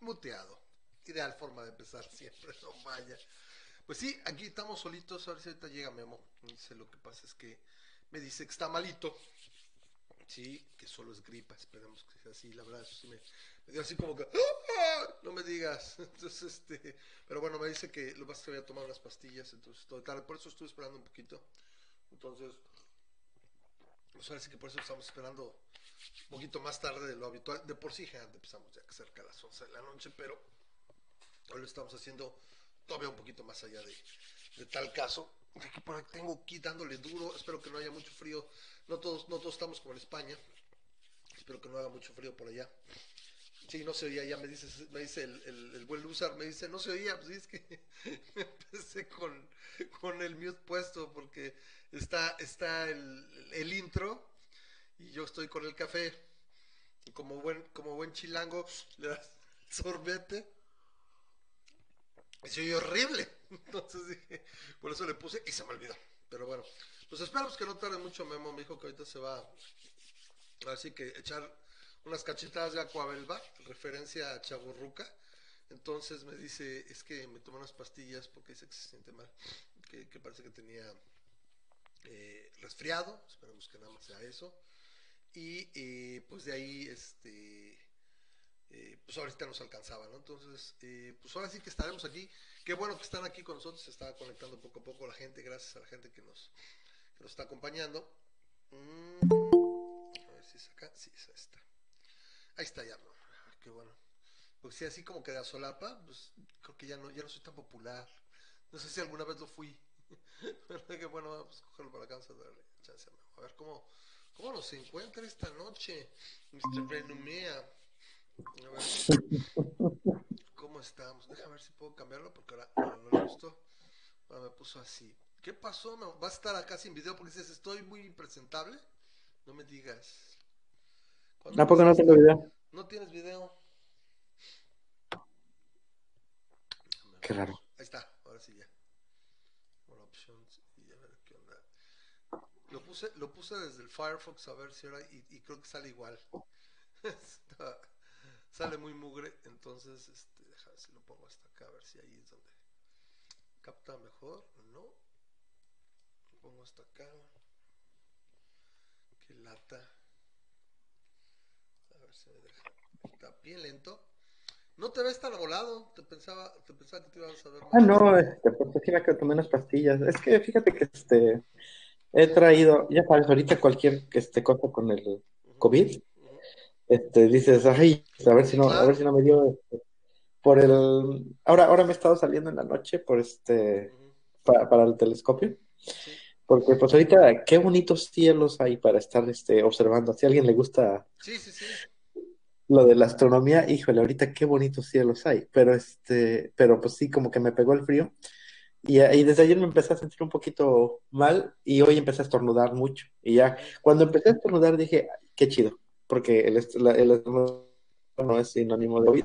muteado. Ideal forma de empezar siempre, no vaya. Pues sí, aquí estamos solitos, a ver si ahorita llega Memo. Dice, lo que pasa es que me dice que está malito. Sí, que solo es gripa, esperemos que sea así, la verdad, eso sí me, dio así como que, ¡Ah! no me digas. Entonces, este, pero bueno, me dice que lo más que voy a tomar unas pastillas, entonces todo tarde, por eso estuve esperando un poquito. Entonces, pues ahora sí que por eso estamos esperando un poquito más tarde de lo habitual. De por sí, gente, empezamos ya cerca a las 11 de la noche, pero hoy lo estamos haciendo todavía un poquito más allá de, de tal caso. Por aquí tengo aquí dándole duro, espero que no haya mucho frío. No todos, no todos estamos como en España. Espero que no haga mucho frío por allá. Sí, no se oía, ya me dice, me dice el, el, el buen loser, me dice, no se oía, pues es que empecé con, con el mute puesto porque está, está el, el intro y yo estoy con el café. Y como buen, como buen chilango, le das sorbete. Y se oye horrible. Entonces dije, por eso le puse y se me olvidó. Pero bueno, pues esperamos que no tarde mucho Memo. Me dijo que ahorita se va así que echar unas cachetadas de Aquabelva, referencia a Chaburruca. Entonces me dice, es que me tomó unas pastillas porque dice que se siente mal, que, que parece que tenía eh, resfriado, esperemos que nada más sea eso. Y eh, pues de ahí, este, eh, pues ahorita nos alcanzaba, ¿no? Entonces, eh, pues ahora sí que estaremos aquí. Qué bueno que están aquí con nosotros, se está conectando poco a poco la gente, gracias a la gente que nos, que nos está acompañando. Mm, a ver si es acá, sí, es está. Ahí está ya, ¿no? qué bueno. Porque si así como que de a solapa, pues creo que ya no, ya no soy tan popular. No sé si alguna vez lo fui. Que bueno, a cogerlo para acá, A ver cómo, cómo nos encuentra esta noche, Mr. Renumea. A ver, ¿cómo estamos? Deja ver si puedo cambiarlo porque ahora no, no le gustó. Ahora me puso así. ¿Qué pasó? ¿Me ¿Vas a estar acá sin video porque dices estoy muy impresentable? No me digas. ¿A poco no tengo video? No tienes video. Qué raro. Ahí está, ahora sí ya. More options y a ver qué onda. Lo puse, lo puse desde el Firefox a ver si ahora y, y creo que sale igual. Está- sale muy mugre, entonces este, deja ver si lo pongo hasta acá a ver si ahí es donde capta mejor. No. Lo pongo hasta acá. Qué lata. A ver si me deja. Está bien lento. No te ves tan volado. Te pensaba, te pensaba que te ibas a ver Ah, no, este, pues sí me tomé unas pastillas. Es que fíjate que este he traído, ya sabes, ahorita cualquier este cosa con el COVID, este dices, ay, a ver si no, a ver si no me dio este, por el ahora, ahora me he estado saliendo en la noche por este para, para el telescopio, Sí. porque pues ahorita qué bonitos cielos hay para estar este observando. Si a alguien le gusta sí, sí. lo de la astronomía, híjole, ahorita qué bonitos cielos hay, pero este, pero pues sí, como que me pegó el frío y, y desde ayer me empecé a sentir un poquito mal y hoy empecé a estornudar mucho y ya, cuando empecé a estornudar dije, qué chido, porque el, estornudo no es sinónimo de COVID.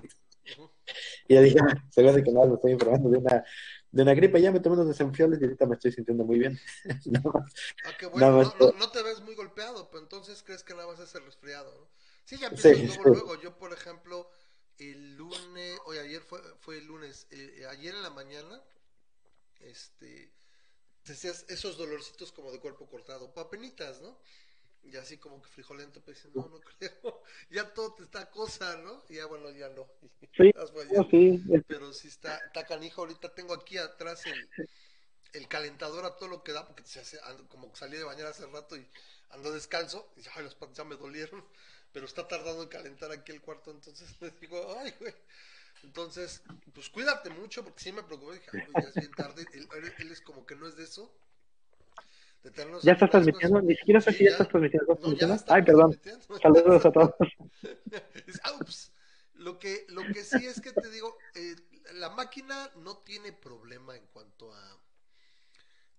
Y ya dije, "Ah, se ve que nada, me estoy enfermando de una, de una gripe, ya me tomé unos desenfioles y ahorita me estoy sintiendo muy bien. Nada más, Ah, nada bueno. más No, no, te ves muy golpeado, pero entonces crees que nada más es el resfriado, ¿no? Sí, ya Sí, empiezas luego, sí. luego. Yo, por ejemplo, el lunes, oye, ayer fue, fue el lunes, eh, eh, ayer en la mañana, este, decías esos dolorcitos como de cuerpo cortado, papenitas, ¿no? Y así como que frijolento, pues dice, no, no creo, ya todo te está cosa, ¿no? Y ya bueno, ya no. Sí, sí, Pero sí está, está canijo, ahorita tengo aquí atrás el, el calentador a todo lo que da, porque se hace, ando- como salí de bañar hace rato y ando descalzo, y ay, las patas ya me dolieron, pero está tardando en calentar aquí el cuarto, entonces les digo, ay, güey. Entonces, pues cuídate mucho, porque sí me preocupé, dije, güey, ya es bien tarde, él, es como que no es de eso, de tenernos ¿Ya estás transmitiendo? Ni siquiera sé si ya estás transmitiendo. ¿Estás No, ya transmitiendo? estamos Ay, perdón. Saludos a todos. "Ah, ups". Lo que, lo que sí es que te digo, eh, la máquina no tiene problema en cuanto a,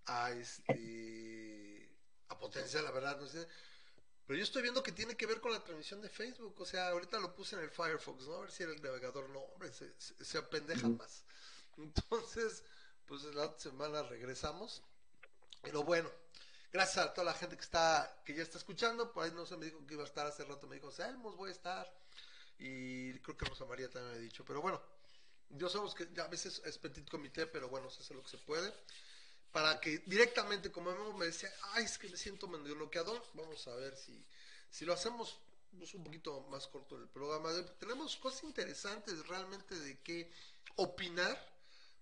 a este a potencia, la verdad, no sé. Pero yo estoy viendo que tiene que ver con la transmisión de Facebook. O sea, ahorita lo puse en el Firefox, ¿no? A ver si era el navegador. No, hombre, se, se, se más. Entonces, pues la semana regresamos. Pero bueno, gracias a toda la gente que está, que ya está escuchando. Por ahí no se me dijo que iba a estar hace rato. Me dijo, Selmos, voy a estar. y creo que Rosa María también me ha dicho, pero bueno, yo sabemos que a veces es petit comité, pero bueno, se hace lo que se puede. Para que directamente, como me decía, ay, es que me siento medio bloqueador, vamos a ver si, si lo hacemos pues, un poquito más corto el programa. Tenemos cosas interesantes realmente de qué opinar,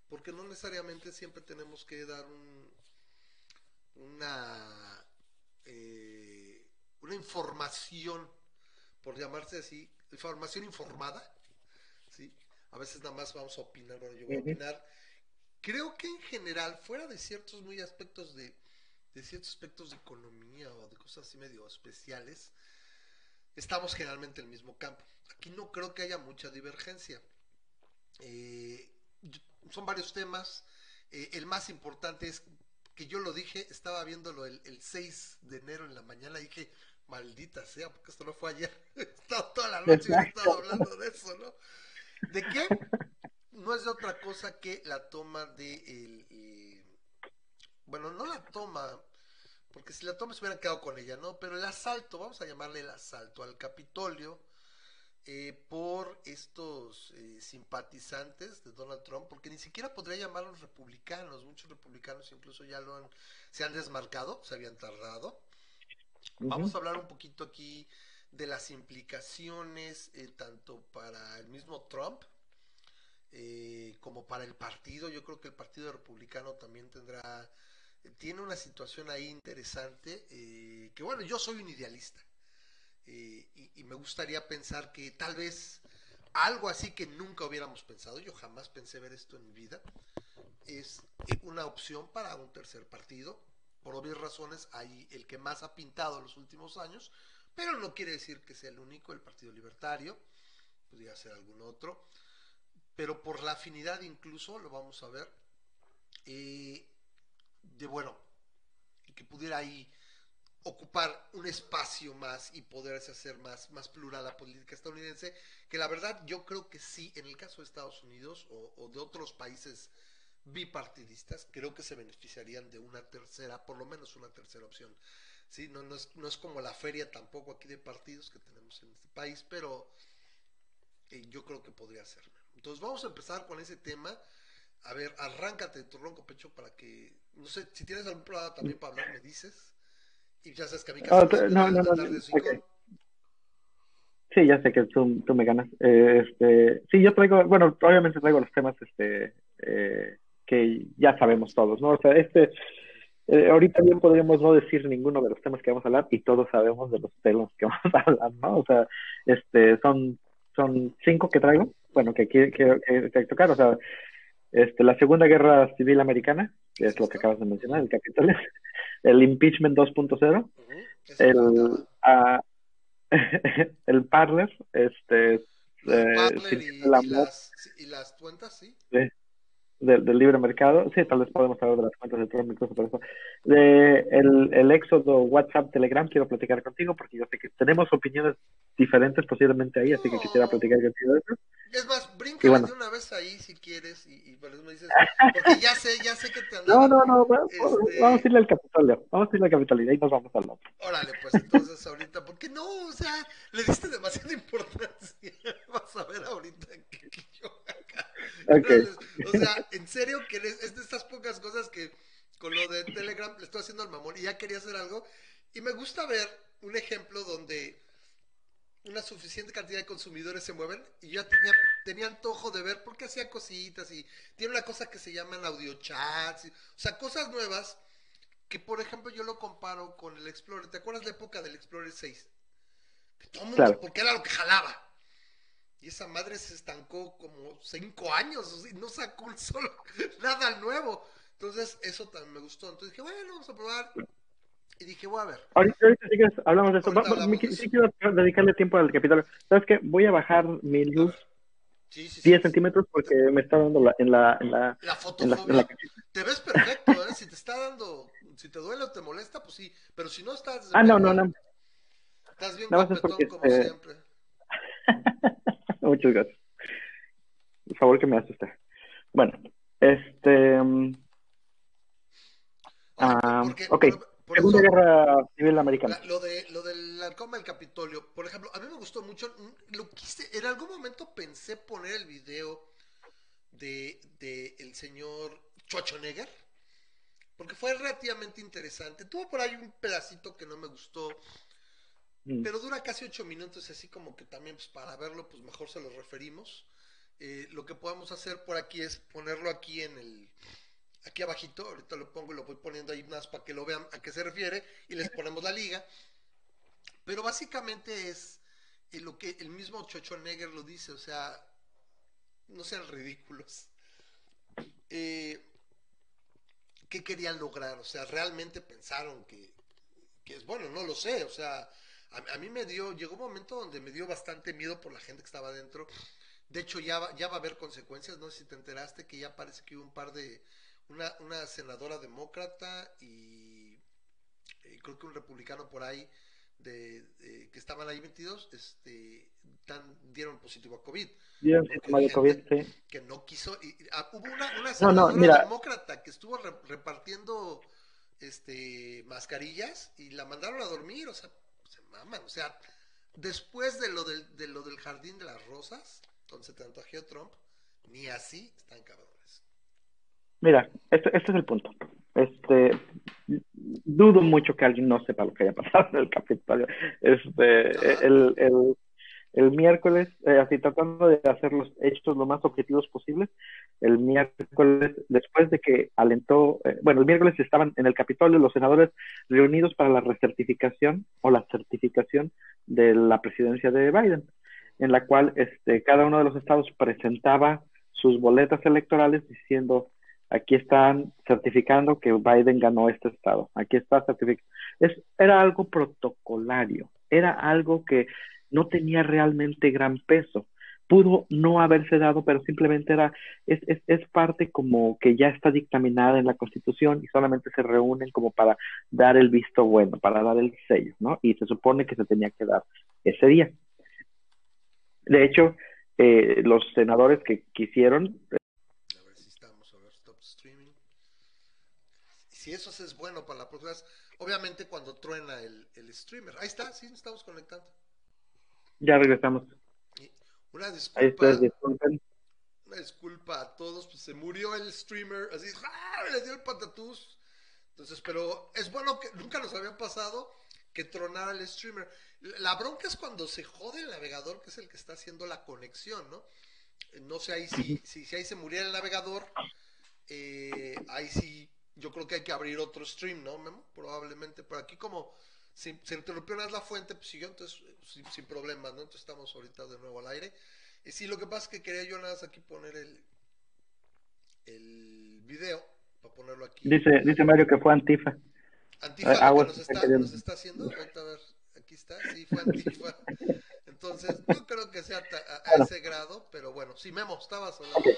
porque no necesariamente siempre tenemos que dar un, una, eh, una información, por llamarse así, información informada, ¿sí? A veces nada más vamos a opinar, bueno, yo voy a opinar. Creo que en general, fuera de ciertos muy aspectos de, de ciertos aspectos de economía o de cosas así medio especiales, estamos generalmente en el mismo campo. Aquí no creo que haya mucha divergencia. Eh, son varios temas. Eh, el más importante es que yo lo dije, estaba viéndolo el, 6 de enero en la mañana y dije, maldita sea, porque esto no fue ayer. estaba toda la noche estaba hablando de eso, ¿no? ¿De qué? No es de otra cosa que la toma de el, eh, bueno, no la toma, porque si la toma se hubieran quedado con ella, ¿no? Pero el asalto, vamos a llamarle el asalto al Capitolio, eh, por estos eh, simpatizantes de Donald Trump, porque ni siquiera podría llamar a los republicanos, muchos republicanos incluso ya lo han, se han desmarcado, se habían tardado. Vamos a hablar un poquito aquí de las implicaciones eh, tanto para el mismo Trump como para el partido. Yo creo que el partido republicano también tendrá tiene una situación ahí interesante, eh, que bueno, yo soy un idealista eh, y, me gustaría pensar que tal vez algo así que nunca hubiéramos pensado, yo jamás pensé ver esto en mi vida, es una opción para un tercer partido. Por obvias razones, hay el que más ha pintado en los últimos años, pero no quiere decir que sea el único, el Partido Libertario, podría ser algún otro, pero por la afinidad incluso, lo vamos a ver, eh, de bueno, que pudiera ahí ocupar un espacio más y poderse hacer más, más plural la política estadounidense, que la verdad yo creo que sí, en el caso de Estados Unidos o, de otros países bipartidistas, creo que se beneficiarían de una tercera, por lo menos una tercera opción. ¿sí? No, no, es, no es como la feria tampoco aquí de partidos que tenemos en este país, pero eh, yo creo que podría ser. Entonces vamos a empezar con ese tema a ver, arráncate de tu ronco pecho para que, no sé, si tienes algún programa también para hablar, me dices. Y ya sabes que a mí ah, no, no, no, Sí, ya sé que tú, tú me ganas. Eh, este, sí, yo traigo, bueno, obviamente traigo los temas este, eh, que ya sabemos todos, ¿no? O sea, este, eh, ahorita bien podríamos no decir ninguno de los temas que vamos a hablar y todos sabemos de los temas que vamos a hablar, ¿no? O sea, este, son, son cinco que traigo, bueno, que quiero que, que, tocar, o sea, este, la Segunda Guerra Civil Americana, que es lo que acabas de mencionar, el Capitolio, el Impeachment 2.0, el, uh, el Parler, este, eh, y, las, y, las, cuentas, sí. sí del, libre mercado. Sí, tal vez podemos hablar de las cuentas de Trump incluso por eso. De el, el éxodo WhatsApp, Telegram, quiero platicar contigo porque yo sé que tenemos opiniones diferentes posiblemente ahí, así que quisiera platicar contigo de eso. Es más, brinca de una vez ahí si quieres y, y me dices, porque ya sé, ya sé que te andaba, No, no, no, vamos, este... vamos a irle al Capitolio, vamos a irle al Capitolio y ahí nos vamos al otro. Órale, pues entonces ahorita, porque no, o sea, le diste demasiada importancia, vas a ver ahorita que, O sea, en serio que es de estas pocas cosas que con lo de Telegram le estoy haciendo al mamón y ya quería hacer algo. Y me gusta ver un ejemplo donde una suficiente cantidad de consumidores se mueven y yo ya tenía, tenía antojo de ver porque hacía cositas y tiene una cosa que se llaman audio chats, o sea, cosas nuevas que por ejemplo yo lo comparo con el Explorer. ¿Te acuerdas la época del Explorer 6? Que todo mundo, porque era lo que jalaba. Y esa madre se estancó como cinco años, no sacó solo nada nuevo. Entonces, eso también me gustó. Entonces dije, bueno, vamos a probar. Y dije, voy a ver. Ahorita, ahorita sí hablamos de eso. sí quiero dedicarle tiempo al capítulo. ¿Sabes qué? Voy a bajar mi luz sí, 10 centímetros porque me está dando la, en la... En la, la fotofobia. Te ves perfecto, ¿eh? Si te está dando... Si te duele o te molesta, pues sí. Pero si no estás... Ah, no, no, no. Estás bien guapetón como eh, siempre. Muchas gracias. Por favor que me asuste. Bueno, este... Um, ok. Segunda Guerra Civil Americana. lo, de, lo del halcón del Capitolio, por ejemplo, a mí me gustó mucho. Lo quise, en algún momento pensé poner el video de, de el señor Schwarzenegger, porque fue relativamente interesante. Tuvo por ahí un pedacito que no me gustó, mm. pero dura casi ocho minutos, así como que también pues, para verlo, pues mejor se lo referimos. Eh, lo que podemos hacer por aquí es ponerlo aquí en el aquí abajito, ahorita lo pongo y lo voy poniendo ahí más para que lo vean a qué se refiere y les ponemos la liga. Pero básicamente es eh, lo que el mismo Chocho Neger lo dice, o sea, no sean ridículos. Eh, ¿Qué querían lograr? O sea, realmente pensaron que, que es bueno, no lo sé, o sea, a, mí me dio, llegó un momento donde me dio bastante miedo por la gente que estaba adentro. De hecho, ya va, ya va a haber consecuencias, no sé si te enteraste que ya parece que hubo un par de, una, una senadora demócrata y, creo que un republicano por ahí de, que estaban ahí metidos, este, dieron positivo a COVID. Dieron positivo a COVID, sí. Que no quiso. Y, ah, hubo una, una senadora demócrata que estuvo repartiendo este mascarillas y la mandaron a dormir, o sea, se maman, o sea, después de lo del, de lo del jardín de las rosas, donde se contagió Trump, ni así están cabrones. Mira, este, este es el punto. Este, dudo mucho que alguien no sepa lo que haya pasado en el Capitolio. Este, el, el, el miércoles, eh, así tratando de hacer los hechos lo más objetivos posibles, el miércoles, después de que alentó, eh, bueno, el miércoles estaban en el Capitolio los senadores reunidos para la recertificación o la certificación de la presidencia de Biden, en la cual este, cada uno de los estados presentaba sus boletas electorales diciendo aquí están certificando que Biden ganó este estado, aquí está certificando. Es, era algo protocolario, era algo que no tenía realmente gran peso. Pudo no haberse dado, pero simplemente era, es, es, es parte como que ya está dictaminada en la Constitución y solamente se reúnen como para dar el visto bueno, para dar el sello, ¿no? Y se supone que se tenía que dar ese día. De hecho, eh, los senadores que quisieron si eso es bueno para la próxima obviamente cuando truena el, streamer. Ahí está, sí, estamos conectando. Ya regresamos. una disculpa. Una disculpa a todos, pues se murió el streamer, así, ¡ah! le dio el patatús. Entonces, pero es bueno que nunca nos había pasado que tronara el streamer. La bronca es cuando se jode el navegador, que es el que está haciendo la conexión, ¿no? No sé ahí si, si, si ahí se muriera el navegador, eh, ahí sí yo creo que hay que abrir otro stream, ¿no, Memo? Probablemente. Pero aquí como se, se interrumpió la fuente, pues siguió, entonces sin, sin, problemas, ¿no? Entonces estamos ahorita de nuevo al aire. Y sí, lo que pasa es que quería yo nada más aquí poner el, el video, para ponerlo aquí. Dice, dice Mario que fue Antifa. Antifa, ah, que nos, está, nos está haciendo, ahorita a ver, aquí está, sí, fue Antifa. Entonces, no creo que sea a, ese grado, pero bueno, sí, Memo, estabas hablando.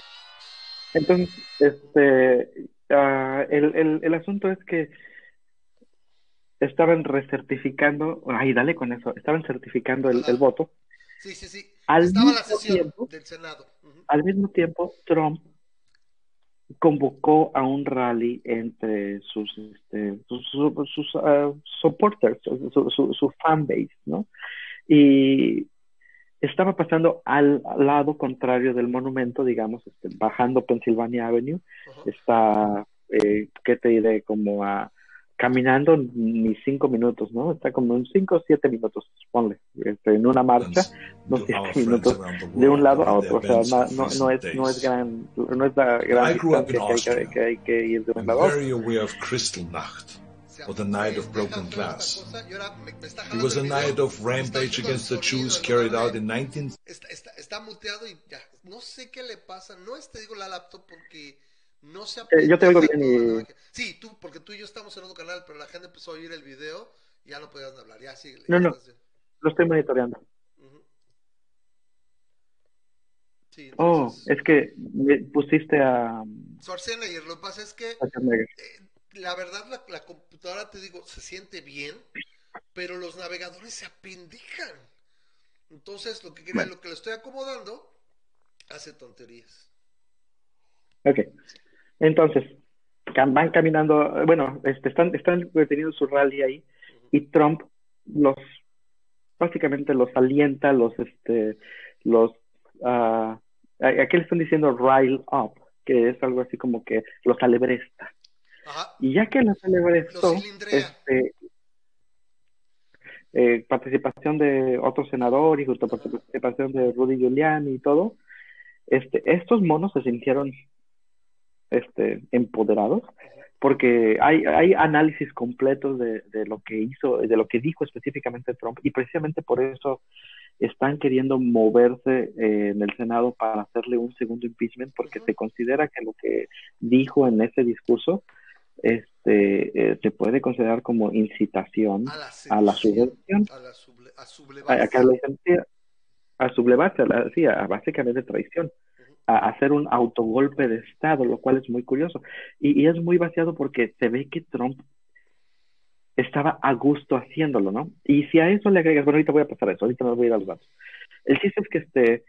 Entonces, este, Ah, el, el, el asunto es que estaban recertificando, ay, dale con eso, estaban certificando el, el voto. Sí, sí, sí. Al Estaba la sesión del Senado. Al mismo tiempo, Trump convocó a un rally entre sus este, sus, sus, ah, supporters, su, su, su fan base, ¿no? Y estaba pasando al, lado contrario del monumento, digamos, este, bajando Pennsylvania Avenue, está, eh, ¿qué te diré? Como a caminando ni cinco minutos, ¿no? Está como en cinco o siete minutos, ponle, este, en una marcha, no siete minutos, de un lado a otro, o sea, no, no, no es, no es gran, no es la gran distancia que hay que, que hay que ir de un lado a otro. or the night of broken glass. It was a night of rampage against the Jews carried out in 19... Está, está, está muteado y ya, no sé qué le pasa, no es, te digo, la laptop porque no se eh, Yo te oigo bien y... Sí, tú, porque tú y yo estamos en otro canal, pero la gente empezó a oír el video y ya no podías hablar, ya. No, no, lo estoy monitoreando. Sí, oh, entonces... Oh, es que me pusiste a... Schwarzenegger, lo que pasa es que la verdad la, la, computadora, te digo, se siente bien, pero los navegadores se apendijan. Entonces, lo que quería, lo que le estoy acomodando, hace tonterías. Ok. Entonces, van caminando, bueno, este, están, están teniendo su rally ahí y Trump los, básicamente los alienta, los, este, los, uh, aquí le están diciendo rile up, que es algo así como que los alebresta. Y ya que los alebrestó, este, eh, participación de otro senador y justo participación de Rudy Giuliani y todo, este, estos monos se sintieron este, empoderados porque hay, hay análisis completos de, de, lo que hizo, de lo que dijo específicamente Trump, y precisamente por eso están queriendo moverse eh, en el Senado para hacerle un segundo impeachment, porque se considera que lo que dijo en ese discurso este, eh, se puede considerar como incitación a la, subversión, a, la a, sublevancia, a, sublevarse, sí, a básicamente traición hacer un autogolpe de Estado, lo cual es muy curioso. Y, es muy vaciado porque se ve que Trump estaba a gusto haciéndolo, ¿no? Y si a eso le agregas, bueno, ahorita voy a pasar a eso, ahorita me voy a ir a los datos. El chiste es que este,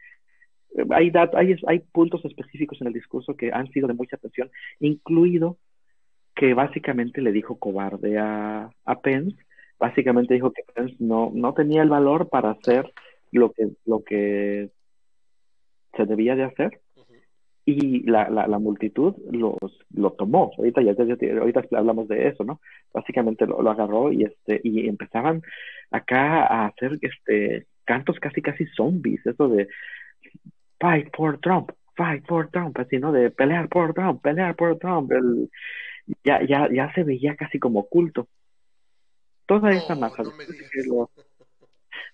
hay, hay, hay puntos específicos en el discurso que han sido de mucha atención, incluido que básicamente le dijo cobarde a, a Pence, básicamente dijo que Pence no, no tenía el valor para hacer lo que, lo que se debía de hacer y la, la, la, multitud los, lo tomó. Ahorita ya, ahorita hablamos de eso, ¿no? Básicamente lo, lo, agarró y este y empezaban acá a hacer este cantos casi casi zombies, eso de fight for Trump, fight for Trump, así, ¿no? De pelear por Trump, pelear por Trump. El, ya, ya, ya se veía casi como culto. Toda esa masa, después, de que lo,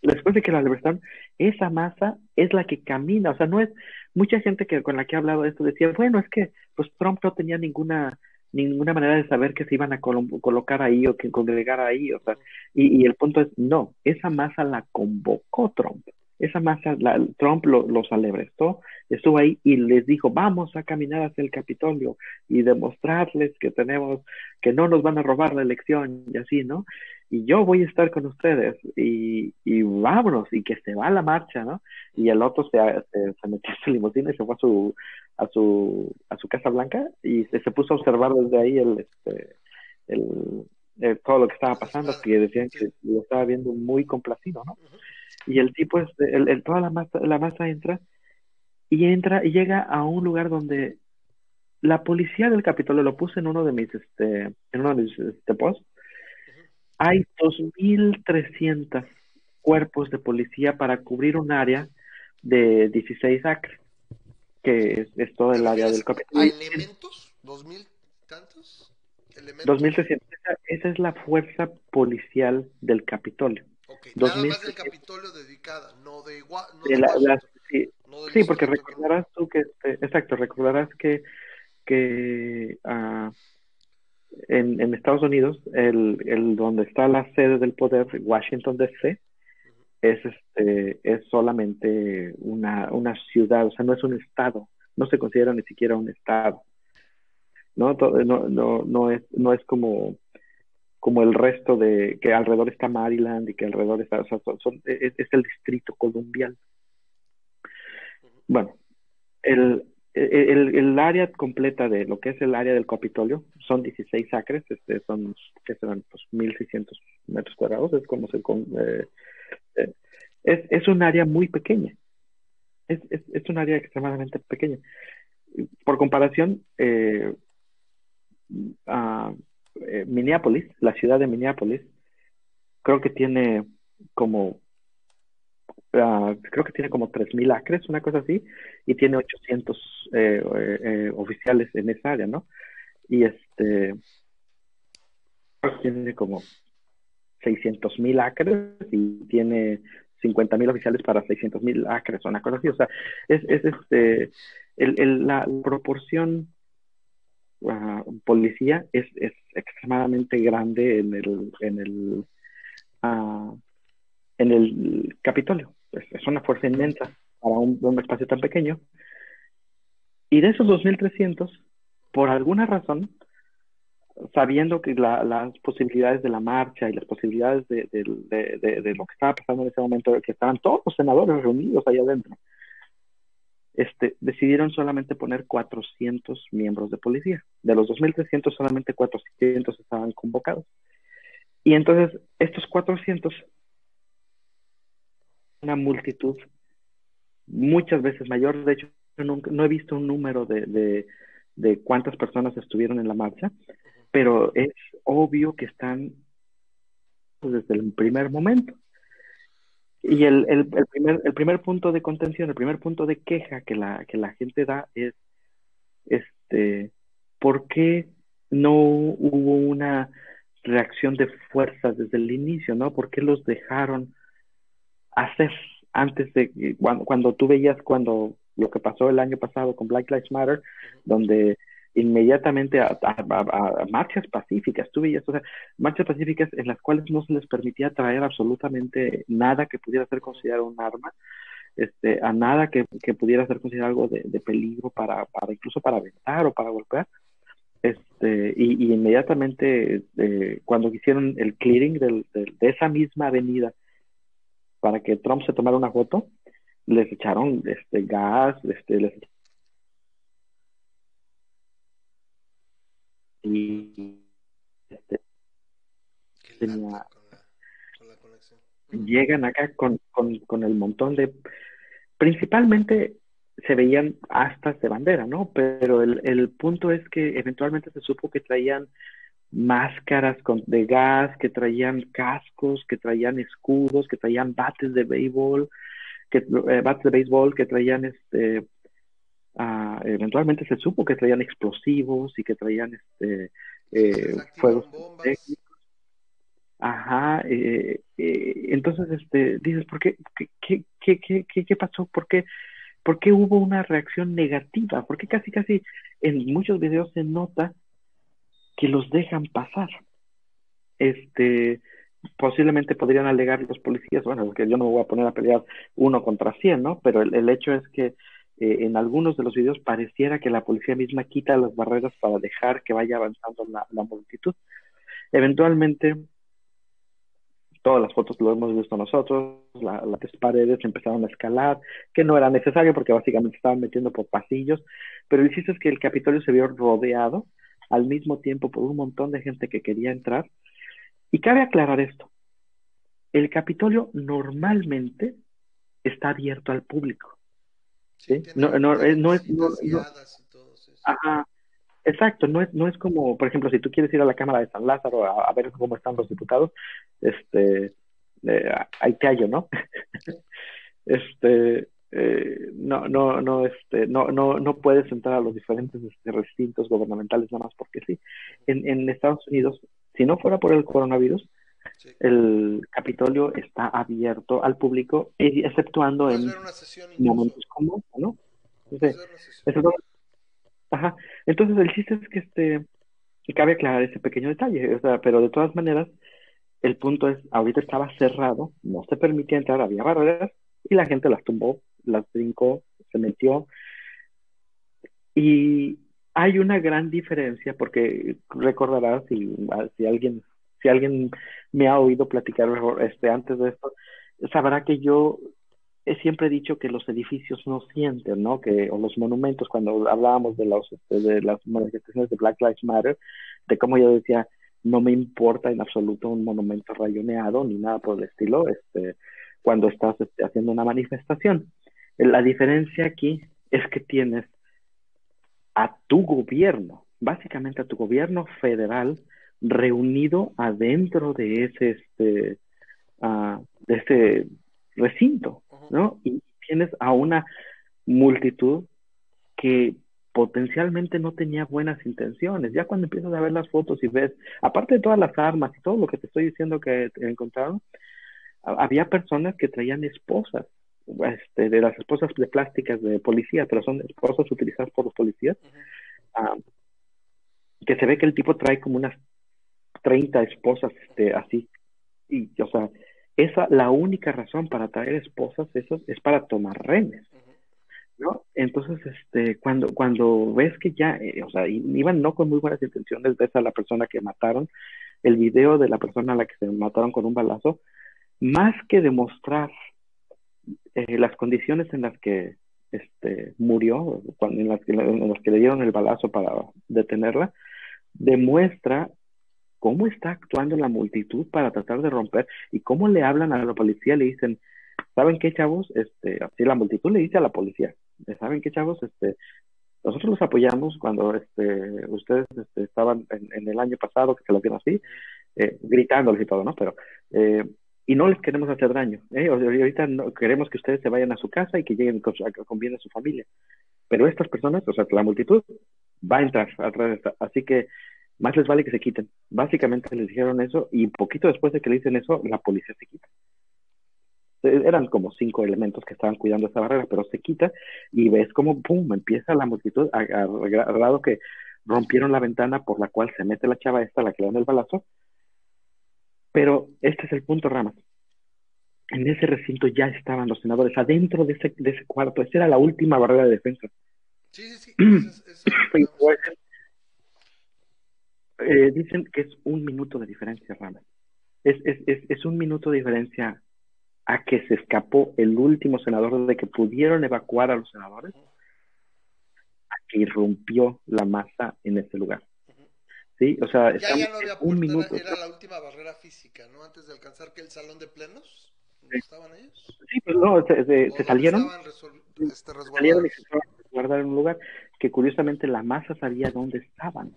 después de que la libertad, esa masa es la que camina, o sea, no es, mucha gente que con la que he hablado de esto decía, bueno, es que pues Trump no tenía ninguna ninguna manera de saber que se iban a colocar ahí o que congregar ahí, o sea, y, y, el punto es, no, esa masa la convocó Trump, esa masa, la, Trump lo, los alebrestó, estuvo ahí y les dijo, vamos a caminar hacia el Capitolio y demostrarles que tenemos, que no nos van a robar la elección y así, ¿no? Y yo voy a estar con ustedes y, y vámonos y que se va a la marcha, ¿no? Y el otro se, se, metió a su limusina y se fue a su a su a su casa blanca y se, se puso a observar desde ahí el este el, todo lo que estaba pasando que decían que lo estaba viendo muy complacido, ¿no? Y el tipo es el, el, toda la masa la masa entra y entra y llega a un lugar donde la policía del Capitolio lo puse en uno de mis este en uno de mis este, posts hay 2.300 cuerpos de policía para cubrir un área de 16 acres, que es, todo el área del Capitolio. ¿Hay elementos? ¿2.000 tantos? 2.300. Esa, es la fuerza policial del Capitolio. Okay. Nada más del Capitolio dedicada, no de, no sí, porque recordarás tú que, este, exacto, recordarás que, que uh, en, en Estados Unidos, el, el, donde está la sede del poder, Washington DC, es, este, es solamente una, una ciudad, o sea, no es un estado, no se considera ni siquiera un estado. No, no, no, no, es, no es como, como el resto de que alrededor está Maryland y que alrededor está, o sea, son, es, es, el distrito colombiano. Bueno, el, el, el, área completa de lo que es el área del Capitolio son 16 acres, este, son, que serán? Pues 1.600 metros cuadrados, es como se... Eh, eh, es, es un área muy pequeña, es, es, es un área extremadamente pequeña. Por comparación, eh, eh, Minneapolis, la ciudad de Minneapolis, creo que tiene como Uh, creo que tiene como 3.000 acres, una cosa así, y tiene 800 eh, eh, eh, oficiales en esa área, ¿no? Y este tiene como 600.000 acres y tiene 50.000 oficiales para 600.000 acres, una cosa así, o sea, es, es este, el, el, la proporción uh, policía es, es extremadamente grande en el, en el, uh, en el Capitolio es, una fuerza inmensa para un, espacio tan pequeño. Y de esos 2.300, por alguna razón, sabiendo que las posibilidades de la marcha y las posibilidades de, lo que estaba pasando en ese momento, que estaban todos los senadores reunidos ahí adentro, este, decidieron solamente poner 400 miembros de policía. De los 2.300, solamente 400 estaban convocados. Y entonces, estos 400, una multitud muchas veces mayor, de hecho, no he visto un número de, de, cuántas personas estuvieron en la marcha, pero es obvio que están desde el primer momento. Y el, el, primer, el primer punto de contención, el primer punto de queja que la, que la gente da es, este, ¿por qué no hubo una reacción de fuerza desde el inicio, no? ¿Por qué los dejaron hacer antes de cuando, cuando tú veías cuando lo que pasó el año pasado con Black Lives Matter, donde inmediatamente a, marchas pacíficas, tú veías, o sea, marchas pacíficas en las cuales no se les permitía traer absolutamente nada que pudiera ser considerado un arma, este, a nada que, pudiera ser considerado algo de, peligro para, para, incluso para aventar o para golpear. Este, y, inmediatamente eh, cuando hicieron el clearing de esa misma avenida para que Trump se tomara una foto, les echaron este gas, este, les y este, tenía, llegan acá con, con, con, el montón de principalmente se veían astas de bandera, ¿no? Pero el, el punto es que eventualmente se supo que traían máscaras con, de gas, que traían cascos, que traían escudos, que traían bates de béisbol, que eh, bates de béisbol, que traían este Ah, eventualmente se supo que traían explosivos y que traían este eh, fuegos Ajá, eh, eh, entonces este, dices, ¿por qué qué, qué, qué, qué, pasó? ¿Por qué, ¿Por qué hubo una reacción negativa? Porque casi, casi en muchos videos se nota que los dejan pasar. Este, posiblemente podrían alegar los policías, bueno, que yo no me voy a poner a pelear uno contra cien, ¿no? Pero el, hecho es que eh, en algunos de los videos pareciera que la policía misma quita las barreras para dejar que vaya avanzando la, multitud. Eventualmente, todas las fotos lo hemos visto nosotros, las paredes empezaron a escalar, que no era necesario porque básicamente estaban metiendo por pasillos, pero el chiste es que el Capitolio se vio rodeado al mismo tiempo por un montón de gente que quería entrar. Y cabe aclarar esto, el Capitolio exacto, está abierto al público. ¿sí? No, no, eh, no, es... ajá, exacto, no es, no es como, por ejemplo, si tú quieres ir a la Cámara de San Lázaro a, ver cómo están los diputados, este, eh, ahí te hallo, ¿no? este, eh, no, no, no, este, no, no, no puedes entrar a los diferentes este, recintos gubernamentales nada más porque sí. En, en Estados Unidos, si no fuera por el coronavirus, el Capitolio está abierto al público, exceptuando en momentos como ¿no? Entonces, Entonces, el chiste es que este, cabe aclarar ese pequeño detalle, o sea, pero de todas maneras, el punto es, ahorita estaba cerrado, no se permitía entrar, había barreras, y la gente las tumbó, las brincó, se metió. Y hay una gran diferencia, porque recordarás, si, si alguien si alguien me ha oído platicar este, antes de esto, sabrá que yo he siempre dicho que los edificios no sienten, ¿no? Que, o los monumentos, cuando hablábamos de, los, este, de las manifestaciones de Black Lives Matter, de cómo yo decía, no me importa en absoluto un monumento rayoneado ni nada por el estilo, este, cuando estás este, haciendo una manifestación. La diferencia aquí es que tienes a tu gobierno, básicamente a tu gobierno federal, reunido adentro de ese, este, uh, de ese recinto, ¿no? Y tienes a una multitud que potencialmente no tenía buenas intenciones. Ya cuando empiezas a ver las fotos y ves, aparte de todas las armas y todo lo que te estoy diciendo que encontraron, había personas que traían esposas, este, de las esposas de plásticas de policía, pero son esposas utilizadas por los policías, ah, que se ve que el tipo trae como unas 30 esposas este, así. Y, o sea, esa, la única razón para traer esposas, eso es para tomar renes. ¿no? Entonces, este, cuando, cuando ves que ya, eh, o sea, iban no con muy buenas intenciones, ves a la persona que mataron, el video de la persona a la que se mataron con un balazo, más que demostrar eh, las condiciones en las que este, murió, cuando, en, las que, en las que le dieron el balazo para detenerla, demuestra cómo está actuando la multitud para tratar de romper y cómo le hablan a la policía, le dicen, ¿saben qué, chavos? Este, así la multitud le dice a la policía, ¿saben qué, chavos? Este, nosotros los apoyamos cuando este, ustedes este, estaban en, el año pasado, que se lo vieron así, eh, gritándoles y todo, ¿no? Pero, eh, y no les queremos hacer daño. ¿eh? Ahorita no, queremos que ustedes se vayan a su casa y que lleguen con, con bien a su familia. Pero estas personas, o sea, la multitud, va a entrar atrás de esta. Así que más les vale que se quiten. Básicamente les dijeron eso y poquito después de que le dicen eso, la policía se quita. Eh, eran como cinco elementos que estaban cuidando esa barrera, pero se quita y ves como, ¡pum!, empieza la multitud, a, grado que rompieron la ventana por la cual se mete la chava esta, la que le dan el balazo. Pero este es el punto, Ramas. En ese recinto ya estaban los senadores, adentro de ese, de ese cuarto. Esa era la última barrera de defensa. Sí, sí, sí. Eh, dicen que es un minuto de diferencia, Ramas. Es, es, es, es un minuto de diferencia a que se escapó el último senador de que pudieron evacuar a los senadores, a que irrumpió la masa en ese lugar. Sí, o sea, ya, ya no había un minuto. Era, la última barrera física, ¿no? Antes de alcanzar que el salón de plenos, ¿dónde estaban ellos? Sí, pues no, se, se, salieron. Este, salieron y se guardar en un lugar que curiosamente la masa sabía dónde estaban.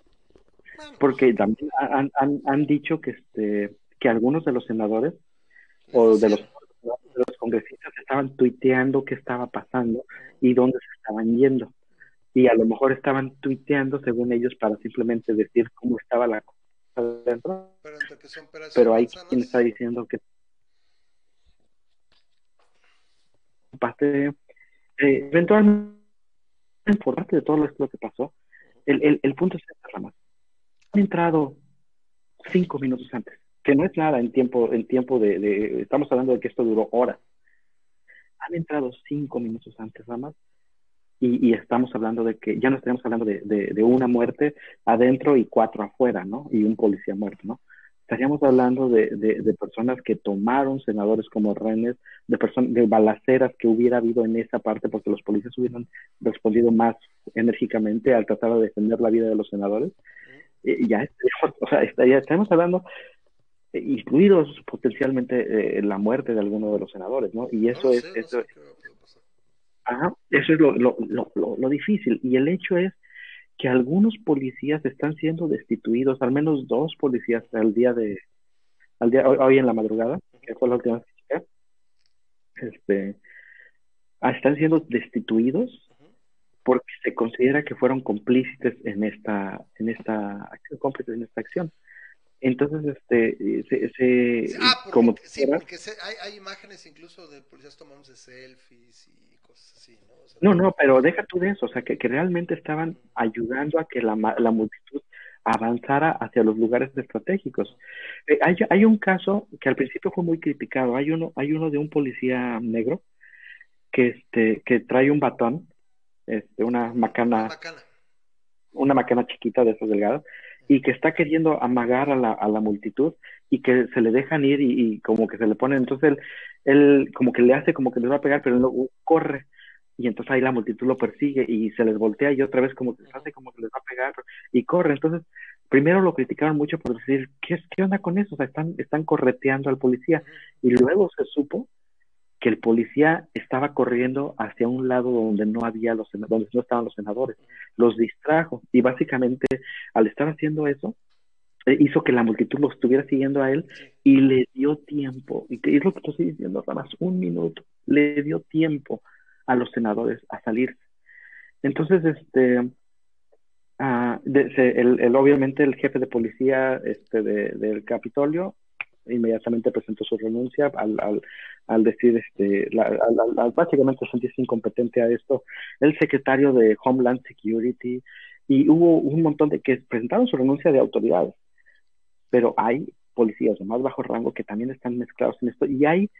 Porque también han, han, han dicho que este que algunos de los senadores o de los los congresistas estaban tuiteando qué estaba pasando y dónde se estaban yendo. Y a lo mejor estaban tuiteando, según ellos, para simplemente decir cómo estaba la cosa dentro. Pero, hay quien está diciendo que parte eh, eventualmente por parte de todo lo que pasó el, el, el punto es esta rama han entrado cinco minutos antes que no es nada en tiempo, en tiempo de, estamos hablando de que esto duró horas. Han entrado cinco minutos antes nada más y, estamos hablando de que ya no estamos hablando de, de, una muerte adentro y cuatro afuera, ¿no? Y un policía muerto, ¿no? Estaríamos hablando de, de, personas que tomaron senadores como rehenes, de, de balaceras que hubiera habido en esa parte porque los policías hubieran respondido más enérgicamente al tratar de defender la vida de los senadores. ya estaríamos, o sea, estaríamos hablando eh, incluidos potencialmente eh, la muerte de alguno de los senadores, ¿no? Y eso es, eso, ajá, eso es lo, lo, lo, lo, difícil. Y el hecho es que algunos policías están siendo destituidos, al menos dos policías al día de, al día, hoy, en la madrugada, que fue la última vez este, ah, están siendo destituidos porque se considera que fueron cómplices en esta, en esta cómplices en esta acción. Entonces, este, se, se ah, como sí, porque hay, hay, imágenes incluso de policías tomándose selfies y cosas así, ¿no? no, no, pero deja tú de eso, o sea, que, que realmente estaban ayudando a que la, la multitud avanzara hacia los lugares estratégicos. Eh, hay, hay un caso que al principio fue muy criticado, hay uno, hay uno de un policía negro que, este, que trae un batón, este, una macana, una macana, una macana chiquita de esas delgadas, y que está queriendo amagar a la, a la multitud y que se le dejan ir y, como que se le pone, entonces él, él como que le hace como que les va a pegar, pero él uh, corre y entonces ahí la multitud lo persigue y se les voltea y otra vez como que hace como que les va a pegar y corre. Entonces, primero lo criticaron mucho por decir, ¿qué, qué onda con eso? O sea, están, están correteando al policía y luego se supo que el policía estaba corriendo hacia un lado donde no había los donde no estaban los senadores, los distrajo y básicamente al estar haciendo eso eh, hizo que la multitud lo estuviera siguiendo a él y le dio tiempo y que es lo que estoy diciendo, nada más un minuto, le dio tiempo a los senadores a salir. Entonces, este, uh, el, el, obviamente el jefe de policía este, de, del Capitolio inmediatamente presentó su renuncia al, al, al decir, este, la, al, básicamente sentirse incompetente a esto, el secretario de Homeland Security, y hubo un montón de que presentaron su renuncia de autoridades, pero hay policías de más bajo rango que también están mezclados en esto, y hay,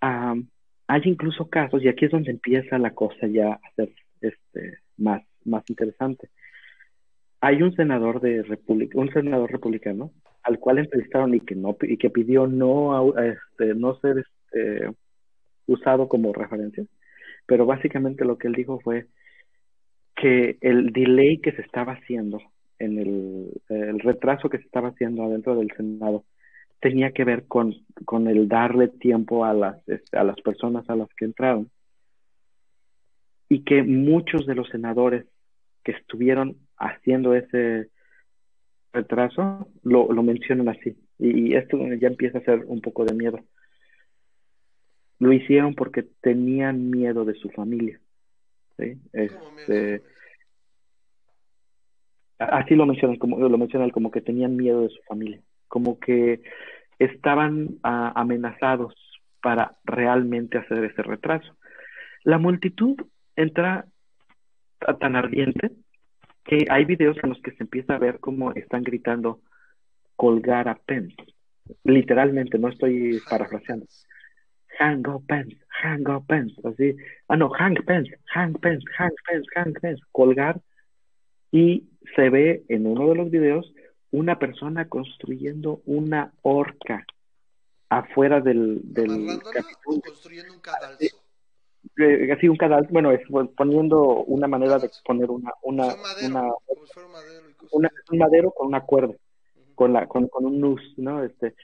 hay incluso casos, y aquí es donde empieza la cosa ya a ser este, más, más interesante. Hay un senador de República, un senador republicano al cual entrevistaron y que no y que pidió no este, no ser este, usado como referencia. Pero básicamente lo que él dijo fue que el delay que se estaba haciendo en el, retraso que se estaba haciendo adentro del Senado tenía que ver con, con el darle tiempo a las, este, a las personas a las que entraron. Y que muchos de los senadores que estuvieron haciendo ese retraso lo, lo mencionan así. Y, esto ya empieza a ser un poco de miedo. Lo hicieron porque tenían miedo de su familia ¿sí? Este, así lo mencionan como lo mencionan como que tenían miedo de su familia como que estaban ah, amenazados para realmente hacer ese retraso. La multitud entra tan ardiente que hay videos en los que se empieza a ver cómo están gritando colgar a Pence literalmente no estoy parafraseando. Hang up Pence hang up Pence así. Ah no hang Pence hang Pence hang Pence hang Pence colgar y se ve en uno de los videos una persona construyendo una horca afuera del, del construyendo un cadalso eh, así un cadalso bueno es poniendo una manera de poner una una una, un madero con una cuerda con la con, con un nus no este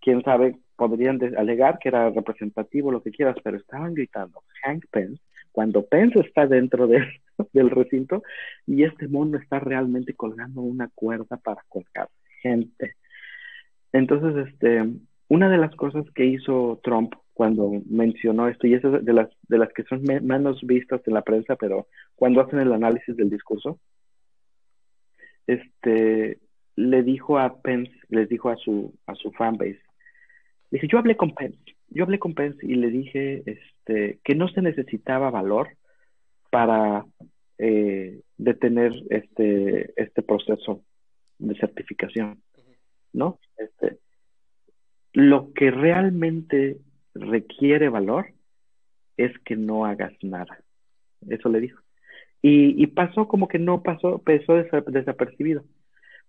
quién sabe podrían alegar que era representativo lo que quieras pero estaban gritando Hank Pence cuando Pence está dentro de, del recinto y este mono está realmente colgando una cuerda para colgar gente. Entonces, este, una de las cosas que hizo Trump cuando mencionó esto, y es de las, de las que son menos vistas en la prensa, pero cuando hacen el análisis del discurso, este, le dijo a Pence, les dijo a su, a su fanbase, dice, yo hablé con Pence, yo hablé con Pence y le dije este, que no se necesitaba valor para eh, detener este, este proceso de certificación, ¿no? Este, lo que realmente requiere valor es que no hagas nada. Eso le dijo. Y, y pasó como que no pasó, pasó desapercibido.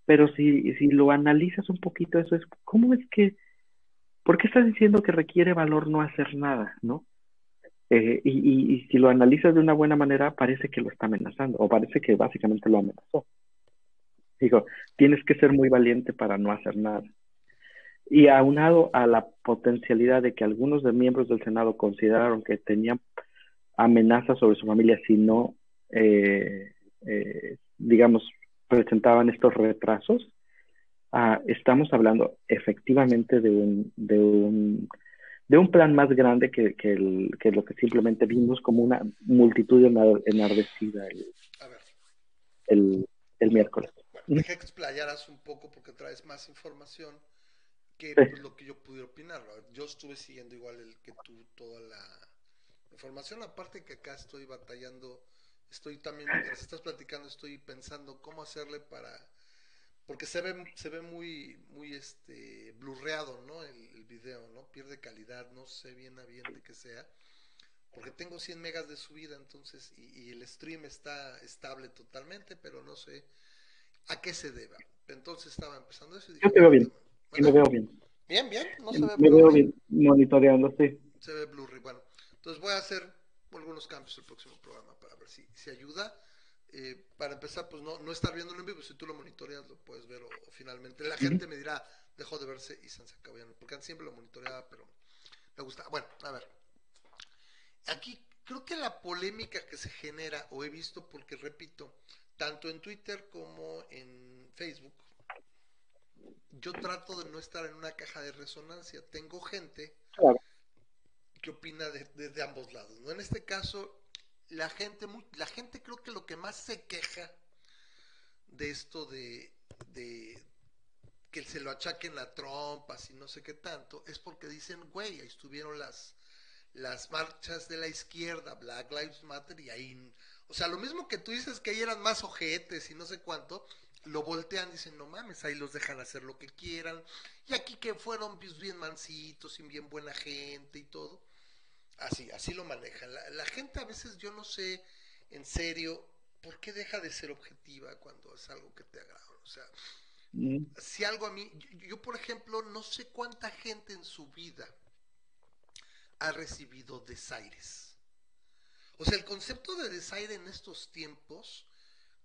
Pero si, si lo analizas un poquito, eso es, ¿cómo es que ¿por qué estás diciendo que requiere valor no hacer nada, no? Eh, y, si lo analizas de una buena manera, parece que lo está amenazando, o parece que básicamente lo amenazó. Digo, tienes que ser muy valiente para no hacer nada. Y aunado a la potencialidad de que algunos de miembros del Senado consideraron que tenían amenazas sobre su familia si no, eh, eh, digamos, presentaban estos retrasos, Ah, estamos hablando efectivamente de un, de un, de un plan más grande que, que, el, que lo que simplemente vimos como una multitud enardecida el, el, el miércoles. Bueno, deja que explayaras un poco porque traes más información que pues, lo que yo pude opinar. Yo estuve siguiendo igual el que tú toda la información, aparte que acá estoy batallando, estoy también, mientras estás platicando, estoy pensando cómo hacerle para porque se ve se ve muy muy este blurreado no el, video no pierde calidad no sé bien a bien de que sea porque tengo 100 megas de subida entonces y, el stream está estable totalmente pero no sé a qué se deba. Entonces estaba empezando eso y yo te veo bien me veo bien. Bien bien no se ve me veo bien monitoreando sí. Se ve blurry bueno. Entonces voy a hacer algunos cambios el próximo programa para ver si, si ayuda. Eh, para empezar, pues no, no estar viéndolo en vivo, si tú lo monitoreas lo puedes ver o, finalmente. La gente me dirá, dejó de verse y se acabó porque siempre lo monitoreaba, pero me gusta. Bueno, a ver, aquí creo que la polémica que se genera, o he visto, porque repito, tanto en Twitter como en Facebook, yo trato de no estar en una caja de resonancia. Tengo gente que opina de, de, ambos lados. ¿no? En este caso, la gente, la gente creo que lo que más se queja de esto de, de que se lo achaquen la trompa y no sé qué tanto, es porque dicen, güey, ahí estuvieron las, las marchas de la izquierda, Black Lives Matter, y ahí, o sea, lo mismo que tú dices que ahí eran más ojetes y no sé cuánto, lo voltean, dicen, no mames, ahí los dejan hacer lo que quieran, y aquí que fueron pues, bien mansitos y bien buena gente y todo, Así, así lo manejan. La, gente a veces, yo no sé, en serio, ¿por qué deja de ser objetiva cuando es algo que te agrada? O sea, mm. si algo a mí, yo, por ejemplo, no sé cuánta gente en su vida ha recibido desaires. O sea, el concepto de desaire en estos tiempos,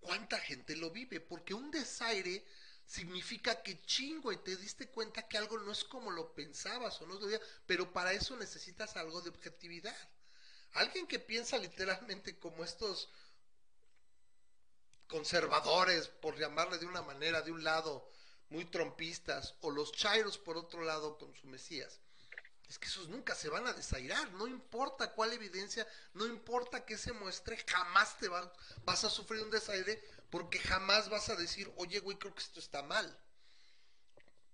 ¿cuánta gente lo vive? Porque un desaire significa que chingo y te diste cuenta que algo no es como lo pensabas o no lo pero para eso necesitas algo de objetividad. Alguien que piensa literalmente como estos conservadores, por llamarle de una manera, de un lado, muy trompistas, o los chairos por otro lado con su Mesías, es que esos nunca se van a desairar, no importa cuál evidencia, no importa que se muestre, jamás te vas a sufrir un desaire porque jamás vas a decir, oye güey, creo que esto está mal.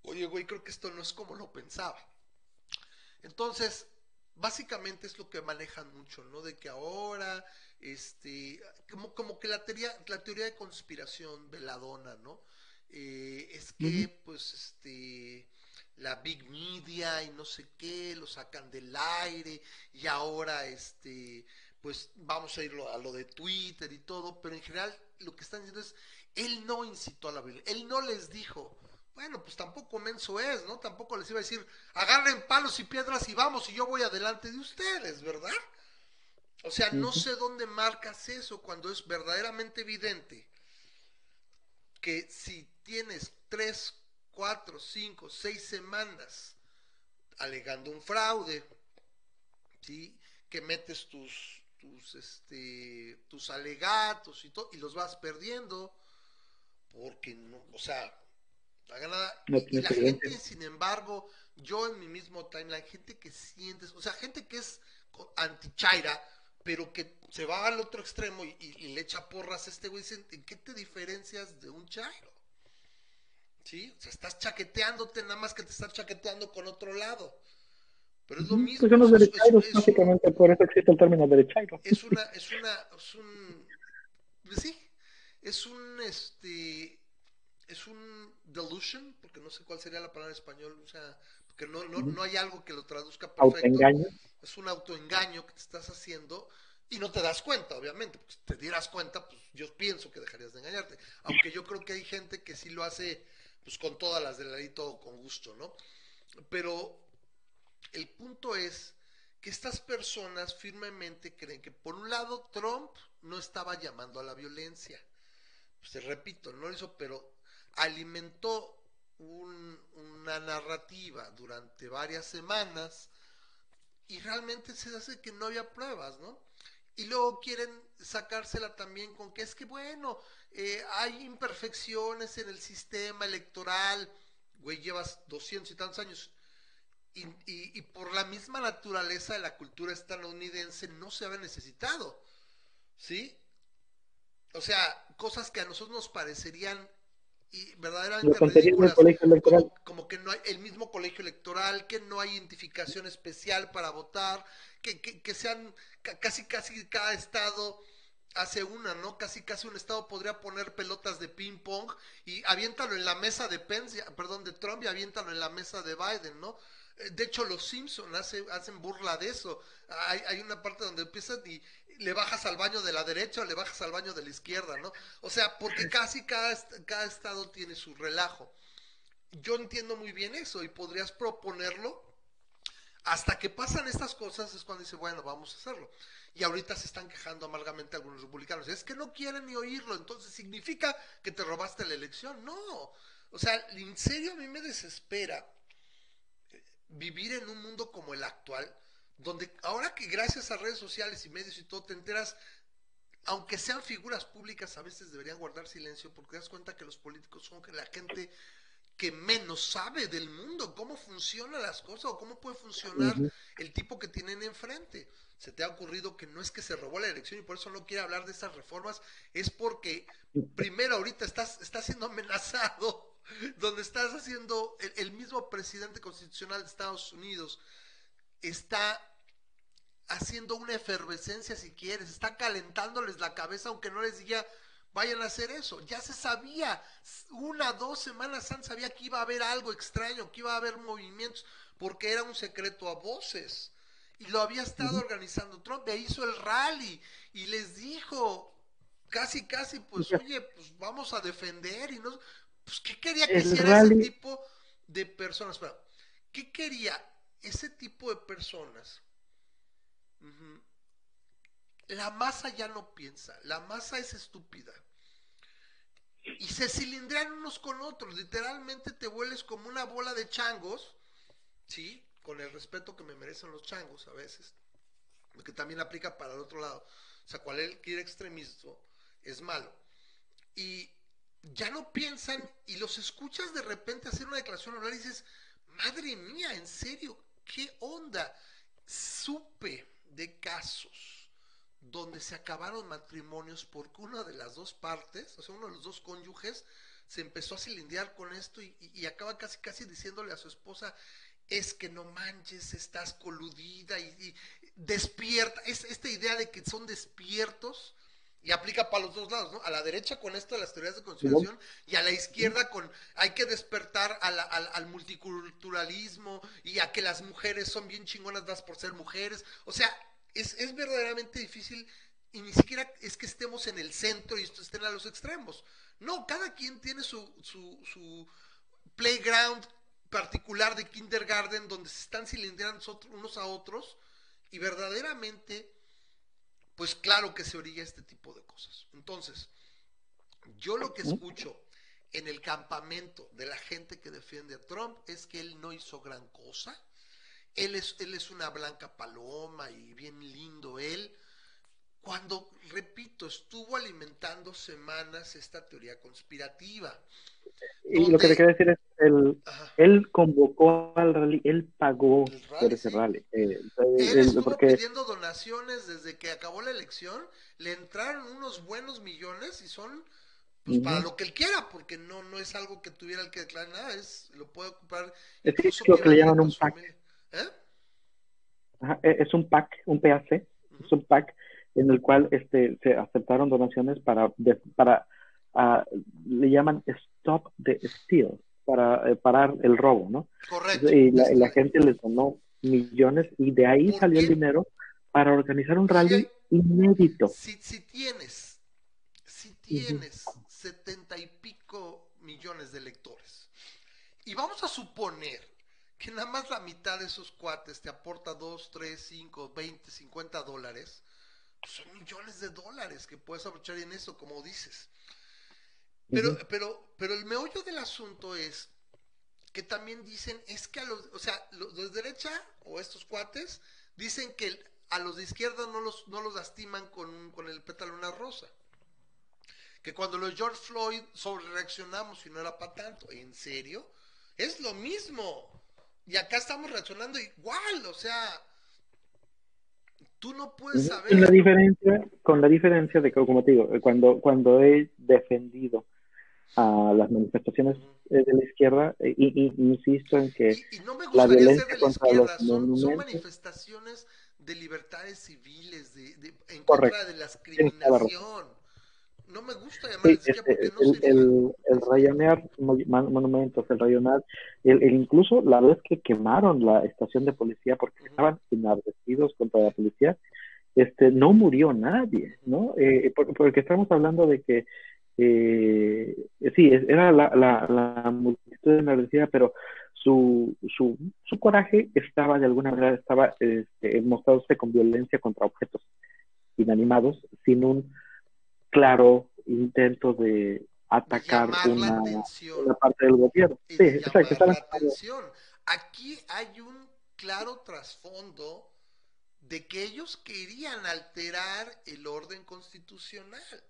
Oye güey, creo que esto no es como lo pensaba. Entonces, básicamente es lo que manejan mucho, ¿no? De que ahora, este, como, como que la teoría, la teoría de conspiración veladona, ¿no? Eh, es que, pues, este, la big media y no sé qué, lo sacan del aire y ahora este pues vamos a ir a lo de Twitter y todo, pero en general lo que están diciendo es él no incitó a la violencia, él no les dijo, bueno, pues tampoco menso es, ¿no? Tampoco les iba a decir, agarren palos y piedras y vamos y yo voy adelante de ustedes, ¿verdad? O sea, no sé dónde marcas eso cuando es verdaderamente evidente que si tienes tres cuatro, cinco, seis semanas alegando un fraude, ¿sí? Que metes tus, tus, este, tus alegatos y todo, y los vas perdiendo, porque no, o sea, la ganada, y la gente, sin embargo, yo en mi mismo timeline, gente que sientes, o sea, gente que es anti-chaira, pero que se va al otro extremo y, le echa porras a este güey, ¿en qué te diferencias de un chairo? ¿Sí? O sea, estás chaqueteándote nada más que te estás chaqueteando con otro lado. Pero es lo mismo. Pues son los básicamente por eso existe el término derechairo. Es una, es una, es un, pues sí, es un, este, es un delusion, porque no sé cuál sería la palabra en español, o sea, porque no, no, no hay algo que lo traduzca perfecto. Autoengaño. Es un autoengaño que te estás haciendo y no te das cuenta, obviamente, porque si te dieras cuenta, pues yo pienso que dejarías de engañarte. Aunque yo creo que hay gente que sí lo hace pues con todas las de la ley, todo con gusto, ¿no? Pero el punto es que estas personas firmemente creen que por un lado Trump no estaba llamando a la violencia. Pues te repito, no lo hizo, pero alimentó una narrativa durante varias semanas y realmente se hace que no había pruebas, ¿no? Y luego quieren sacársela también con que es que, bueno, eh, hay imperfecciones en el sistema electoral, güey, llevas doscientos y tantos años, y, y, por la misma naturaleza de la cultura estadounidense no se había necesitado, ¿sí? O sea, cosas que a nosotros nos parecerían y verdaderamente ridículas, como, como, que no hay el mismo colegio electoral, que no hay identificación especial para votar, que, que, que sean casi casi cada estado hace una, ¿no? Casi casi un estado podría poner pelotas de ping pong y aviéntalo en la mesa de Pence, perdón, de Trump y aviéntalo en la mesa de Biden, ¿no? Eh, de hecho, los Simpson hace, hacen burla de eso. Hay, hay una parte donde empiezan y le bajas al baño de la derecha o le bajas al baño de la izquierda, ¿no? O sea, porque casi cada, cada estado tiene su relajo. Yo entiendo muy bien eso y podrías proponerlo hasta que pasan estas cosas es cuando dice, bueno, vamos a hacerlo. Y ahorita se están quejando amargamente algunos republicanos. Es que no quieren ni oírlo, entonces significa que te robaste la elección. No. O sea, en serio a mí me desespera vivir en un mundo como el actual, donde ahora que gracias a redes sociales y medios y todo te enteras, aunque sean figuras públicas, a veces deberían guardar silencio porque te das cuenta que los políticos son que la gente que menos sabe del mundo, cómo funcionan las cosas o cómo puede funcionar el tipo que tienen enfrente. Se te ha ocurrido que no es que se robó la elección y por eso no quiere hablar de esas reformas, es porque primero ahorita estás, estás siendo amenazado, donde estás haciendo, el, el mismo presidente constitucional de Estados Unidos está haciendo una efervescencia si quieres, está calentándoles la cabeza aunque no les diga vayan a hacer eso. Ya se sabía, una, dos semanas antes sabía que iba a haber algo extraño, que iba a haber movimientos, porque era un secreto a voces. Y lo había estado organizando Trump, e hizo el rally y les dijo, casi, casi, pues, oye, pues vamos a defender y no, pues, ¿qué quería que hiciera ese tipo de personas? ¿Qué quería ese tipo de personas? La masa ya no piensa, la masa es estúpida. Y se cilindran unos con otros, literalmente te vuelves como una bola de changos, ¿sí? Con el respeto que me merecen los changos a veces, que también aplica para el otro lado. O sea, cualquier extremismo es malo. Y ya no piensan y los escuchas de repente hacer una declaración hablar y dices, madre mía, en serio, ¿qué onda? Supe de casos donde se acabaron matrimonios porque una de las dos partes, o sea, uno de los dos cónyuges, se empezó a cilindrar con esto y, acaba casi casi diciéndole a su esposa, es que no manches, estás coludida y, despierta, es esta idea de que son despiertos y aplica para los dos lados, ¿no? A la derecha con esto de las teorías de conspiración y a la izquierda con hay que despertar al, multiculturalismo y a que las mujeres son bien chingonas das por ser mujeres. O sea, es, es verdaderamente difícil y ni siquiera es que estemos en el centro y estén a los extremos. No, cada quien tiene su, su, su playground particular de kindergarten donde se están cilindrando unos a otros y verdaderamente pues claro que se orilla este tipo de cosas. Entonces, yo lo que escucho en el campamento de la gente que defiende a Trump es que él no hizo gran cosa. Él es, él es una blanca paloma y bien lindo él. Cuando, repito, estuvo alimentando semanas esta teoría conspirativa. Y lo que te quiero decir es, el, él convocó al rally, él pagó por ese rally. Eh, él estuvo pidiendo donaciones desde que acabó la elección, le entraron unos buenos millones y son pues, para lo que él quiera, porque no, no es algo que tuviera el que declarar nada, es, lo puede ocupar. Es lo que le llaman un pack. ¿Eh? E, es un pack, un PAC, es un pack en el cual este, se aceptaron donaciones para, para uh, le llaman Stop the Steal para eh, parar el robo, ¿no? Correcto. Y la, gente les donó millones y de ahí salió el dinero para organizar un rally inédito. Si, si, tienes, si tienes setenta y pico millones de lectores y vamos a suponer que nada más la mitad de esos cuates te aporta 2, 3, 5, 20, 50 dólares, pues son millones de dólares que puedes aprovechar en eso, como dices. Pero, pero, pero el meollo del asunto es que también dicen, es que a los, o sea, los de derecha o estos cuates dicen que a los de izquierda no los, no los lastiman con, con el pétalo una rosa. Que cuando los George Floyd sobre reaccionamos y no era para tanto. ¿En serio? Es lo mismo. Y acá estamos reaccionando igual, o sea, tú no puedes saber. la diferencia, con la diferencia de que, como te digo, cuando, cuando he defendido a las manifestaciones de la izquierda e, y, insisto en que la violencia contra los son, son, manifestaciones de libertades civiles de, de en contra de la discriminación no me gusta llamar sí, este, porque no el, el, el, rayonear monumentos, el rayonar, el, el, incluso la vez que quemaron la estación de policía porque estaban enardecidos contra la policía, este, no murió nadie, ¿no? Eh, porque estamos hablando de que eh, sí, era la, la, la multitud enardecida, pero su, su, su coraje estaba de alguna manera, estaba este, mostrándose con violencia contra objetos inanimados, sin un claro intento de atacar una, una, parte del gobierno. Sí, exacto. La atención. Aquí hay un claro trasfondo de que ellos querían alterar el orden constitucional.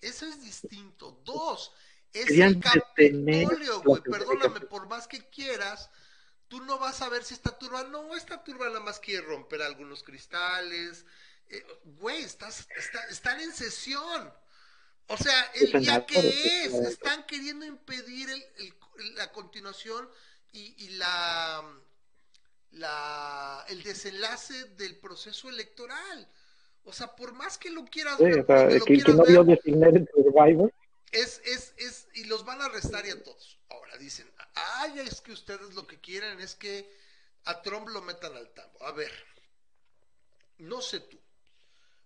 Eso es distinto. Dos, es el Capitolio, güey. Perdóname, por más que quieras, tú no vas a ver si esta turba, no, esta turba nada más quiere romper algunos cristales. Eh, güey, estás, están en sesión. O sea, el día que es, están queriendo impedir el, la continuación y, y la, la, el desenlace del proceso electoral. O sea, por más que lo quieras ver, que, no vio Survivor. Es, es, es, y los van a arrestar y a todos. Ahora dicen, ay, es que ustedes lo que quieren es que a Trump lo metan al tambo. A ver, no sé tú,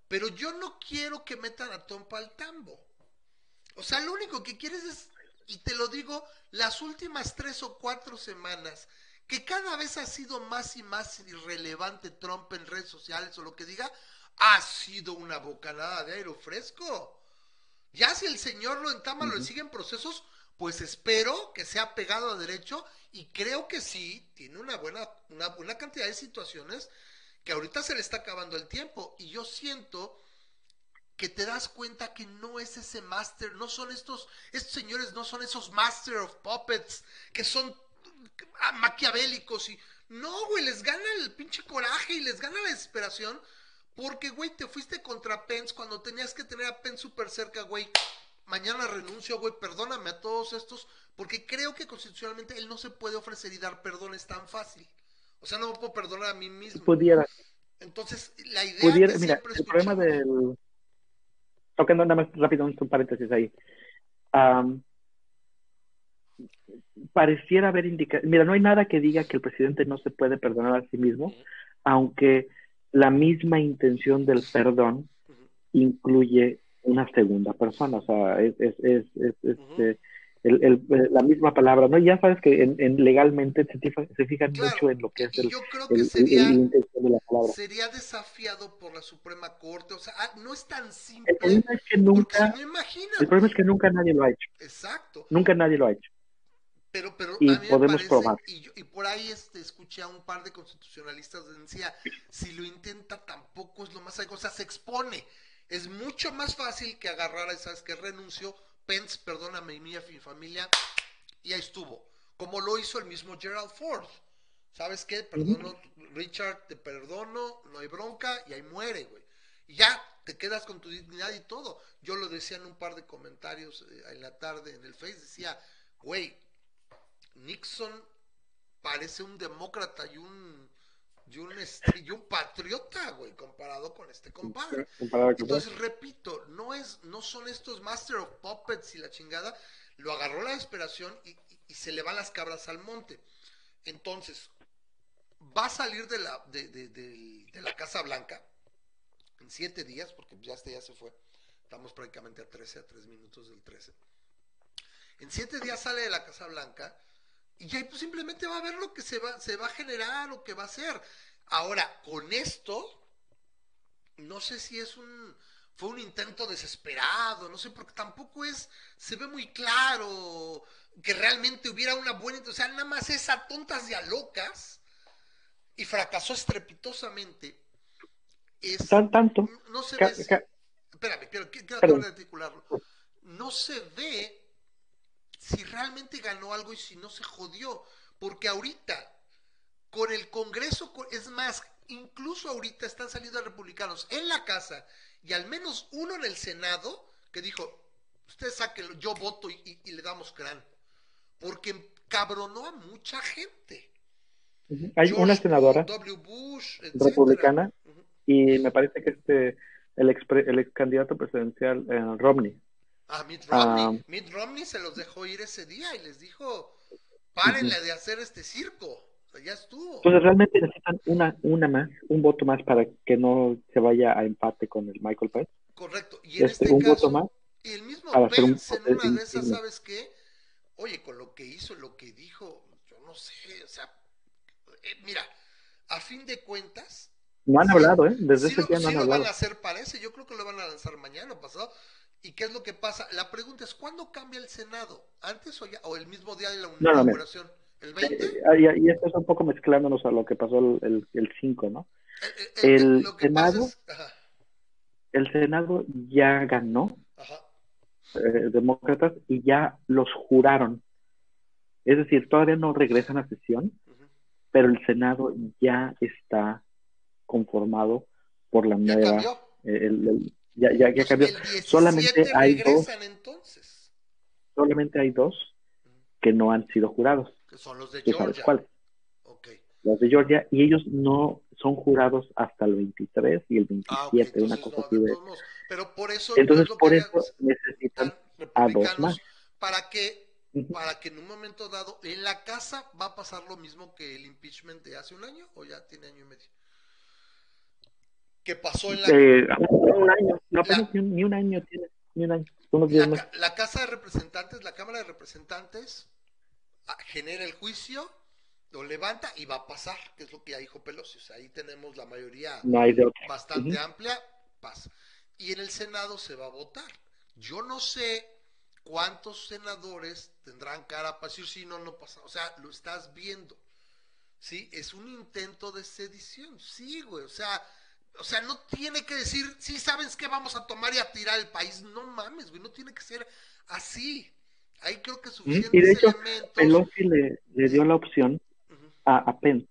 pero yo no quiero que metan a Trump al tambo. O sea, lo único que quieres es, y te lo digo, las últimas tres o cuatro semanas, que cada vez ha sido más y más irrelevante Trump en redes sociales o lo que diga, ha sido una bocanada de aire fresco. Ya si el señor lo entama, lo sigue en procesos, pues espero que sea pegado a derecho y creo que sí, tiene una buena, una buena cantidad de situaciones que ahorita se le está acabando el tiempo y yo siento que te das cuenta que no es ese master, no son estos, estos señores no son esos master of puppets que son maquiavélicos y no, güey, les gana el pinche coraje y les gana la desesperación porque, güey, te fuiste contra Pence cuando tenías que tener a Pence súper cerca, güey. Mañana renuncio, güey, perdóname a todos estos, porque creo que constitucionalmente él no se puede ofrecer y dar perdones tan fácil. O sea, no me puedo perdonar a mí mismo. Pudiera. Entonces, la idea Pudiera, mira, el problema del... Tocando nada más rápido un paréntesis ahí. pareciera haber indicado... Mira, no hay nada que diga que el presidente no se puede perdonar a sí mismo, aunque la misma intención del perdón incluye una segunda persona, o sea, es, es, es, este, el, el, la misma palabra, ¿no? Ya sabes que en, legalmente se, se fijan mucho en lo que es el, yo creo que sería, de la palabra. sería desafiado por la Suprema Corte, o sea, ah, no es tan simple. El problema es que nunca, el problema es que nunca nadie lo ha hecho. Exacto. Nunca nadie lo ha hecho. Pero, pero y podemos probar. Y, y, por ahí este, escuché a un par de constitucionalistas que decía, si lo intenta tampoco es lo más algo, o sea, se expone. Es mucho más fácil que agarrar a esas que renunció, Pence, perdóname, mi familia, y ahí estuvo. Como lo hizo el mismo Gerald Ford. ¿Sabes qué? Perdono, Richard, te perdono, no hay bronca, y ahí muere, güey. Y ya te quedas con tu dignidad y todo. Yo lo decía en un par de comentarios eh, en la tarde en el Face, decía, güey, Nixon parece un demócrata y un y un, este, y un patriota, güey, comparado con este compadre. Entonces, repito, no es, no son estos Master of Puppets y la chingada, lo agarró la desesperación y, se le van las cabras al monte. Entonces, va a salir de la, de, de, de, la Casa Blanca en siete días, porque ya este ya se fue. Estamos prácticamente a 13, a tres minutos del 13. En siete días sale de la Casa Blanca y ahí pues simplemente va a ver lo que se va, se va a generar o que va a ser. Ahora, con esto, no sé si es un, fue un intento desesperado, no sé, porque tampoco es, se ve muy claro que realmente hubiera una buena, o sea, nada más es a tontas y a locas, y fracasó estrepitosamente. Es, Tan, tanto. No se ve, espérame, quiero, quiero articularlo. No se ve si realmente ganó algo y si no se jodió. Porque ahorita, con el Congreso, es más, incluso ahorita están saliendo republicanos en la casa y al menos uno en el Senado que dijo, usted sáquenlo, yo voto y, le damos crán. Porque cabronó a mucha gente. Hay una senadora republicana y me parece que este el ex, el ex candidato presidencial eh, Romney a Mitt Romney. Ah. Mitt Romney se los dejó ir ese día y les dijo, párenle de hacer este circo. O sea, ya estuvo. Entonces realmente necesitan una, una más, un voto más para que no se vaya a empate con el Michael Pence. Correcto. Y en este, este un caso, voto más y el mismo Pence en una de esas, ¿sabes qué? Oye, con lo que hizo, lo que dijo, yo no sé, o sea, eh, mira, a fin de cuentas, no han hablado, ¿eh? Desde ese día no han lo hablado. van a hacer, parece. Yo creo que lo van a lanzar mañana o pasado. ¿Y qué es lo que pasa? La pregunta es, ¿cuándo cambia el Senado? ¿Antes o, ya, o el mismo día de la inauguración? ¿El 20? Eh, eh, y, esto es un poco mezclándonos a lo que pasó el, el, 5, ¿no? Eh, el, Senado, el Senado ya ganó, demócratas, y ya los juraron. Es decir, todavía no regresan a sesión, pero el Senado ya está conformado por la nueva... el, ya, ya, ya cambió. Solamente hay dos. Entonces? Solamente hay dos que no han sido jurados. Que son los de Georgia. cuáles? Los de Georgia, y ellos no son jurados hasta el 23 y el 27, ah, una cosa así de. Pero por eso. Entonces, por eso necesitan a dos más. Para que, para que en un momento dado, en la casa va a pasar lo mismo que el impeachment de hace un año, o ya tiene año y medio que pasó en la... Eh, un año, no ni, un año tiene, ni un año, la, la, Casa de Representantes, la Cámara de Representantes ah, genera el juicio, lo levanta y va a pasar, que es lo que ya dijo Pelosi. O sea, ahí tenemos la mayoría bastante amplia, pasa. Y en el Senado se va a votar. Yo no sé cuántos senadores tendrán cara para decir si no, no pasa. O sea, lo estás viendo. ¿Sí? Es un intento de sedición. Sí, güey. O sea, o sea, no tiene que decir, sí sabes que vamos a tomar y a tirar el país. No mames, güey. No tiene que ser así. Ahí creo que suficientes Y de hecho, Pelosi le, le dio la opción a, a Penn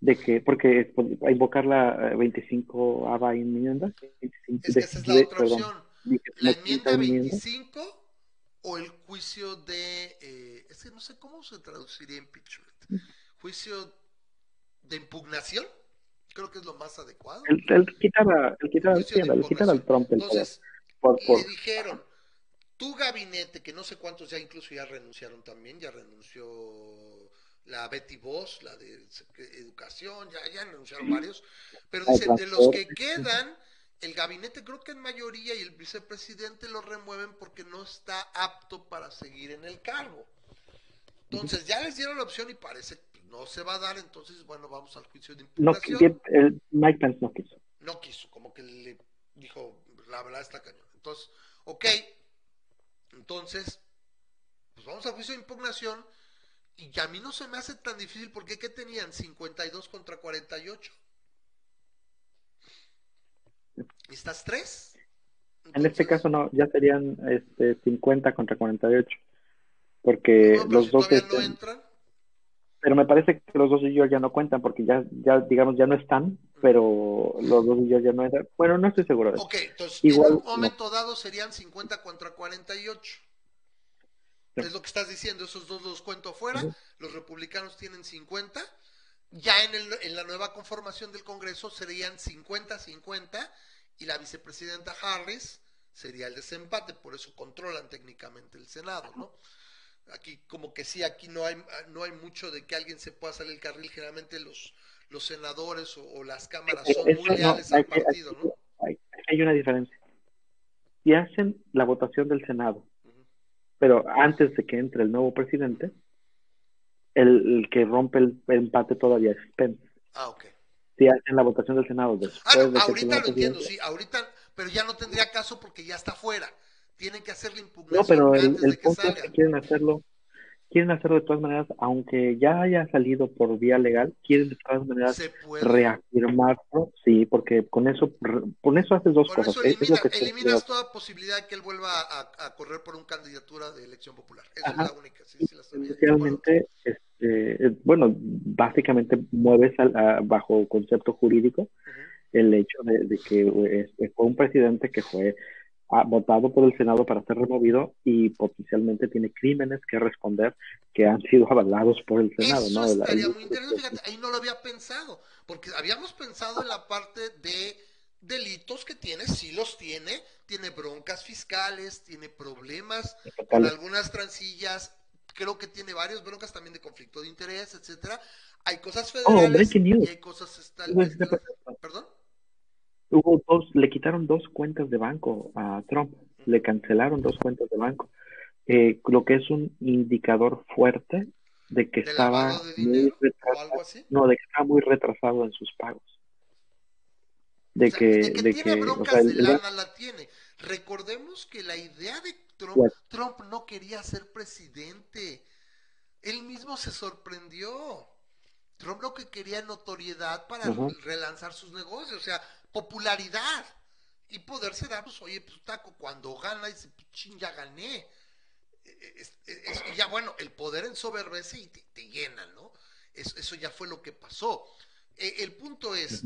de que, porque a invocar la 25 ABA enmienda. es que esa es la otra opción. la enmienda 25 o el juicio de, eh, es que no sé cómo se traduciría impeachment. Juicio de impugnación, creo que es lo más adecuado. El, el quitar, a, el quitar, el quitar al Trump. Entonces, por, por, le dijeron, tu gabinete, que no sé cuántos ya incluso ya renunciaron también, ya renunció la Betty Voss, la de educación, ya, ya renunciaron varios, pero dicen, de los que quedan, el gabinete creo que en mayoría y el vicepresidente lo remueven porque no está apto para seguir en el cargo. Entonces ya les dieron la opción y parece que no se va a dar, entonces bueno, vamos al juicio de impugnación. No, el Mike Pence no quiso. No quiso, como que le dijo, la verdad está cañón. Entonces, ok, entonces, pues vamos al juicio de impugnación y a mí no se me hace tan difícil porque ¿qué tenían? 52 contra 48. ¿Estás tres? en este caso no, ya serían este 50 contra 48. Porque los dos no entran. Pero me parece que los dos y yo ya no cuentan porque ya, ya digamos, ya no están, pero los dos y yo ya no entran. Bueno, no estoy seguro de eso. Ok, entonces Igual, en un momento dado serían 50 contra 48. Es lo que estás diciendo, esos dos los cuento afuera, los republicanos tienen 50, ya en, el, en la nueva conformación del Congreso serían 50-50 y la vicepresidenta Harris sería el desempate, por eso controlan técnicamente el Senado, ¿no? Aquí como que sí, aquí no hay, no hay mucho de que alguien se pueda salir el carril, generalmente los, los senadores o, las cámaras son muy leales al partido, ¿no? Hay, hay, una diferencia. Si hacen la votación del Senado, pero antes de que entre el nuevo presidente, el, que rompe el empate todavía es Pence. Ah, ok si hacen la votación del Senado después ah, no, ahorita lo entiendo, sí, ahorita, pero ya no tendría caso porque ya está fuera. Tienen que hacer la impugnación. No, pero el, el punto es que quieren hacerlo, quieren hacerlo de todas maneras, aunque ya haya salido por vía legal, quieren de todas maneras reafirmarlo, sí, porque con eso, con eso haces dos cosas. Eso eliminas toda posibilidad de que él vuelva a, correr por una candidatura de elección popular. Esa es la única. Sí, sí, Especialmente, este, bueno, básicamente mueves bajo concepto jurídico el hecho de, que fue un presidente que fue ah, votado por el Senado para ser removido y potencialmente tiene crímenes que responder que han sido avalados por el Senado. Eso estaría muy interesante, fíjate, ahí no lo había pensado, porque habíamos pensado en la parte de delitos que tiene, sí los tiene, tiene broncas fiscales, tiene problemas con algunas transillas, creo que tiene varios broncas también de conflicto de interés, etcétera. Hay cosas oh, federales y hay cosas perdón. Hubo dos, le quitaron dos cuentas de banco a Trump, le cancelaron dos cuentas de banco, eh, lo que es un indicador fuerte de que estaba muy retrasado, no, de que estaba muy retrasado en sus pagos. De que, de que, tiene broncas de lana la tiene. Recordemos que la idea de Trump, Trump no quería ser presidente. Él mismo se sorprendió. Trump lo que quería notoriedad para relanzar sus negocios, o sea, popularidad y poderse dar, pues, oye, pues taco, cuando gana, dice, pues, ching, ya gané. y ya bueno, el poder ensoberbece y te, llena, ¿no? Eso, ya fue lo que pasó. E, el punto es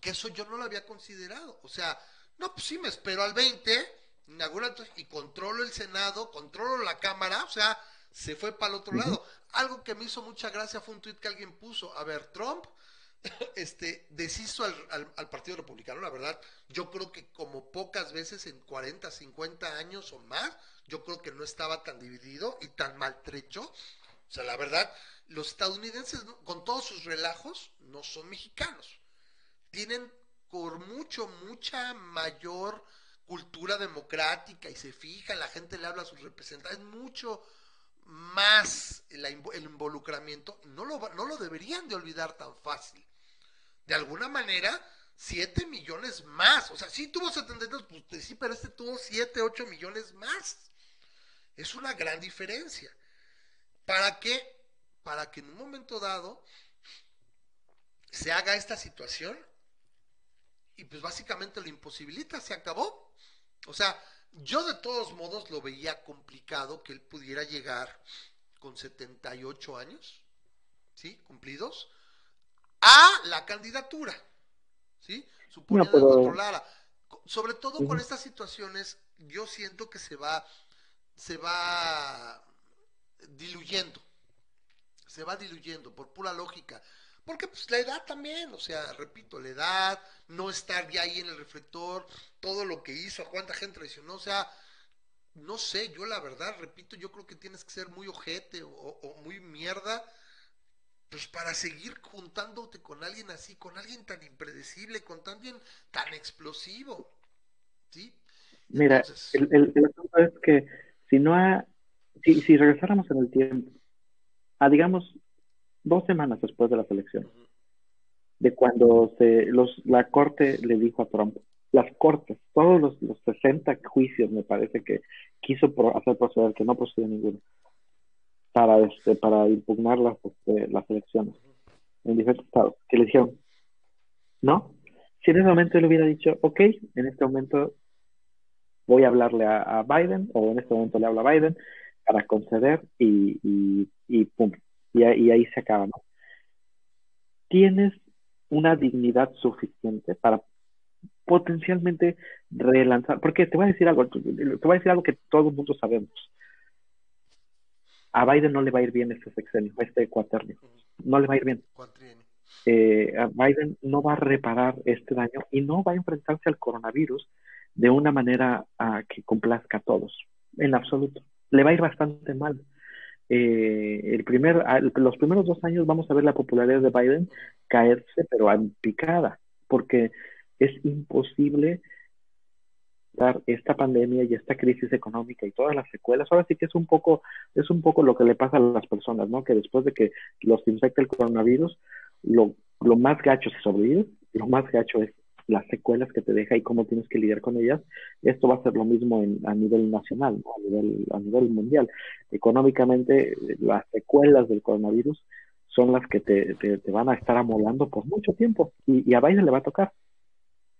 que eso yo no lo había considerado. O sea, no, pues sí me espero al 20 y controlo el Senado, controlo la Cámara, o sea, se fue para el otro lado. Algo que me hizo mucha gracia fue un tuit que alguien puso, a ver, Trump este deshizo al, al, Partido Republicano, la verdad, yo creo que como pocas veces en 40, 50 años o más, yo creo que no estaba tan dividido y tan maltrecho. O sea, la verdad, los estadounidenses, con todos sus relajos, no son mexicanos. Tienen por mucho, mucha mayor cultura democrática y se fija, la gente le habla a sus representantes, es mucho más el involucramiento, no lo, no lo deberían de olvidar tan fácil. De alguna manera, 7 millones más. O sea, sí tuvo 72, pues sí, pero este tuvo 7, 8 millones más. Es una gran diferencia. ¿Para qué? Para que en un momento dado se haga esta situación y pues básicamente lo imposibilita, se acabó. O sea, yo de todos modos lo veía complicado que él pudiera llegar con 78 años, ¿sí? Cumplidos, a la candidatura, ¿sí? Suponiendo controlara. Sobre todo con estas situaciones, yo siento que se va, se va diluyendo, se va diluyendo por pura lógica. Porque pues la edad también, o sea, repito, la edad, no estar ya ahí en el reflector, todo lo que hizo, a cuánta gente traicionó, o sea, no sé, yo la verdad, repito, yo creo que tienes que ser muy ojete o, muy mierda, pues para seguir juntándote con alguien así, con alguien tan impredecible, con alguien tan explosivo, ¿sí? Mira, el, el, asunto es que si no ha, si, si regresáramos en el tiempo, a digamos dos semanas después de la elecciones, de cuando se, los, la corte le dijo a Trump, las cortes, todos los, los 60 juicios me parece que quiso hacer proceder, que no procedió ninguno, para, este, para impugnar las, este, las elecciones en diferentes estados, que le dijeron, no, si en ese momento él hubiera dicho, ok, en este momento voy a hablarle a, Biden, o en este momento le hablo a Biden, para conceder y, y, y pum, y, ahí se acaba, ¿no? Tienes una dignidad suficiente para potencialmente relanzar, porque te voy a decir algo, te voy a decir algo que todo el sabemos. A Biden no le va a ir bien este sexenio, este cuaternio. No le va a ir bien. Eh, a Biden no va a reparar este daño y no va a enfrentarse al coronavirus de una manera que complazca a todos, en absoluto. Le va a ir bastante mal eh, el primer, los primeros dos años vamos a ver la popularidad de Biden caerse, pero en picada, porque es imposible esta pandemia y esta crisis económica y todas las secuelas. Ahora sí que es un poco, es un poco lo que le pasa a las personas, ¿no? Que después de que los infecta el coronavirus, lo, lo más gacho es sobrevivir, lo más gacho es las secuelas que te deja y cómo tienes que lidiar con ellas, esto va a ser lo mismo a nivel nacional, a, nivel, a nivel mundial. Económicamente, las secuelas del coronavirus son las que te, te, van a estar amolando por mucho tiempo y, a Biden le va a tocar.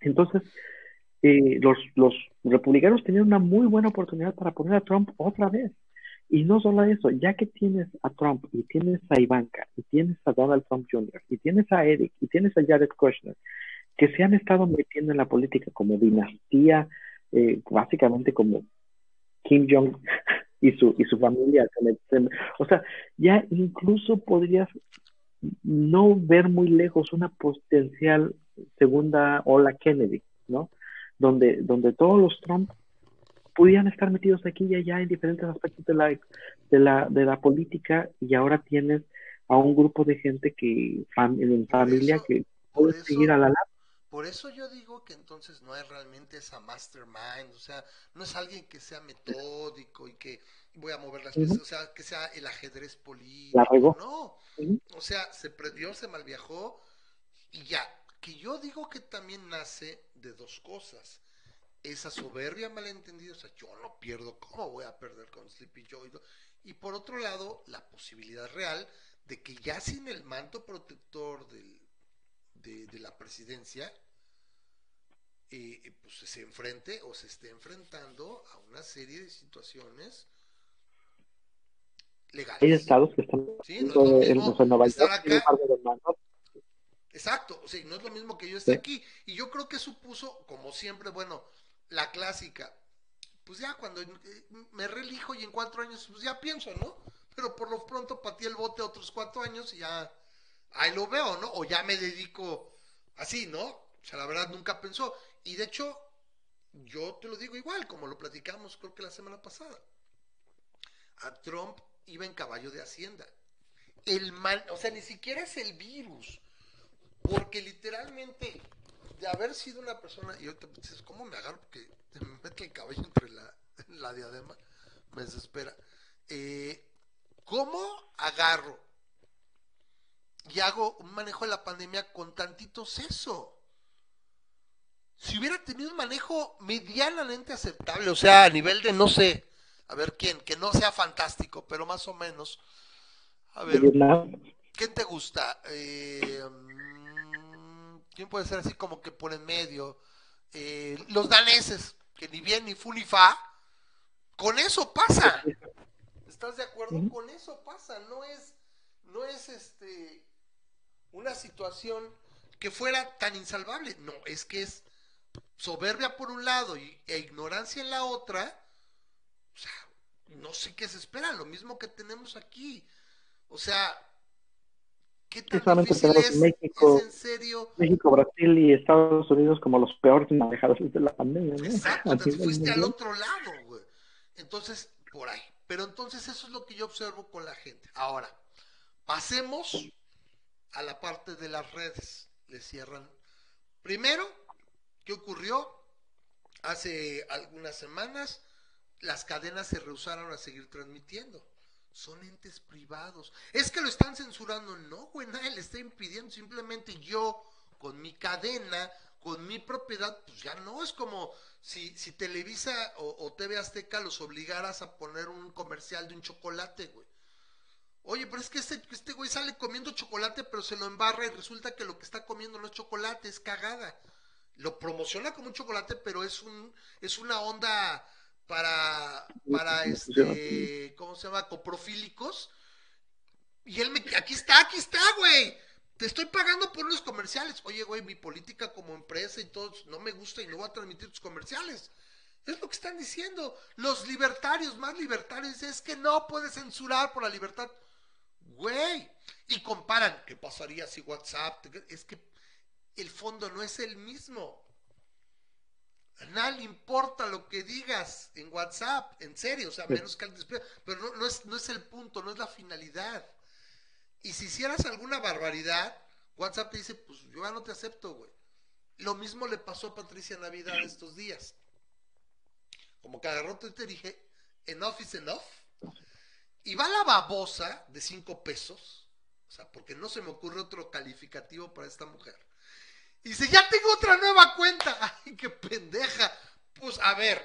Entonces, eh, los, los republicanos tenían una muy buena oportunidad para poner a Trump otra vez. Y no solo eso, ya que tienes a Trump y tienes a Ivanka y tienes a Donald Trump Jr. y tienes a Eric y tienes a Jared Kushner que se han estado metiendo en la política como dinastía, eh, básicamente como Kim Jong y su, y su familia. O sea, ya incluso podrías no ver muy lejos una potencial segunda ola Kennedy, ¿no? Donde, donde todos los Trump pudieran estar metidos aquí y allá en diferentes aspectos de la, de la, de la política y ahora tienes a un grupo de gente que en familia que puede seguir a la larga por eso yo digo que entonces no es realmente esa mastermind, o sea, no es alguien que sea metódico y que voy a mover las piezas, o sea, que sea el ajedrez político, no, o sea, se prendió, se malviajó y ya, que yo digo que también nace de dos cosas, esa soberbia malentendida, o sea, yo no pierdo, ¿cómo voy a perder con Sleepy Joe? Y por otro lado, la posibilidad real de que ya sin el manto protector del de, la presidencia, eh, eh, pues se enfrente o se esté enfrentando a una serie de situaciones legales. Hay estados que están ¿Sí? no es Exacto, o sea, no es lo mismo que yo esté aquí. Y yo creo que supuso, como siempre, bueno, la clásica. Pues ya cuando eh, me relijo y en cuatro años, pues ya pienso, ¿no? Pero por lo pronto patí el bote otros cuatro años y ya ahí lo veo, ¿no? O ya me dedico así, ¿no? O sea, la verdad nunca pensó. Y de hecho, yo te lo digo igual, como lo platicamos creo que la semana pasada. A Trump iba en caballo de Hacienda. El mal, o sea, ni siquiera es el virus. Porque literalmente, de haber sido una persona, y ahorita dices, ¿cómo me agarro? Porque me mete el caballo entre la, la diadema, me desespera. Eh, ¿Cómo agarro y hago un manejo de la pandemia con tantito seso? Si hubiera tenido un manejo medianamente aceptable, o sea, a nivel de, no sé, a ver quién, que no sea fantástico, pero más o menos. A ver, ¿quién te gusta? Eh, mm, ¿Quién puede ser así como que por en medio? Eh, los daneses, que ni bien ni fu ni fa, con eso pasa. ¿Estás de acuerdo? Con eso pasa, no es, no es este una situación que fuera tan insalvable, no, es que es soberbia por un lado y, e ignorancia en la otra, o sea, no sé qué se espera, lo mismo que tenemos aquí. O sea, ¿qué tan difícil es, México, en serio? México, Brasil y Estados Unidos como los peores manejadores de la pandemia. ¿no? Exacto, te fuiste al otro lado, güey. Entonces, por ahí. Pero entonces eso es lo que yo observo con la gente. Ahora, pasemos a la parte de las redes. Le cierran. Primero, ¿qué ocurrió? Hace algunas semanas las cadenas se rehusaron a seguir transmitiendo. Son entes privados. Es que lo están censurando. No, güey, nadie le está impidiendo. Simplemente yo, con mi cadena, con mi propiedad, pues ya no. Es como si, si Televisa o, TV Azteca los obligaras a poner un comercial de un chocolate, güey. Oye, pero es que este, este güey sale comiendo chocolate, pero se lo embarra y resulta que lo que está comiendo no es chocolate, es cagada. Lo promociona como un chocolate, pero es un, es una onda para, para este, ¿cómo se llama? Coprofílicos. Y él me, aquí está, aquí está, güey. Te estoy pagando por unos comerciales. Oye, güey, mi política como empresa y todo no me gusta y no voy a transmitir tus comerciales. Es lo que están diciendo. Los libertarios, más libertarios, es que no puedes censurar por la libertad. Güey. Y comparan, ¿qué pasaría si WhatsApp? Es que el fondo no es el mismo. Nadie le importa lo que digas en WhatsApp, en serio, o sea, menos que al pero no, no, es, no es el punto, no es la finalidad. Y si hicieras alguna barbaridad, WhatsApp te dice, pues yo ya no te acepto, güey. Lo mismo le pasó a Patricia Navidad estos días. Como que agarró y dije, enough is enough. Y va la babosa de cinco pesos, o sea, porque no se me ocurre otro calificativo para esta mujer y dice, ya tengo otra nueva cuenta. Ay, qué pendeja. Pues a ver,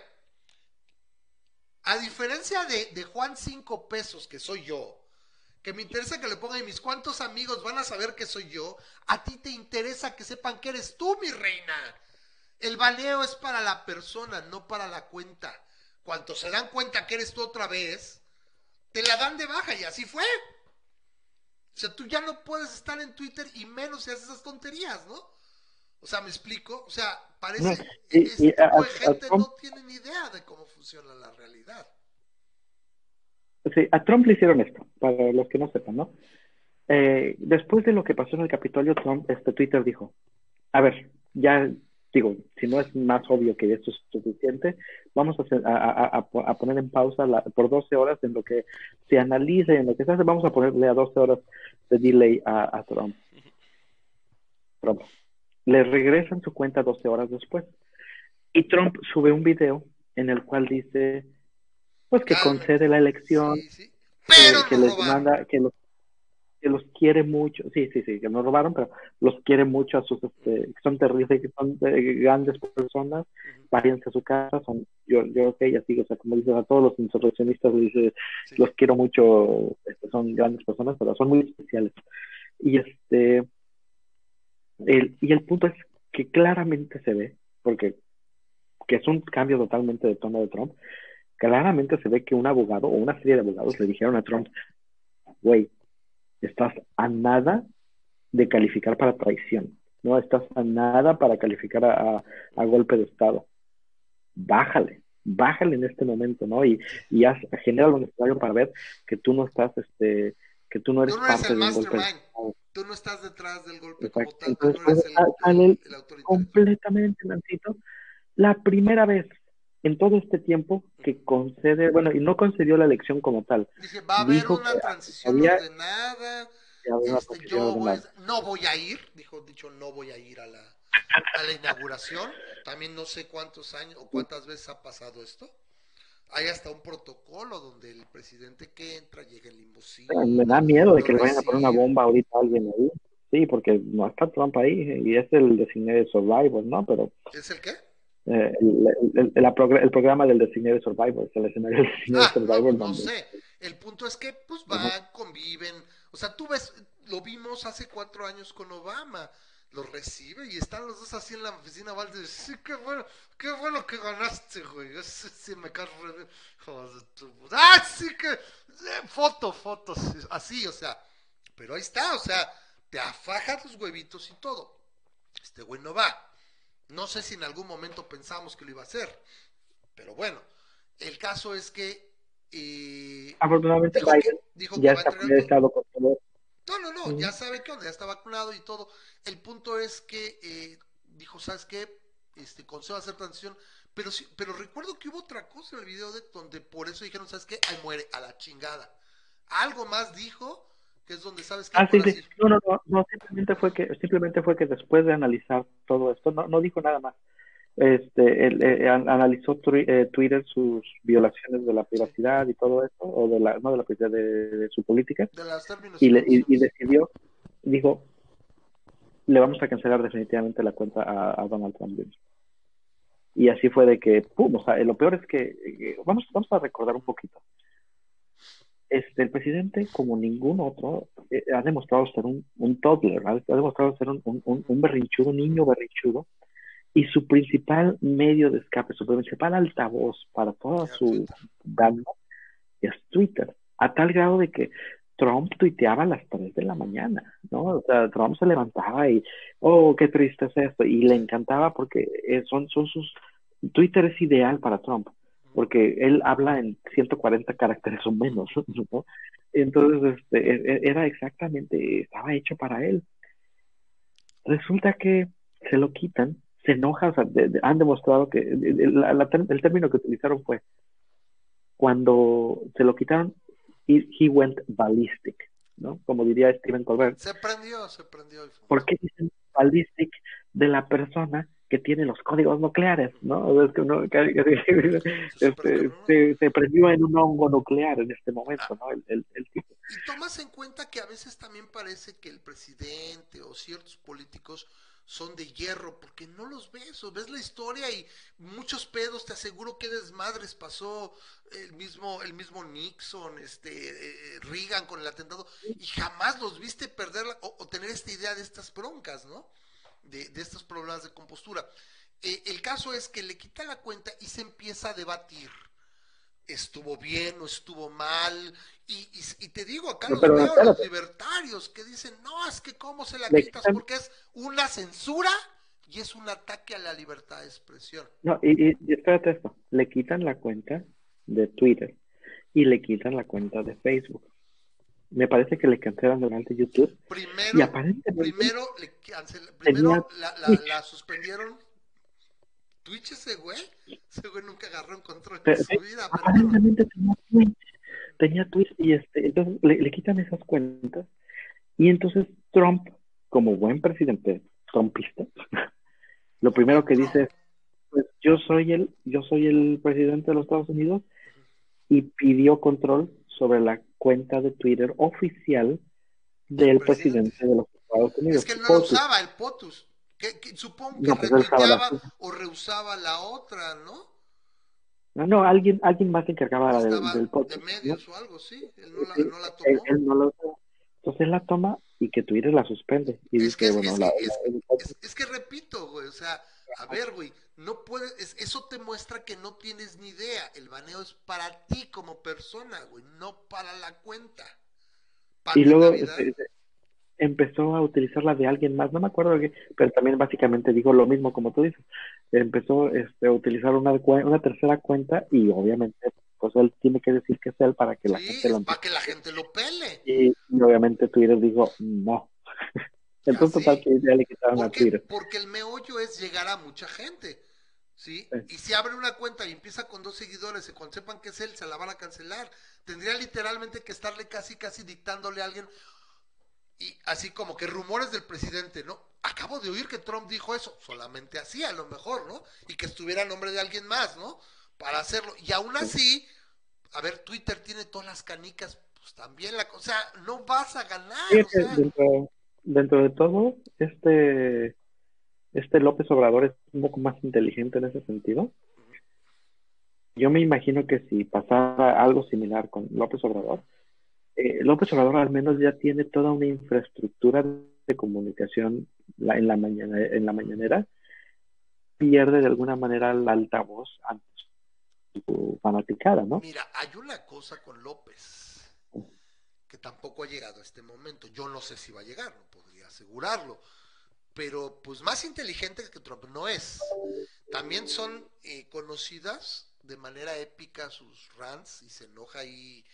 a diferencia de, Juan cinco pesos, que soy yo, que me interesa que le ponga y mis cuantos amigos van a saber que soy yo, a ti te interesa que sepan que eres tú, mi reina. El baneo es para la persona, no para la cuenta. Cuando se dan cuenta que eres tú otra vez, te la dan de baja y así fue. O sea, tú ya no puedes estar en Twitter y menos si haces esas tonterías, ¿no? O sea, ¿me explico? O sea, parece que este tipo de gente no tiene ni idea de cómo funciona la realidad. Sí, a Trump le hicieron esto, para los que no sepan, ¿no? Eh, después de lo que pasó en el Capitolio, Trump, este Twitter dijo, a ver, ya digo, si no es más obvio que esto es suficiente, vamos a, a, poner en pausa por 12 horas en lo que se analice, en lo que se hace, vamos a ponerle a 12 horas de delay a, Trump. Trump le regresan su cuenta 12 horas después. Y Trump sube un video en el cual dice, pues que concede la elección, que, les manda, que los, que los quiere mucho, sí, sí, sí, que nos robaron, pero los quiere mucho a sus, este, que son terribles, que son eh, grandes personas, váyanse a su casa, son, yo, yo ok, así, o sea, como dice a todos los insurreccionistas, dice, los quiero mucho, este, son grandes personas, pero son muy especiales. Y este, y el punto es que claramente se ve, porque que es un cambio totalmente de tono de Trump, claramente se ve que un abogado o una serie de abogados le dijeron a Trump, güey, estás a nada de calificar para traición, no estás a nada para calificar a, golpe de Estado. Bájale, bájale en este momento, ¿no? Y, y genera lo necesario para ver que tú no estás, este, que tú no eres parte de golpe tú no estás detrás del golpe como tal, no eres el, Completamente, Nancito. La primera vez en todo este tiempo que concede, bueno, y no concedió la elección como tal. Dice, va a haber una transición ordenada. Este, yo no voy a ir, dijo, dicho, no voy a ir a la, a la inauguración. También no sé cuántos años o cuántas veces ha pasado esto. Hay hasta un protocolo donde el presidente que entra llega en limusina. Me da miedo de que le vayan a poner una bomba ahorita a alguien ahí. Sí, porque no está Trump ahí y es el Designated Survivor, ¿no? Pero, ¿Es el qué? Eh, el, el, el, programa del Designated Survivor, el escenario del Designated ah, Survivor. No, no sé. El punto es que, pues, van, conviven. O sea, tú ves, lo vimos hace cuatro años con Obama lo recibe y están los dos así en la oficina Valde. Sí, qué bueno, qué bueno que ganaste, güey. Sí, me cae Ah, sí que. Eh, foto, fotos. Así, o sea. Pero ahí está, o sea, te afajas los huevitos y todo. Este güey no va. No sé si en algún momento pensamos que lo iba a hacer. Pero bueno, el caso es que. Eh, Afortunadamente, dijo ya está estado con todo no, no, no, ya sabe que ya está vacunado y todo. El punto es que eh, dijo, ¿sabes qué? Este, consejo hacer transición. Pero sí, pero recuerdo que hubo otra cosa en el video de donde por eso dijeron, ¿sabes qué? Ahí muere, a la chingada. Algo más dijo, que es donde sabes que... Ah, sí, sí. No, no, no, no, simplemente fue que, simplemente fue que después de analizar todo esto, no, no dijo nada más este, él, eh, analizó eh, Twitter sus violaciones de la privacidad y todo eso, o de la, no de la privacidad, de, su política, y, y, decidió, dijo, le vamos a cancelar definitivamente la cuenta a, Donald Trump. Y así fue de que, pum, o sea, lo peor es que, eh, vamos, vamos a recordar un poquito. Este, el presidente, como ningún otro, ha demostrado ser un, un toddler, ha, demostrado ser un, un, un berrinchudo, un niño berrinchudo, y su principal medio de escape, su principal altavoz para toda su banda es Twitter, a tal grado de que Trump tuiteaba a las 3 de la mañana, ¿no? O sea, Trump se levantaba y, oh, qué triste es esto, y le encantaba porque eh, son, son sus, Twitter es ideal para Trump, porque él habla en 140 caracteres o menos, ¿no? Entonces, este, e, e, era exactamente, estaba hecho para él. Resulta que se lo quitan se enoja, o sea, han demostrado que el término que utilizaron fue cuando se lo quitaron, he, went ballistic, ¿no? Como diría Stephen Colbert. Se prendió, se prendió. ¿Por qué dicen ballistic de la persona que tiene los códigos nucleares, ¿no? Es que uno, este, se, prendió en un hongo nuclear en este momento, ¿no? El, el, el tipo. Y tomas en cuenta que a veces también parece que el presidente o ciertos políticos son de hierro, porque no los ves, o ves la historia y muchos pedos, te aseguro que desmadres pasó el mismo, el mismo Nixon, este, eh, Reagan con el atentado, y jamás los viste perder o, tener esta idea de estas broncas, ¿no? De, de estos problemas de compostura. Eh, el caso es que le quita la cuenta y se empieza a debatir estuvo bien o estuvo mal. Y, y, te digo, acá los veo los libertarios que dicen, no, es que cómo se la quitas porque es una censura y es un ataque a la libertad de expresión. No, y, y espérate esto, le quitan la cuenta de Twitter y le quitan la cuenta de Facebook. Me parece que le cancelan durante YouTube. Primero, y aparentemente, primero, le primero la, la, la suspendieron Twitch ese güey. Ese güey nunca agarró un control de su vida. Aparentemente tenía Twitch. Tenía Twitch y este, entonces le, quitan esas cuentas. Y entonces Trump, como buen presidente trumpista, lo primero que dice es, pues yo soy el, yo soy el presidente de los Estados Unidos y pidió control sobre la cuenta de Twitter oficial del presidente? de los Estados Unidos. Es que él no lo usaba, el POTUS supongo que pues, retuiteaba o rehusaba la otra, ¿no? No, no, alguien, alguien más se encargaba del, del De medios o algo, sí. Él no la, no la tomó. Él, no lo Entonces él la toma y que Twitter la suspende. Y es, que, bueno, la, es, que repito, güey, o sea, a ver, güey, no puedes, eso te muestra que no tienes ni idea. El baneo es para ti como persona, güey, no para la cuenta. y luego, empezó a utilizar de alguien más, no me acuerdo qué, pero también básicamente dijo lo mismo como tú dices, empezó este, a utilizar una, una tercera cuenta y obviamente pues él tiene que decir que es él para que la gente lo para que la gente lo pele. Y, obviamente Twitter dijo no. Entonces total que ya le quitaron porque, a Twitter. Porque el meollo es llegar a mucha gente. ¿Sí? Y si abre una cuenta y empieza con dos seguidores y cuando sepan que es él, se la van a cancelar. Tendría literalmente que estarle casi, casi dictándole a alguien, y así como que rumores del presidente, ¿no? Acabo de oír que Trump dijo eso, solamente así a lo mejor, ¿no? Y que estuviera a nombre de alguien más, ¿no? para hacerlo. Y aún así, a ver, Twitter tiene todas las canicas, pues también la cosa, no vas a ganar. dentro, dentro de todo, este, este López Obrador es un poco más inteligente en ese sentido. Yo me imagino que si pasara algo similar con López Obrador, eh, López Obrador al menos ya tiene toda una infraestructura de comunicación en, la mañana, en la mañanera, pierde de alguna manera el altavoz ante su fanaticada, ¿no? Mira, hay una cosa con López que tampoco ha llegado a este momento. Yo no sé si va a llegar, no podría asegurarlo. Pero pues más inteligente que Trump no es. También son eh, conocidas de manera épica sus rants y se enoja y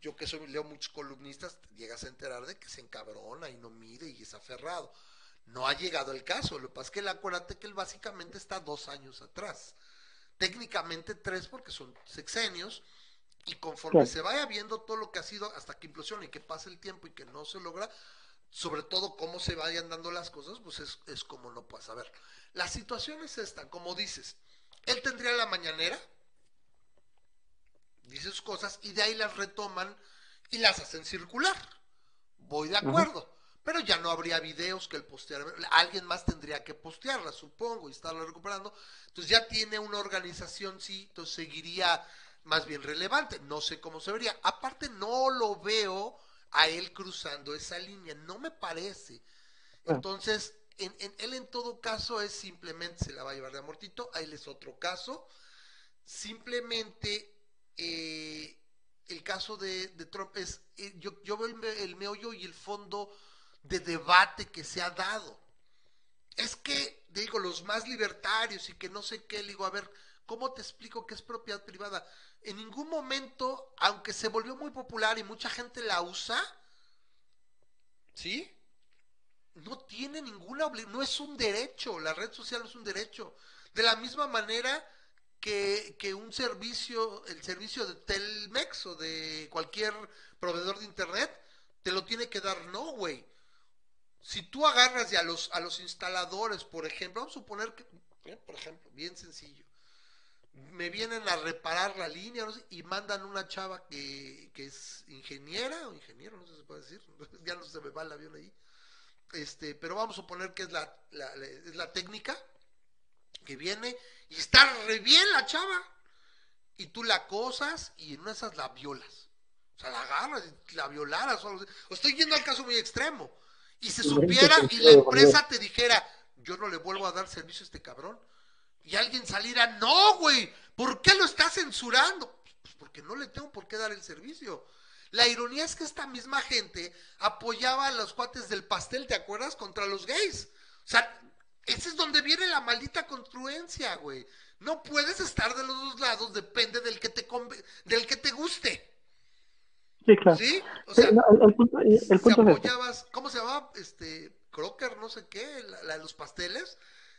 yo que soy, leo muchos columnistas, llegas a enterar de que se encabrona y no mide y es aferrado. No ha llegado el caso, lo que pasa es que acuérdate que él básicamente está dos años atrás. Técnicamente tres porque son sexenios y conforme se vaya viendo todo lo que ha sido hasta que implosione y que pase el tiempo y que no se logra, sobre todo cómo se vayan dando las cosas, pues es, es como no puedes saber. La situación es esta, como dices, él tendría la mañanera, dice sus cosas y de ahí las retoman y las hacen circular. Voy de acuerdo. Pero ya no habría videos que él posteara. Alguien más tendría que postearlas, supongo, y estarla recuperando. Entonces ya tiene una organización, sí, entonces seguiría más bien relevante. No sé cómo se vería. Aparte, no lo veo a él cruzando esa línea. No me parece. Ah. Entonces, en, él en todo caso es simplemente se la va a llevar de amortito. A él es otro caso. Simplemente eh, el caso de, Trump es, eh, yo, yo, veo el, meollo y el fondo de debate que se ha dado. Es que, digo, los más libertarios y que no sé qué, digo, a ver, ¿cómo te explico que es propiedad privada? En ningún momento, aunque se volvió muy popular y mucha gente la usa, ¿sí? No tiene ninguna obligación, no es un derecho, la red social no es un derecho. De la misma manera que, un servicio, el servicio de Telmex o de cualquier proveedor de internet, te lo tiene que dar no, güey. Si tú agarras ya a los, a los instaladores, por ejemplo, vamos a suponer que, eh, por ejemplo, bien sencillo, me vienen a reparar la línea y mandan una chava que, que es ingeniera o ingeniero, no sé si se puede decir, ya no se me va el avión ahí, este, pero vamos a suponer que es la, es la técnica que viene y está re bien la chava. Y tú la acosas y en una de esas la violas. O sea, la agarras y la violaras. O, estoy yendo al caso muy extremo. Y se supiera y la empresa te dijera, yo no le vuelvo a dar servicio a este cabrón. Y alguien saliera, no, güey, ¿por qué lo está censurando? Pues porque no le tengo por qué dar el servicio. La ironía es que esta misma gente apoyaba a los cuates del pastel, ¿te acuerdas? Contra los gays. O sea, ese es donde viene la maldita construencia, güey. No puedes estar de los dos lados, depende del que te del que te guste. Sí, claro. ¿Sí? O sea, el, punto, el punto apoyabas, ¿cómo se llamaba? Este, Crocker, no sé qué, la, de los pasteles.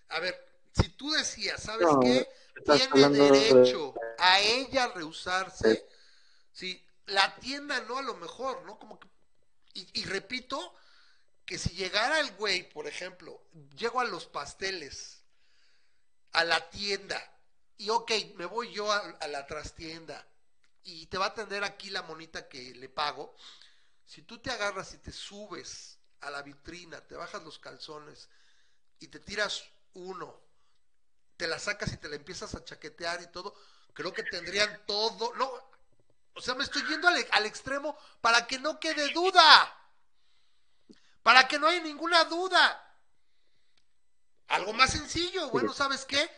A ver, si tú decías, ¿sabes qué? Tiene derecho a ella rehusarse. Sí. la tienda no, a lo mejor, ¿no? Como que, y repito, que si llegara el güey, por ejemplo, llego a los pasteles, a la tienda, y ok, me voy yo a, la trastienda, y te va a atender aquí la monita que le pago, si tú te agarras y te subes a la vitrina, te bajas los calzones y te tiras uno, te la sacas y te la empiezas a chaquetear y todo, creo que tendrían todo, no, o sea, me estoy yendo al, al extremo para que no quede duda para que no haya ninguna duda. Algo más sencillo, bueno, ¿sabes qué?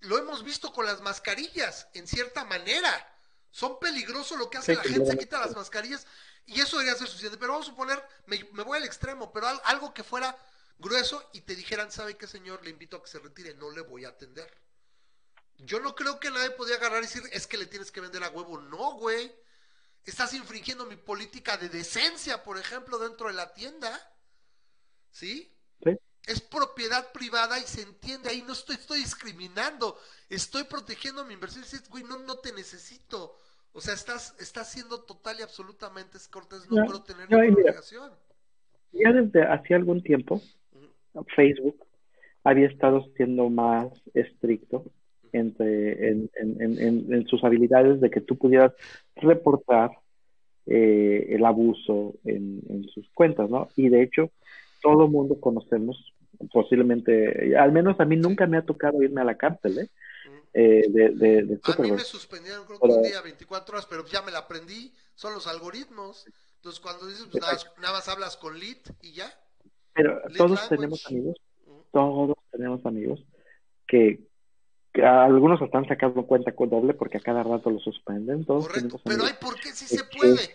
Lo hemos visto con las mascarillas, en cierta manera. Son peligrosos lo que hace la gente, se quita las mascarillas y eso debería ser suficiente. Pero vamos a suponer, me, voy al extremo, pero algo que fuera grueso y te dijeran, ¿sabe qué, señor? Le invito a que se retire, no le voy a atender. Yo no creo que nadie podría agarrar y decir, es que le tienes que vender a huevo. No, güey. Estás infringiendo mi política de decencia, por ejemplo, dentro de la tienda. ¿Sí? Es propiedad privada y se entiende ahí, no estoy, estoy discriminando, estoy protegiendo mi inversión. Dices, güey, no, no te necesito. O sea, estás, estás siendo total y absolutamente cortés, no, puedo tener ninguna obligación. Ya desde hace algún tiempo, Facebook había estado siendo más estricto entre en, en, sus habilidades de que tú pudieras reportar eh, el abuso en, sus cuentas, ¿no? Y de hecho, todo mundo conocemos, posiblemente, al menos a mí nunca me ha tocado irme a la cárcel, ¿eh? eh de, de, a mí me suspendieron creo que un día 24 horas, pero ya me la aprendí, son los algoritmos. Entonces cuando dices, pues nada, más hablas con Lit y ya. Pero todos tenemos amigos, todos tenemos amigos que, algunos están sacando cuenta con doble porque a cada rato lo suspenden. Todos Correcto, pero hay por qué sí se puede.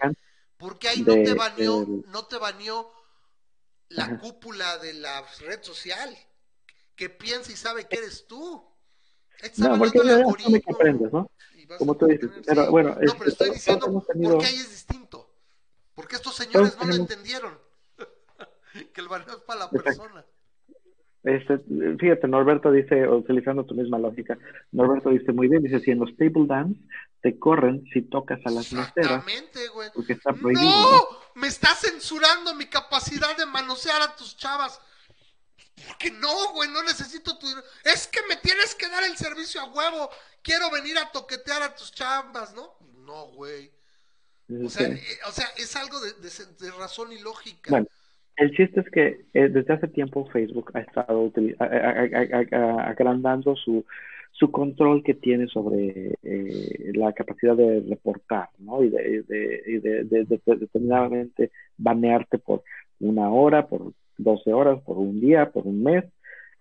Porque ahí no te baneó, no te baneó la cúpula de la red social que piensa y sabe que eres tú. no, porque ya comprendes, ¿no? Como tú dices. Pero bueno, no, pero estoy diciendo porque ahí es distinto. Porque estos señores no lo entendieron. que el baneo es para la persona. Este, fíjate, Norberto dice, utilizando tu misma lógica, Norberto dice muy bien, dice, si en los table dance te corren si tocas a las meseras. Porque está prohibido. ¡No! Me está censurando mi capacidad de manosear a tus chavas. Porque no, güey, no necesito tu Es que me tienes que dar el servicio a huevo. Quiero venir a toquetear a tus chavas, ¿no? No, güey. O sea, eh, o sea, es algo de, de razón y lógica. Bueno, el chiste es que eh, desde hace tiempo Facebook ha estado agrandando su, su control que tiene sobre eh, la capacidad de reportar, ¿no? Y de, de, de, determinadamente banearte por una hora, por 12 horas, por un día, por un mes.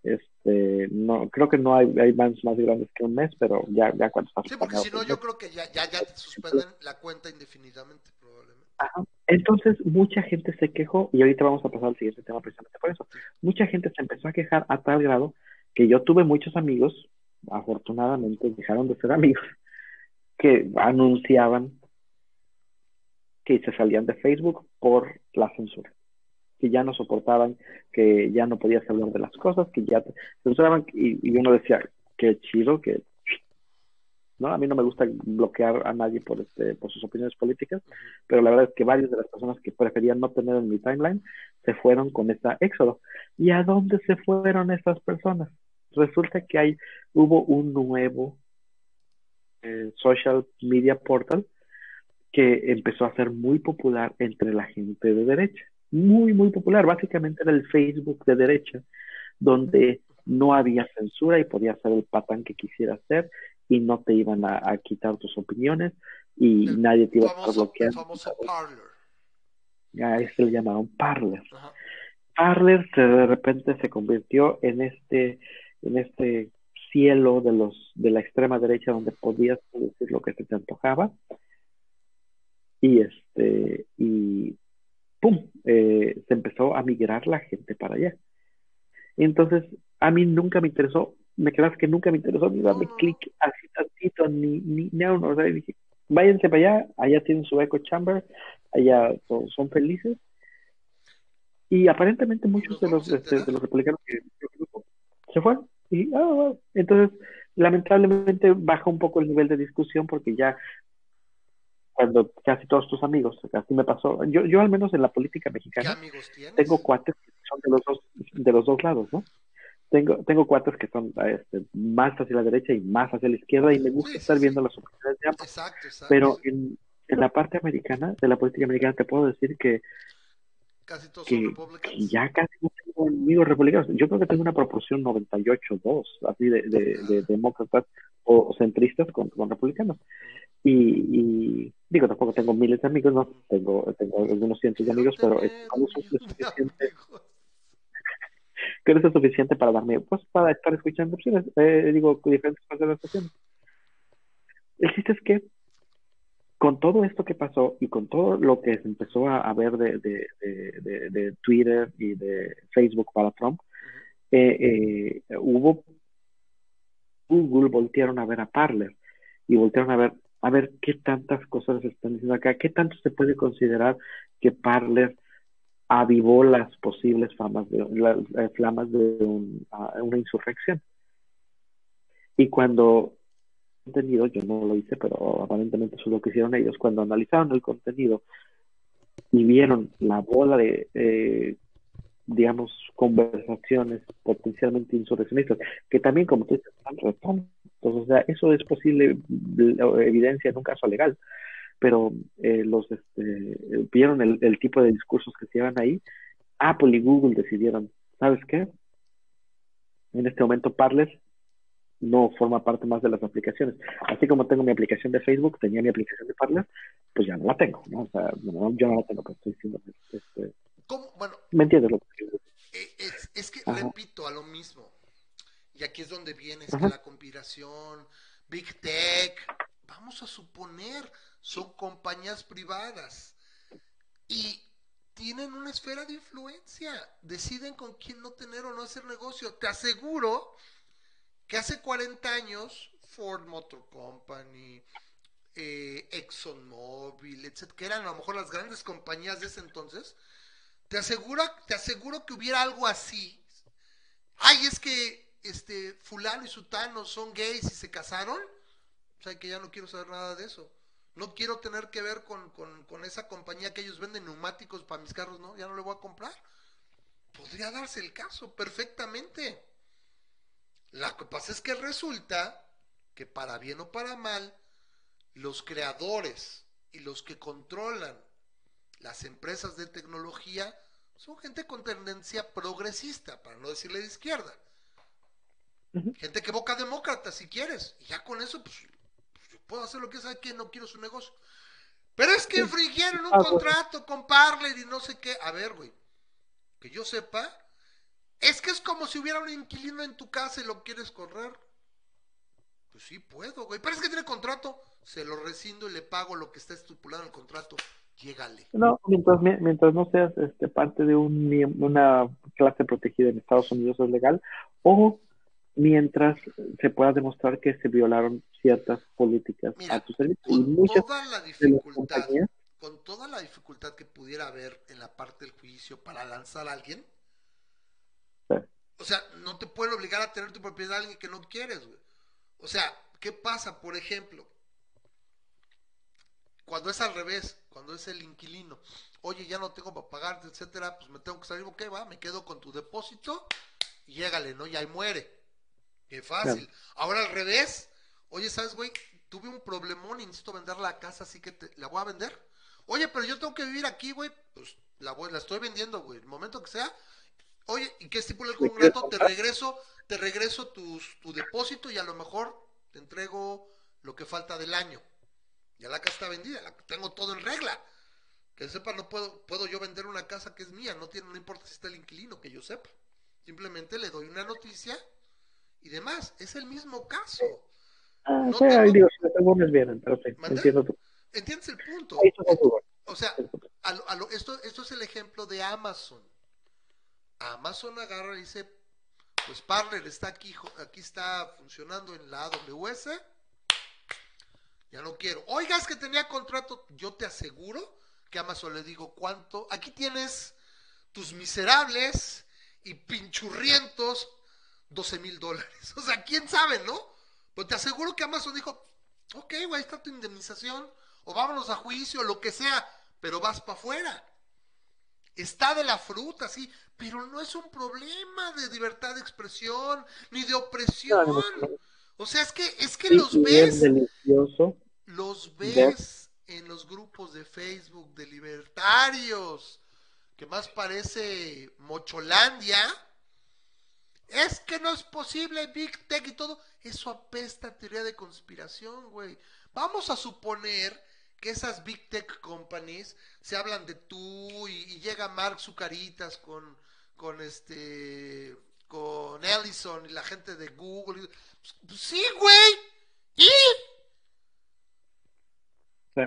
Este, no, creo que no hay, hay bans más grandes que un mes, pero ya, ya cuando estás. Sí, porque si no, yo creo que ya, ya, ya te suspenden la cuenta indefinidamente, probablemente. Ajá. Entonces, mucha gente se quejó, y ahorita vamos a pasar al siguiente tema precisamente por eso. Mucha gente se empezó a quejar a tal grado que yo tuve muchos amigos, afortunadamente dejaron de ser amigos, que anunciaban que se salían de Facebook por la censura, que ya no soportaban, que ya no podías hablar de las cosas, que ya censuraban, y, y uno decía, qué chido, que ¿no? A mí no me gusta bloquear a nadie por, este, por sus opiniones políticas, pero la verdad es que varias de las personas que preferían no tener en mi timeline se fueron con esta éxodo. ¿Y a dónde se fueron estas personas? Resulta que hay, hubo un nuevo eh, social media portal que empezó a ser muy popular entre la gente de derecha. Muy, muy popular. Básicamente era el Facebook de derecha, donde no había censura y podía ser el patán que quisiera hacer y no te iban a, quitar tus opiniones y nadie te iba a bloquear. El famoso Parler. A este le llamaron Parler. Parler de repente se convirtió en este, en este cielo de los de la extrema derecha donde podías decir lo que se te antojaba y este y pum eh, se empezó a migrar la gente para allá entonces a mí nunca me interesó me creas que nunca me interesó ni darme clic así tantito, ni, ni, ni uno. O sea, dije, váyanse para allá, allá tienen su echo chamber, allá son, felices. Y aparentemente muchos de los, este, de los republicanos que se fueron. Y, ah, entonces, lamentablemente baja un poco el nivel de discusión porque ya cuando casi todos tus amigos, así me pasó, yo, yo al menos en la política mexicana tengo cuates que son de los dos, de los dos lados, ¿no? tengo, tengo cuates que son este, más hacia la derecha y más hacia la izquierda y me gusta estar viendo las opciones de ambos. Pero en, en, la parte americana, de la política americana, te puedo decir que, casi todos son republicanos. ya casi no tengo amigos republicanos. Yo creo que tengo una proporción 98-2, así de, de, demócratas o centristas con, con republicanos. Y, y, digo, tampoco tengo miles de amigos, no, tengo, tengo algunos cientos de amigos, pero es, suficiente que no es suficiente para darme, pues, para estar escuchando opciones, eh, digo, diferentes conversaciones. El chiste es que con todo esto que pasó y con todo lo que se empezó a, ver de, de, de, de, Twitter y de Facebook para Trump, eh, eh, hubo Google voltearon a ver a Parler y voltearon a ver a ver qué tantas cosas se están diciendo acá, qué tanto se puede considerar que Parler avivó las posibles flamas de, las, eh, flamas de una insurrección. Y cuando contenido, yo no lo hice, pero aparentemente eso es lo que hicieron ellos, cuando analizaron el contenido y vieron la bola de digamos, conversaciones potencialmente insurreccionistas, que también, como tú dices, están o sea, eso es posible, evidencia en un caso legal, pero eh, los este, vieron el, el, tipo de discursos que se llevan ahí. Apple y Google decidieron, ¿sabes qué? En este momento Parler no forma parte más de las aplicaciones. Así como tengo mi aplicación de Facebook, tenía mi aplicación de Parler, pues ya no la tengo, ¿no? O sea, yo no la tengo, pero estoy diciendo, este, Bueno, ¿me entiendes lo que eh, es, es que repito a lo mismo. Y aquí es donde viene es que la conspiración, Big Tech, vamos a suponer, son compañías privadas y tienen una esfera de influencia, deciden con quién no tener o no hacer negocio. Te aseguro que hace 40 años Ford Motor Company, eh, ExxonMobil, etcétera, que eran a lo mejor las grandes compañías de ese entonces, te aseguro, te aseguro que hubiera algo así. Ay, es que este fulano y sutano son gays y se casaron. O sea, que ya no quiero saber nada de eso. No quiero tener que ver con, con, esa compañía que ellos venden neumáticos para mis carros, ¿no? Ya no le voy a comprar. Podría darse el caso perfectamente. Lo que pasa es que resulta que para bien o para mal, los creadores y los que controlan las empresas de tecnología son gente con tendencia progresista, para no decirle de izquierda. Gente que boca demócrata, si quieres. Y ya con eso, pues, yo puedo hacer lo que sea que no quiero su negocio. Pero es que infringieron un ah, contrato con Parler y no sé qué. A ver, güey. Que yo sepa. Es que es como si hubiera un inquilino en tu casa y lo quieres correr. Pues sí puedo, güey. Pero es que tiene contrato. Se lo rescindo y le pago lo que está estipulado en el contrato. Llégale. No, mientras, mientras no seas este, parte de un, una clase protegida en Estados Unidos es legal. O mientras se pueda demostrar que se violaron ciertas políticas a tu servicio. Con toda la dificultad, con toda la dificultad que pudiera haber en la parte del juicio para lanzar a alguien, o sea, no te pueden obligar a tener tu propiedad a alguien que no quieres, güey. O sea, ¿qué pasa, por ejemplo? Cuando es al revés, cuando es el inquilino, oye, ya no tengo para pagarte, etcétera, pues me tengo que salir, ok, va, me quedo con tu depósito y llégale, ¿no? Y ahí muere. Qué fácil. Ahora al revés. Oye, ¿sabes, güey? Tuve un problemón y necesito vender la casa, así que te, la voy a vender. Oye, pero yo tengo que vivir aquí, güey. Pues la, voy, la estoy vendiendo, güey. El momento que sea. Oye, ¿y qué estipula el contrato? Te regreso, te regreso tus, tu depósito y a lo mejor te entrego lo que falta del año. Ya la casa está vendida, la, tengo todo en regla. Que sepa, no puedo, puedo yo vender una casa que es mía, no tiene, no importa si está el inquilino, que yo sepa. Simplemente le doy una noticia y demás. Es el mismo caso. Ah, no sí, tengo... digo, si vienen, pero sí, entiendo tú. ¿Entiendes el punto? O sea, a lo, esto, esto es el ejemplo de Amazon. Amazon agarra y dice, pues Parler está aquí, aquí está funcionando en la AWS, ya no quiero. Oigas que tenía contrato, yo te aseguro que Amazon le digo cuánto, aquí tienes tus miserables y pinchurrientos 12 mil dólares. O sea, quién sabe, ¿no? Pero te aseguro que Amazon dijo, ok, güey, está tu indemnización, o vámonos a juicio, lo que sea, pero vas para afuera. Está de la fruta, sí, pero no es un problema de libertad de expresión, ni de opresión. O sea, es que, es que los ves, los ves en los grupos de Facebook de libertarios, que más parece Mocholandia, es que no es posible Big Tech y todo. Eso apesta a teoría de conspiración, güey. Vamos a suponer que esas Big Tech companies se hablan de tú y, llega Mark Zucaritas con, con este, con Ellison y la gente de Google. Pues, pues, sí, güey. ¿Y? Sí.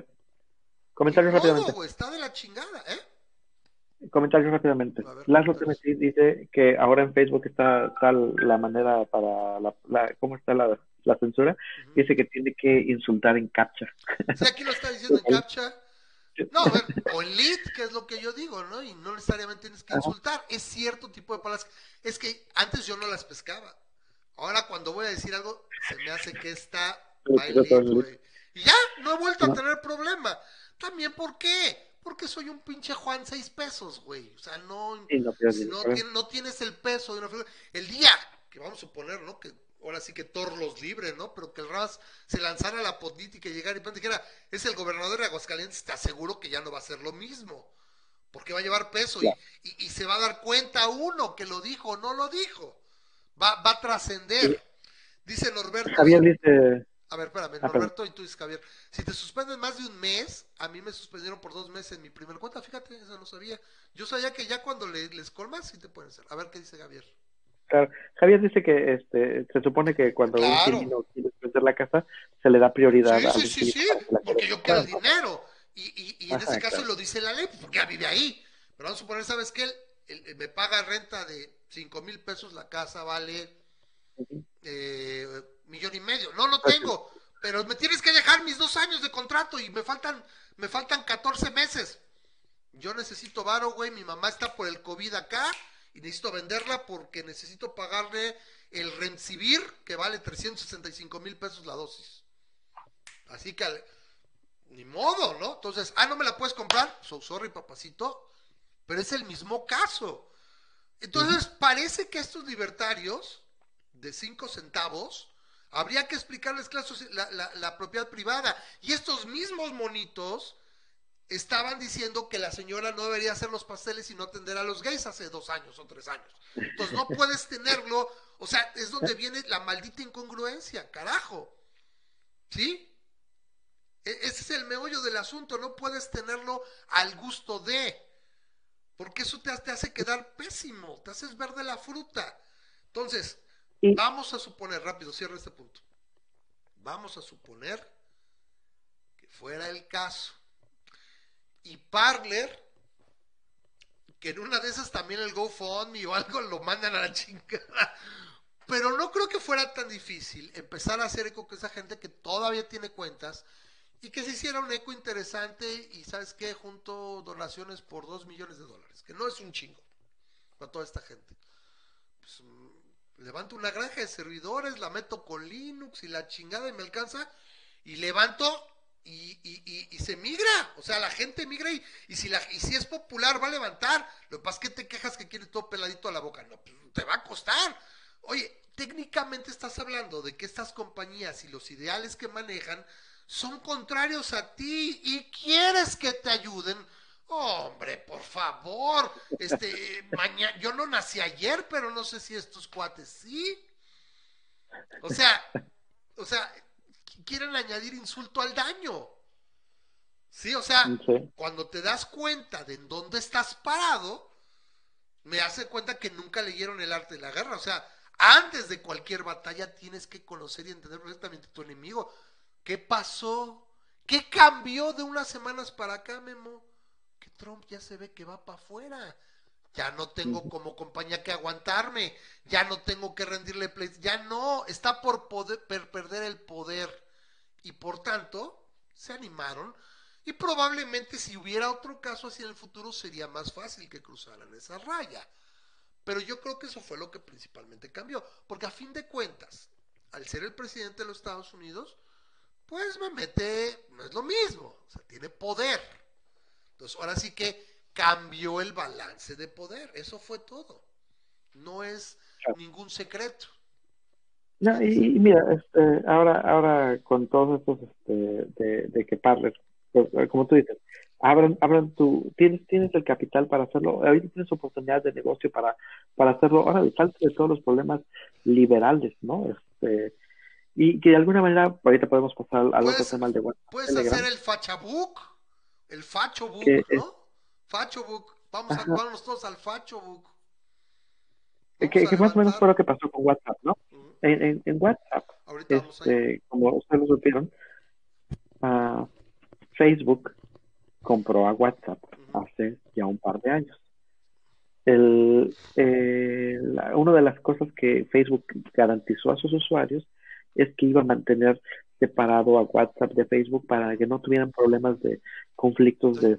Comentarios rápidamente. está de la chingada, ¿eh? Comentarios rápidamente. Laszlo dice que ahora en Facebook está tal la manera para la, cómo está la, censura. Dice que tiene que insultar en captcha. Sí, aquí lo está diciendo en captcha. No, o en lead, que es lo que yo digo, ¿no? Y no necesariamente tienes que insultar. Es cierto tipo de palabras. Es que antes yo no las pescaba. Ahora cuando voy a decir algo, se me hace que está Y ya, no he vuelto a tener problema. También, ¿por qué? porque soy un pinche Juan seis pesos, güey. O sea, no, no, tienes el peso de una figura. El día que vamos a suponer, ¿no? Que ahora sí que Thor los libre, ¿no? Pero que el Ras se lanzara a la política y llegara y dijera, es el gobernador de Aguascalientes, te aseguro que ya no va a ser lo mismo. Porque va a llevar peso y, y, se va a dar cuenta uno que lo dijo o no lo dijo. Va, va a trascender. Dice Norberto. Javier dice. A ver, espérame, ah, Norberto y tú dices Javier. Si te suspenden más de un mes, a mí me suspendieron por dos meses en mi primer cuenta, fíjate, eso no sabía. Yo sabía que ya cuando les colmas sí te pueden hacer. A ver qué dice Javier. Claro. Javier dice que este, se supone que cuando un inquilino quiere vender la casa, se le da prioridad sí, sí, sí, sí, porque yo quiero el dinero. Y, y, y en ese caso lo dice la ley, porque ya vive ahí. Pero vamos a suponer, ¿sabes qué? Él, me paga renta de cinco mil pesos, la casa vale eh, millón y medio. No lo tengo, pero me tienes que dejar mis dos años de contrato y me faltan, me faltan 14 meses. Yo necesito varo, güey, mi mamá está por el COVID acá y necesito venderla porque necesito pagarle el Remsivir, que vale 365 mil pesos la dosis. Así que, ni modo, ¿no? Entonces, ah, no me la puedes comprar, so sorry, papacito, pero es el mismo caso. Entonces, parece que estos libertarios de 5 centavos, habría que explicarles la, la, la propiedad privada. Y estos mismos monitos estaban diciendo que la señora no debería hacer los pasteles y no atender a los gays hace dos años o tres años. Entonces no puedes tenerlo, o sea, es donde viene la maldita incongruencia, carajo. ¿Sí? E, ese es el meollo del asunto, no puedes tenerlo al gusto de, porque eso te, te hace quedar pésimo, te haces verde la fruta. Entonces, vamos a suponer, rápido, cierra este punto. Vamos a suponer que fuera el caso y Parler, que en una de esas también el GoFundMe o algo lo mandan a la chingada. Pero no creo que fuera tan difícil empezar a hacer eco con esa gente que todavía tiene cuentas y que se hiciera un eco interesante y, ¿sabes qué? Junto donaciones por dos millones de dólares, que no es un chingo para toda esta gente. Pues, mm, levanto una granja de servidores, la meto con Linux y la chingada y me alcanza y levanto y, y, y, se migra, o sea, la gente migra y, y, si la, y si es popular va a levantar. Lo que pasa es que te quejas que quiere todo peladito a la boca. No, pues, te va a costar. Oye, técnicamente estás hablando de que estas compañías y los ideales que manejan son contrarios a ti y quieres que te ayuden. Hombre, por favor, este, mañana, yo no nací ayer, pero no sé si estos cuates sí. O sea, o sea, quieren añadir insulto al daño. Sí, o sea, cuando te das cuenta de en dónde estás parado, me hace cuenta que nunca leyeron el arte de la guerra. O sea, antes de cualquier batalla tienes que conocer y entender perfectamente tu enemigo. ¿Qué pasó? ¿Qué cambió de unas semanas para acá, Memo? Que Trump ya se ve que va para afuera. Ya no tengo como compañía que aguantarme. Ya no tengo que rendirle play. Ya no. Está por poder, perder el poder y por tanto se animaron y probablemente si hubiera otro caso así en el futuro sería más fácil que cruzaran esa raya. Pero yo creo que eso fue lo que principalmente cambió, porque a fin de cuentas, al ser el presidente de los Estados Unidos, pues me mete, no es lo mismo, o sea, tiene poder. Entonces, ahora sí que cambió el balance de poder, eso fue todo. No es ningún secreto. No, y, mira, este, ahora, ahora con todos estos este, de, de que Parler, pues, eh, como tú dices, abran, abran tu, tienes, tienes el capital para hacerlo, ahorita tienes oportunidades de negocio para, para hacerlo, ahora falta de todos los problemas liberales, ¿no? Este, y que de alguna manera, ahorita podemos pasar al otro tema de WhatsApp. Puedes hacer el Fachabook, el Fachobook, ¿no? Fachobook, vamos, a, vamos todos al Fachobook. Que, que, más o menos fue lo que pasó con WhatsApp, ¿no? En, en, WhatsApp, este, como ustedes lo supieron, Facebook compró a WhatsApp hace ya un par de años. El, eh, una de las cosas que Facebook garantizó a sus usuarios es que iba a mantener separado a WhatsApp de Facebook para que no tuvieran problemas de conflictos de,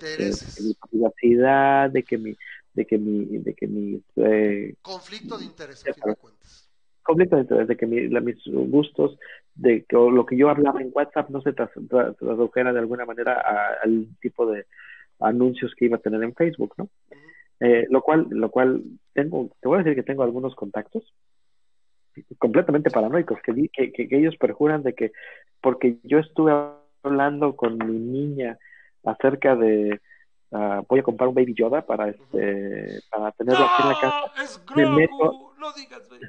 privacidad, de que mi, de que mi, de que mi eh, conflicto de interés, conflicto de interés, de que mis gustos, de que lo que yo hablaba en WhatsApp no se tradujera de alguna manera al tipo de, anuncios que iba a tener en Facebook, ¿no? Eh, lo cual, lo cual tengo, te voy a decir que tengo algunos contactos completamente paranoicos que, que, que, ellos perjuran de que porque yo estuve hablando con mi niña acerca de uh, voy a comprar un baby Yoda para este para tenerlo aquí en la casa. es me meto no digas baby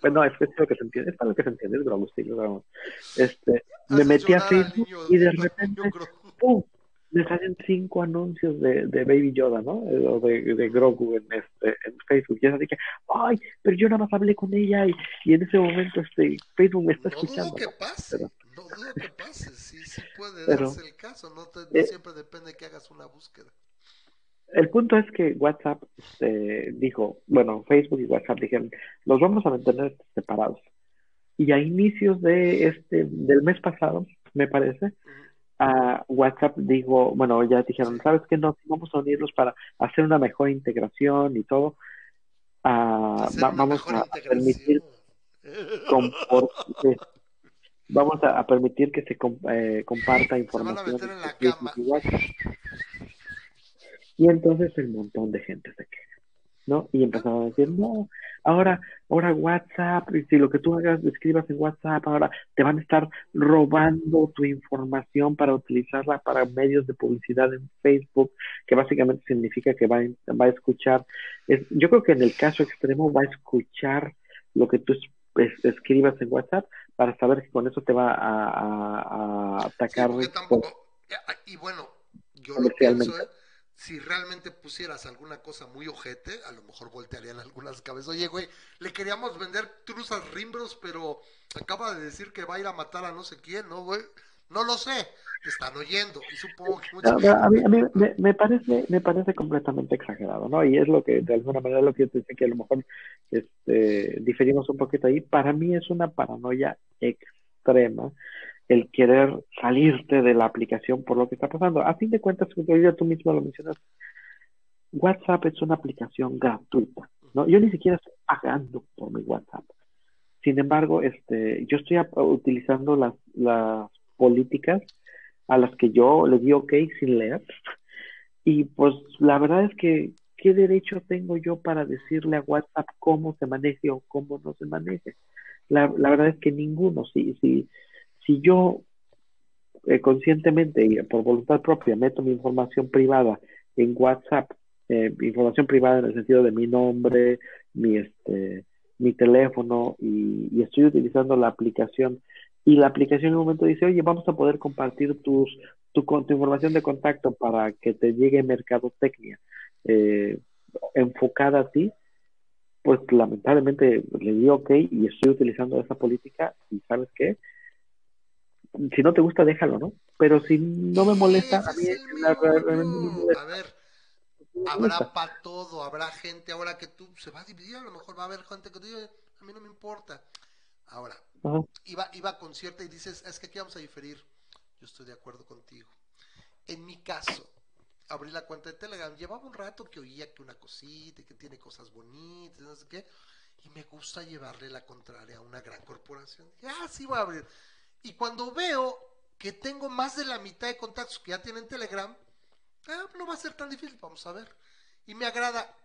bueno, es, es, lo que se entiende, es para lo que se entiende, es Grogu, sí, Este, me metí a Facebook y de repente, ¡pum! me salen cinco anuncios de, de Baby Yoda, ¿no? Eh, o de, de Grogu en, este, en Facebook. Y es así que, ay, pero yo nada más hablé con ella y, y en ese momento este, Facebook me está no escuchando. Dudo que pase, pero, no dudo que pase, sí, sí puede pero, darse el caso, no, te, no eh, siempre depende que hagas una búsqueda. El punto es que WhatsApp este, dijo, bueno, Facebook y WhatsApp dijeron, los vamos a mantener separados. Y a inicios de este, del mes pasado, me parece, WhatsApp dijo, bueno, ya dijeron, ¿sabes qué? No, vamos a unirlos para hacer una mejor integración y todo. Uh, va, vamos a, permitir eh, vamos a, a, permitir que se eh, comparta información se van a meter en la WhatsApp. Y entonces el montón de gente se queja, ¿no? Y empezaron a decir, no, ahora, ahora WhatsApp, si lo que tú hagas, escribas en WhatsApp, ahora te van a estar robando tu información para utilizarla para medios de publicidad en Facebook, que básicamente significa que va, a, va a escuchar, es, yo creo que en el caso extremo va a escuchar lo que tú es, escribas en WhatsApp para saber que con eso te va a, a, a atacar. Sí, tampoco, y bueno, yo lo pienso, ¿eh? Si realmente pusieras alguna cosa muy ojete, a lo mejor voltearían algunas cabezas. Oye, güey, le queríamos vender truzas rimbros, pero acaba de decir que va a ir a matar a no sé quién, ¿no, güey? No lo sé, te están oyendo y supongo que mucha no, a mí, a mí me, me, parece me parece completamente exagerado, ¿no? Y es lo que de alguna manera lo que yo te decía que a lo mejor este, diferimos un poquito ahí. Para mí es una paranoia extrema el querer salirte de la aplicación por lo que está pasando. A fin de cuentas, tú mismo lo mencionas, WhatsApp es una aplicación gratuita, ¿no? Yo ni siquiera estoy pagando por mi WhatsApp. Sin embargo, este, yo estoy utilizando las, las políticas a las que yo le di ok sin leer. Y pues la verdad es que, ¿qué derecho tengo yo para decirle a WhatsApp cómo se maneje o cómo no se maneje? La, la verdad es que ninguno. Si, si, si yo eh, conscientemente y por voluntad propia meto mi información privada en WhatsApp, eh, información privada en el sentido de mi nombre, mi este mi teléfono y, estoy utilizando la aplicación y la aplicación en un momento dice, oye, vamos a poder compartir tus, tu, tu información de contacto para que te llegue mercadotecnia eh, enfocada a ti, pues lamentablemente le di ok y estoy utilizando esa política y sabes qué, si no te gusta, déjalo, ¿no? Pero si no me molesta, a mí... La, a ver, habrá para todo, habrá gente ahora que tú se va a dividir, a lo mejor va a haber gente que tú dice, a mí no me importa. Ahora, iba, iba con cierta y dices, es que aquí vamos a diferir. Yo estoy de acuerdo contigo. En mi caso, abrí la cuenta de Telegram, llevaba un rato que oía que una cosita y que tiene cosas bonitas, no sé qué, y me gusta llevarle la contraria a una gran corporación. Ya, ah, sí voy a abrir. Y cuando veo que tengo más de la mitad de contactos que ya tienen Telegram, ah, no va a ser tan difícil, vamos a ver. Y me agrada,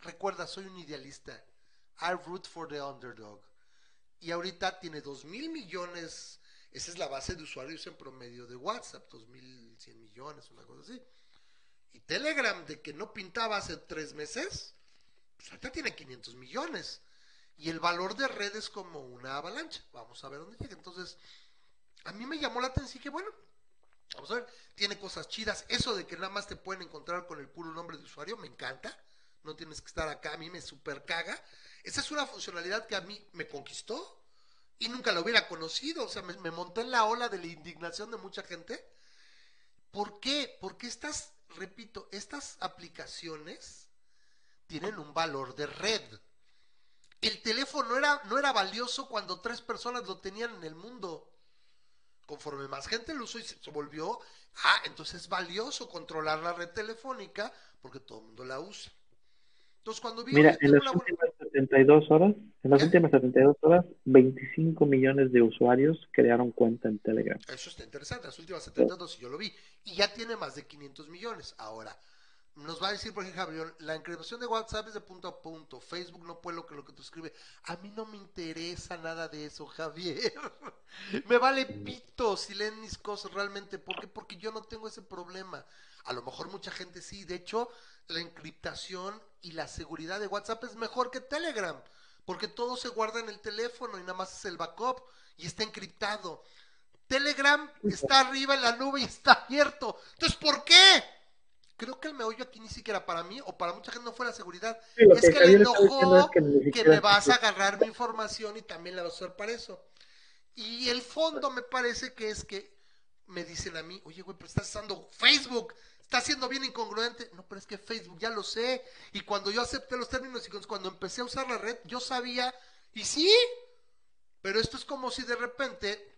recuerda, soy un idealista. I root for the underdog. Y ahorita tiene dos mil millones, esa es la base de usuarios en promedio de WhatsApp, dos mil cien millones, una cosa así. Y Telegram, de que no pintaba hace tres meses, pues ahorita tiene 500 millones. Y el valor de red es como una avalancha. Vamos a ver dónde llega. Entonces, a mí me llamó la atención que, bueno, vamos a ver, tiene cosas chidas. Eso de que nada más te pueden encontrar con el puro nombre de usuario, me encanta. No tienes que estar acá, a mí me super caga. Esa es una funcionalidad que a mí me conquistó y nunca la hubiera conocido. O sea, me, monté en la ola de la indignación de mucha gente. ¿Por qué? Porque estas, repito, estas aplicaciones tienen un valor de red. El teléfono era, no era valioso cuando tres personas lo tenían en el mundo conforme más gente lo usó y se volvió, ah, entonces es valioso controlar la red telefónica porque todo el mundo la usa. Entonces cuando vi Mira, en las, últimas, 72 horas, en las últimas 72 horas, 25 millones de usuarios crearon cuenta en Telegram. Eso está interesante, las últimas 72 yo lo vi. Y ya tiene más de 500 millones. Ahora, nos va a decir, por ejemplo, Javier, la encriptación de WhatsApp es de punto a punto. Facebook no puede lo que, lo que tú escribes. A mí no me interesa nada de eso, Javier. me vale pito si leen mis cosas realmente. ¿Por qué? Porque yo no tengo ese problema. A lo mejor mucha gente sí. De hecho, la encriptación y la seguridad de WhatsApp es mejor que Telegram. Porque todo se guarda en el teléfono y nada más es el backup y está encriptado. Telegram está arriba en la nube y está abierto. Entonces, ¿por qué? Creo que el meollo aquí ni siquiera para mí o para mucha gente no fue la seguridad. es que, le enojó que, me vas a agarrar mi información y también la vas a usar para eso. Y el fondo me parece que es que me dicen a mí, oye, güey, pero estás usando Facebook, está siendo bien incongruente. No, pero es que Facebook ya lo sé. Y cuando yo acepté los términos y cuando empecé a usar la red, yo sabía, y sí, pero esto es como si de repente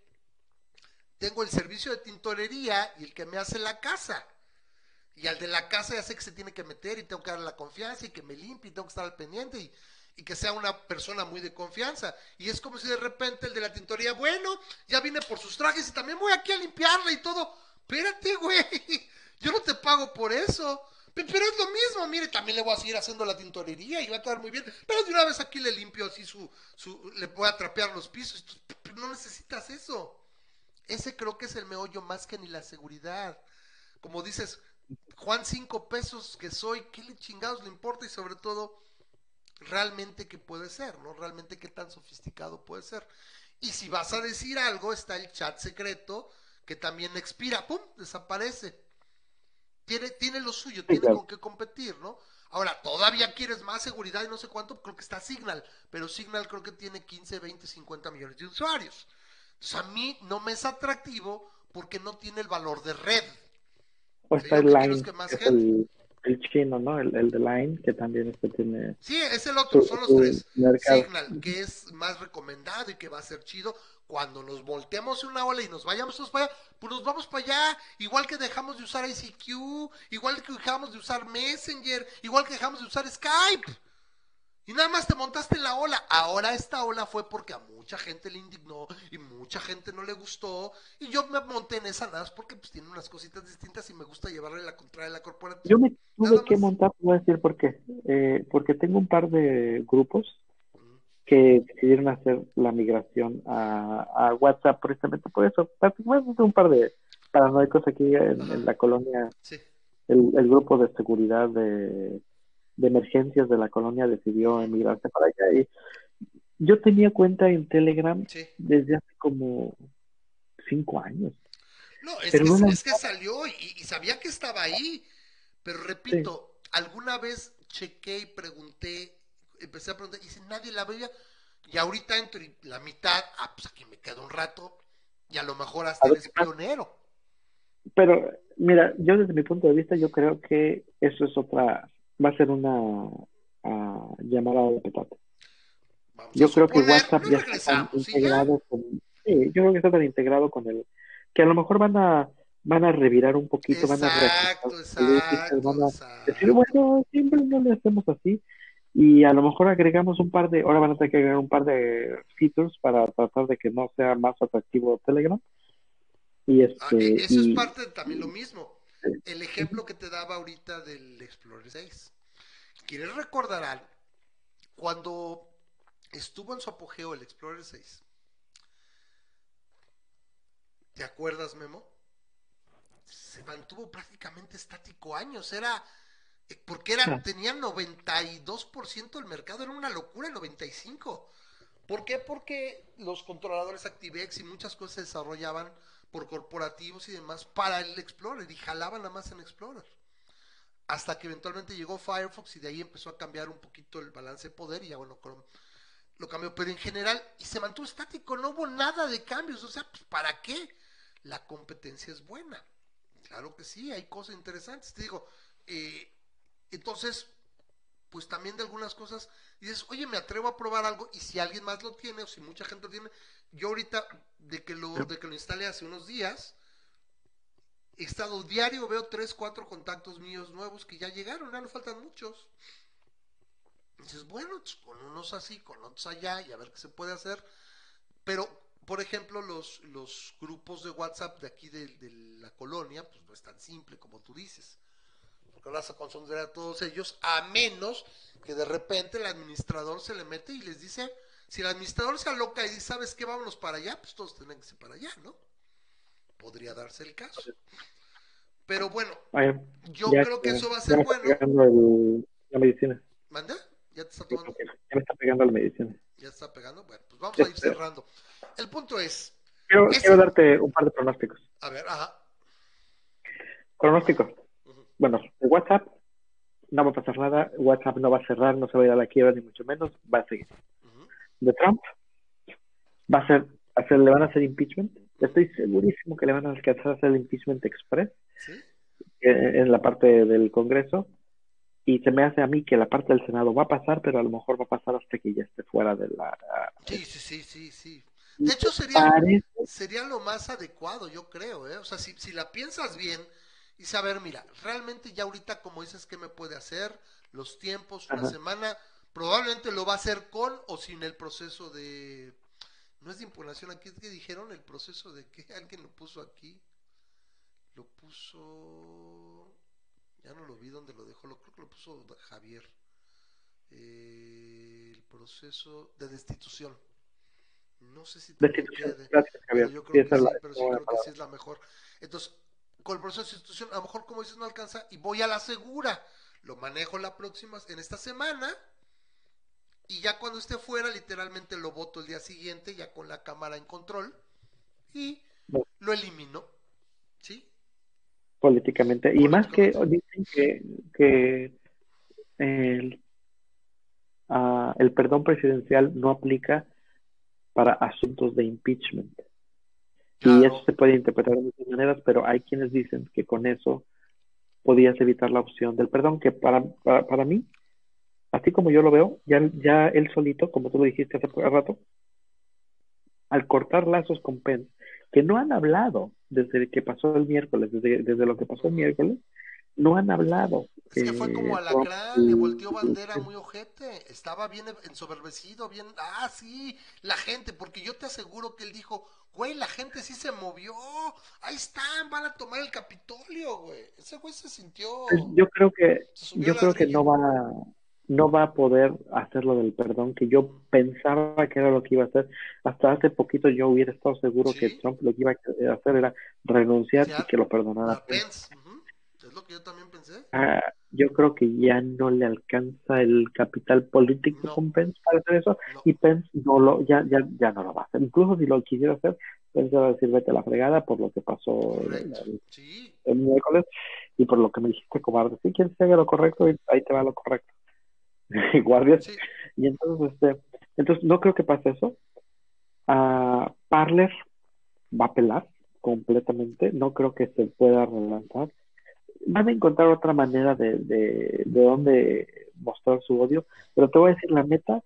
tengo el servicio de tintorería y el que me hace la casa. Y al de la casa ya sé que se tiene que meter y tengo que darle la confianza y que me limpie y tengo que estar al pendiente y, que sea una persona muy de confianza. Y es como si de repente el de la tintoría, bueno, ya vine por sus trajes y también voy aquí a limpiarle y todo. Espérate, güey, yo no te pago por eso. Pero es lo mismo, mire, también le voy a seguir haciendo la tintorería y va a quedar muy bien. Pero de una vez aquí le limpio así su, su le voy a trapear los pisos. No necesitas eso. Ese creo que es el meollo más que ni la seguridad. Como dices, Juan cinco pesos que soy, ¿qué le chingados le importa? Y sobre todo, realmente qué puede ser, ¿no? Realmente qué tan sofisticado puede ser. Y si vas a decir algo, está el chat secreto que también expira, ¡pum! desaparece. Tiene, tiene lo suyo, tiene con qué competir, ¿no? Ahora, todavía quieres más seguridad y no sé cuánto, creo que está Signal, pero Signal creo que tiene 15, 20, 50 millones de usuarios. Entonces a mí no me es atractivo porque no tiene el valor de red. O está el Line, el, el, chino, ¿no? El, el, de Line, que también este tiene... Sí, es el otro, son los tres. Signal, que es más recomendado y que va a ser chido. Cuando nos volteamos una ola y nos vayamos para allá, pues nos vamos para allá. Igual que dejamos de usar ICQ, igual que dejamos de usar Messenger, igual que dejamos de usar Skype. Y nada más te montaste en la ola. Ahora esta ola fue porque a mucha gente le indignó y mucha gente no le gustó. Y yo me monté en esa nada más porque pues tiene unas cositas distintas y me gusta llevarle la contra de la corporación. Yo me tuve que montar, voy a decir por qué. Eh, porque tengo un par de grupos que decidieron hacer la migración a, WhatsApp precisamente por eso. un par de paranoicos aquí en, la colonia. el grupo de seguridad de de emergencias de la colonia decidió emigrarse para allá. Y yo tenía cuenta en Telegram desde hace como cinco años. No, es, que, es que, salió y, sabía que estaba ahí. Pero repito, alguna vez chequé y pregunté, empecé a preguntar, y si nadie la veía, y ahorita entre la mitad, ah, pues aquí me quedo un rato, y a lo mejor hasta eres pionero. Pero, mira, yo desde mi punto de vista, yo creo que eso es otra va a ser una uh, llamada de petate. yo creo que WhatsApp ya está integrado con, sí, yo creo que está tan integrado con el que a lo mejor van a van a revirar un poquito, van a exacto, van a decir, bueno, siempre no le hacemos así y a lo mejor agregamos un par de, ahora van a tener que agregar un par de features para tratar de que no sea más atractivo Telegram. Y ah, este, eso es parte de también lo mismo el ejemplo que te daba ahorita del Explorer 6. ¿Quieres recordar cuando estuvo en su apogeo el Explorer 6? ¿Te acuerdas, Memo? Se mantuvo prácticamente estático años, era eh, porque era, tenía 92% del mercado, era una locura el 95. ¿Por qué? Porque los controladores ActiveX y muchas cosas se desarrollaban por corporativos y demás para el Explorer y jalaban nada más en Explorer. Hasta que eventualmente llegó Firefox y de ahí empezó a cambiar un poquito el balance de poder y ya bueno, lo cambió. Pero en general, y se mantuvo estático, no hubo nada de cambios. O sea, pues, ¿para qué? La competencia es buena. Claro que sí, hay cosas interesantes. Te digo, eh, entonces, pues también de algunas cosas dices, oye, me atrevo a probar algo y si alguien más lo tiene o si mucha gente lo tiene, yo ahorita de que lo, de que lo instalé hace unos días, he estado diario, veo tres, cuatro contactos míos nuevos que ya llegaron, ya no faltan muchos. dices, bueno, pues, con unos así, con otros allá, y a ver qué se puede hacer. Pero, por ejemplo, los, los grupos de WhatsApp de aquí de, de la colonia, pues no es tan simple como tú dices. Porque vas a consolidar a todos ellos, a menos que de repente el administrador se le mete y les dice, si el administrador se aloca y dice, ¿sabes qué? Vámonos para allá, pues todos tienen que ir para allá, ¿no? Podría darse el caso. Pero bueno, yo creo que eso va a ser bueno. El, la medicina. ¿Manda? ¿Ya te está tomando? Ya me está pegando la medicina. ¿Ya está pegando? Bueno, pues vamos a ir cerrando. El punto es... Quiero, quiero darte un par de pronósticos. A ver, ajá. Pronósticos. Uh -huh. Bueno, WhatsApp no va a pasar nada, WhatsApp no va a cerrar, no se va a ir a la quiebra ni mucho menos, va a seguir. De Trump va a ser, hacer, le van a hacer impeachment, estoy segurísimo que le van a alcanzar a hacer el impeachment express ¿Sí? en la parte del Congreso y se me hace a mí que la parte del Senado va a pasar, pero a lo mejor va a pasar hasta que ya esté fuera de la... Sí, sí, sí, sí, sí. De hecho sería, sería lo más adecuado, yo creo, ¿eh? O sea, si, si la piensas bien y saber, mira, realmente ya ahorita, como dices, ¿qué me puede hacer? Los tiempos, una Ajá. semana, probablemente lo va a hacer con o sin el proceso de... No es de impugnación, aquí es que dijeron el proceso de que alguien lo puso aquí. Lo puso ya no lo vi donde lo dejó, lo creo que lo puso Javier. Eh, el proceso de destitución. No sé si te quede, Gracias, Javier. yo creo sí, que sí, pero sí creo que sí es la mejor. Entonces, con el proceso de destitución, a lo mejor como dices no alcanza y voy a la segura. Lo manejo la próxima, en esta semana. Y ya cuando esté fuera, literalmente lo voto el día siguiente, ya con la cámara en control. Y lo elimino. ¿Sí? políticamente. Y más que dicen que, que el, uh, el perdón presidencial no aplica para asuntos de impeachment. Claro. Y eso se puede interpretar de muchas maneras, pero hay quienes dicen que con eso podías evitar la opción del perdón, que para, para, para mí, así como yo lo veo, ya, ya él solito, como tú lo dijiste hace rato, al cortar lazos con Pence, que no han hablado desde que pasó el miércoles, desde, desde lo que pasó el miércoles, no han hablado. Es que fue como alacrán, eh, le volteó bandera muy ojete, estaba bien ensoberbecido, bien, ah, sí, la gente, porque yo te aseguro que él dijo, güey, la gente sí se movió, ahí están, van a tomar el Capitolio, güey, ese güey se sintió... Pues yo creo que, yo creo que no va, no va a poder hacer lo del perdón que yo pensaba que era lo que iba a hacer. Hasta hace poquito yo hubiera estado seguro ¿Sí? que Trump lo que iba a hacer era renunciar y que lo perdonara. Pence. Uh -huh. Es lo que yo también pensé. Ah, yo creo que ya no le alcanza el capital político No. con Pence para hacer eso No. y Pence no lo, ya, ya, ya no lo va a hacer. Incluso si lo quisiera hacer, Pence va a decir vete a la fregada por lo que pasó el, Correcto. el- Sí, el miércoles y por lo que me dijiste cobarde. Si quieres que haga lo correcto, ahí te va lo correcto. Guardias. sí. Y entonces, este, entonces no creo que pase eso. Ah, Parler va a pelar completamente. No creo que se pueda relanzar. Van a encontrar otra manera de, de, de dónde mostrar su odio. Pero te voy a decir la neta.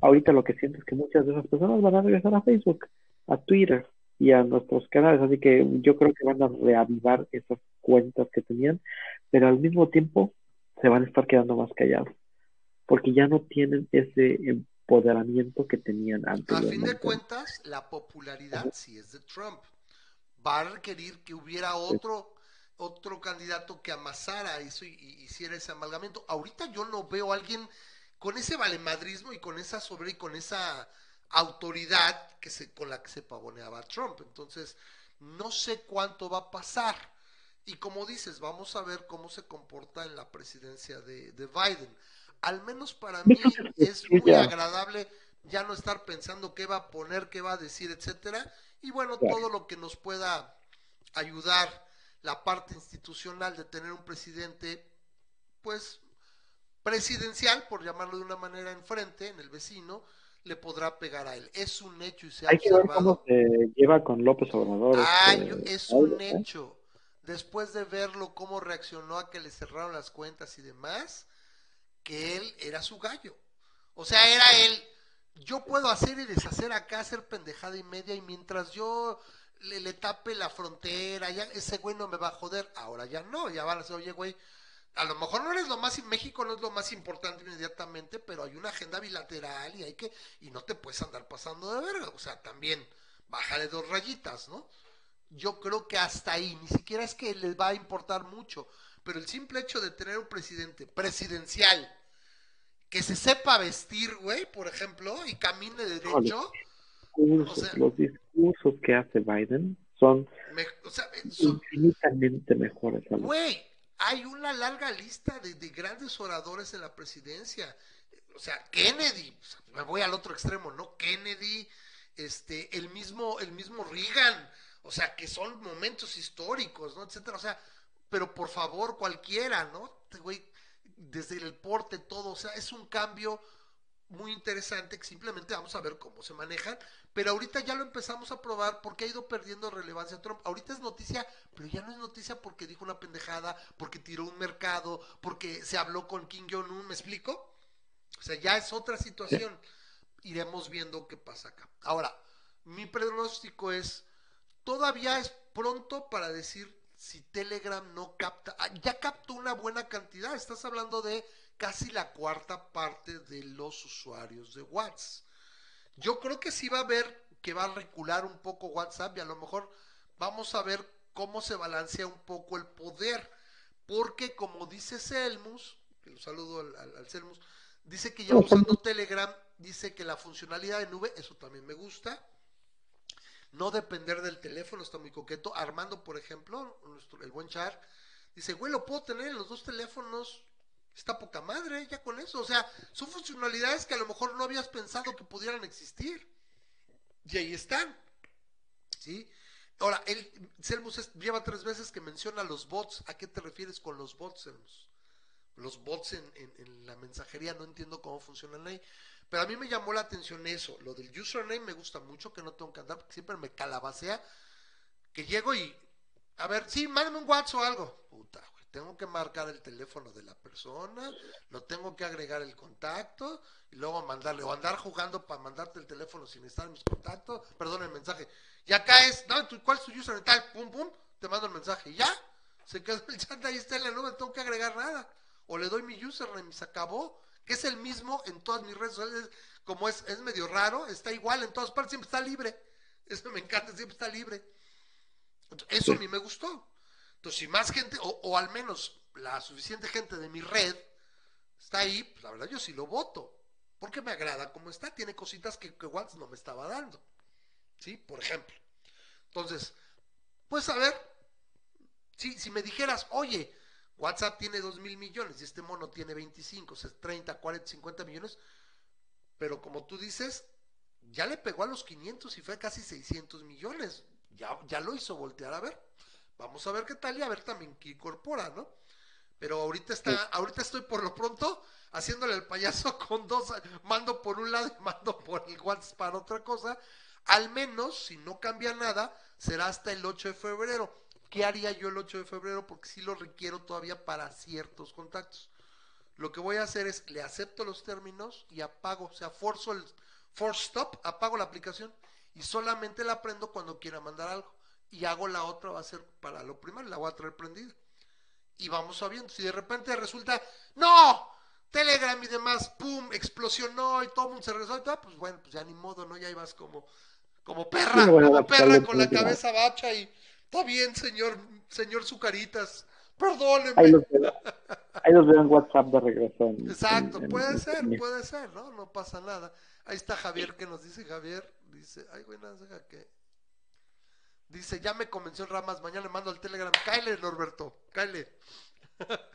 Ahorita lo que siento es que muchas de esas personas van a regresar a Facebook, a Twitter y a nuestros canales. Así que yo creo que van a reavivar esas cuentas que tenían. Pero al mismo tiempo se van a estar quedando más callados porque ya no tienen ese empoderamiento que tenían antes. A fin de cuentas, la popularidad sí es de Trump. Va a requerir que hubiera otro otro candidato que amasara eso y, y hiciera ese amalgamiento. Ahorita yo no veo a alguien con ese valemadrismo y con esa sobre y con esa autoridad que se, con la que se pavoneaba Trump. Entonces, no sé cuánto va a pasar. Y como dices, vamos a ver cómo se comporta en la presidencia de, de Biden. Al menos para mí es muy agradable ya no estar pensando qué va a poner, qué va a decir, etcétera. Y bueno, todo lo que nos pueda ayudar la parte institucional de tener un presidente, pues, presidencial, por llamarlo de una manera enfrente, en el vecino, le podrá pegar a él. Es un hecho y se ha Hay que ver observado. cómo se lleva con López Obrador. Este, es un ¿eh? hecho. Después de verlo cómo reaccionó a que le cerraron las cuentas y demás, que él era su gallo. O sea, era él. Yo puedo hacer y deshacer acá, hacer pendejada y media, y mientras yo le, tape la frontera, ya ese güey no me va a joder. Ahora ya no, ya van a decir, oye, güey, a lo mejor no eres lo más, México no es lo más importante inmediatamente, pero hay una agenda bilateral y hay que, y no te puedes andar pasando de verga, o sea, también bájale dos rayitas, ¿no? Yo creo que hasta ahí, ni siquiera es que les va a importar mucho, pero el simple hecho de tener un presidente presidencial que se sepa vestir, güey, por ejemplo, y camine derecho. los discursos que hace Biden son, infinitamente mejores. Güey, hay una larga lista de, grandes oradores en la presidencia. O sea, Kennedy, me voy al otro extremo, ¿no? Kennedy, este, el mismo, el mismo Reagan, o sea, que son momentos históricos, ¿no? Etcétera. O sea, pero por favor, cualquiera, ¿no? Güey, desde el porte, todo, o sea, es un cambio muy interesante que simplemente vamos a ver cómo se manejan, pero ahorita ya lo empezamos a probar porque ha ido perdiendo relevancia Trump. Ahorita es noticia, pero ya no es noticia porque dijo una pendejada, porque tiró un mercado, porque se habló con Kim Jong-un, ¿me explico? O sea, ya es otra situación. Iremos viendo qué pasa acá. Ahora, mi pronóstico es, todavía es pronto para decir si Telegram no capta, ah, ya captó una buena cantidad, estás hablando de casi la cuarta parte de los usuarios de WhatsApp. Yo creo que sí va a ver que va a recular un poco WhatsApp y a lo mejor vamos a ver cómo se balancea un poco el poder. Porque como dice Selmus, que lo saludo al, al, Selmus, dice que ya usando Telegram, dice que la funcionalidad de nube, eso también me gusta. No depender del teléfono, está muy coqueto. Armando, por ejemplo, el buen Char, dice, güey, lo puedo tener en los dos teléfonos está poca madre ya con eso. O sea, son funcionalidades que a lo mejor no habías pensado que pudieran existir. Y ahí están. ¿Sí? Ahora, él, Selmus lleva tres veces que menciona los bots. ¿A qué te refieres con los bots, Selmus? Los bots en, en, la mensajería, no entiendo cómo funcionan ahí. Pero a mí me llamó la atención eso. Lo del username me gusta mucho, que no tengo que andar, porque siempre me calabacea. Que llego y, a ver, sí, mándame un WhatsApp o algo. Puta, tengo que marcar el teléfono de la persona, lo tengo que agregar el contacto y luego mandarle, o andar jugando para mandarte el teléfono sin estar en mis contactos, perdón el mensaje. Y acá es, no, ¿cuál es tu username? Tal, pum, pum, te mando el mensaje. Y ya, se quedó el chat ahí está en la tengo que agregar nada. O le doy mi username y se acabó, que es el mismo en todas mis redes sociales. Como es, es medio raro, está igual en todas partes, siempre está libre. Eso me encanta, siempre está libre. Eso a mí me gustó. Entonces, si más gente, o, al menos la suficiente gente de mi red está ahí, pues la verdad yo sí lo voto. Porque me agrada como está. Tiene cositas que, que no me estaba dando. ¿Sí? Por ejemplo. Entonces, pues a ver, si, si me dijeras, oye, WhatsApp tiene 2 mil millones y este mono tiene 25, o sea, 30, 40, 50 millones, pero como tú dices, ya le pegó a los 500 y fue casi 600 millones. Ya, ya lo hizo voltear a ver. Vamos a ver qué tal y a ver también qué incorpora, ¿no? Pero ahorita está, ahorita estoy por lo pronto haciéndole el payaso con dos, mando por un lado y mando por el WhatsApp para otra cosa. Al menos, si no cambia nada, será hasta el 8 de febrero. ¿Qué haría yo el 8 de febrero? Porque sí lo requiero todavía para ciertos contactos. Lo que voy a hacer es, le acepto los términos y apago, o sea, forzo el force stop, apago la aplicación y solamente la prendo cuando quiera mandar algo y hago la otra, va a ser para lo primero, la voy a traer prendida. Y vamos sabiendo. Si de repente resulta, no, Telegram y demás, pum, explosionó y todo el mundo se resuelve, pues bueno, pues ya ni modo, ¿no? Ya ibas como, como perra, como perra con la cabeza bacha y está bien, señor, señor Zucaritas, perdóneme. Ahí los, veo, en WhatsApp de regreso. Exacto, puede ser, puede ser, ¿no? No pasa nada. Ahí está Javier que nos dice, Javier, dice, ay, güey, que Dice, ya me convenció Ramas, mañana le mando el Telegram. Kyle, Norberto, Kyle.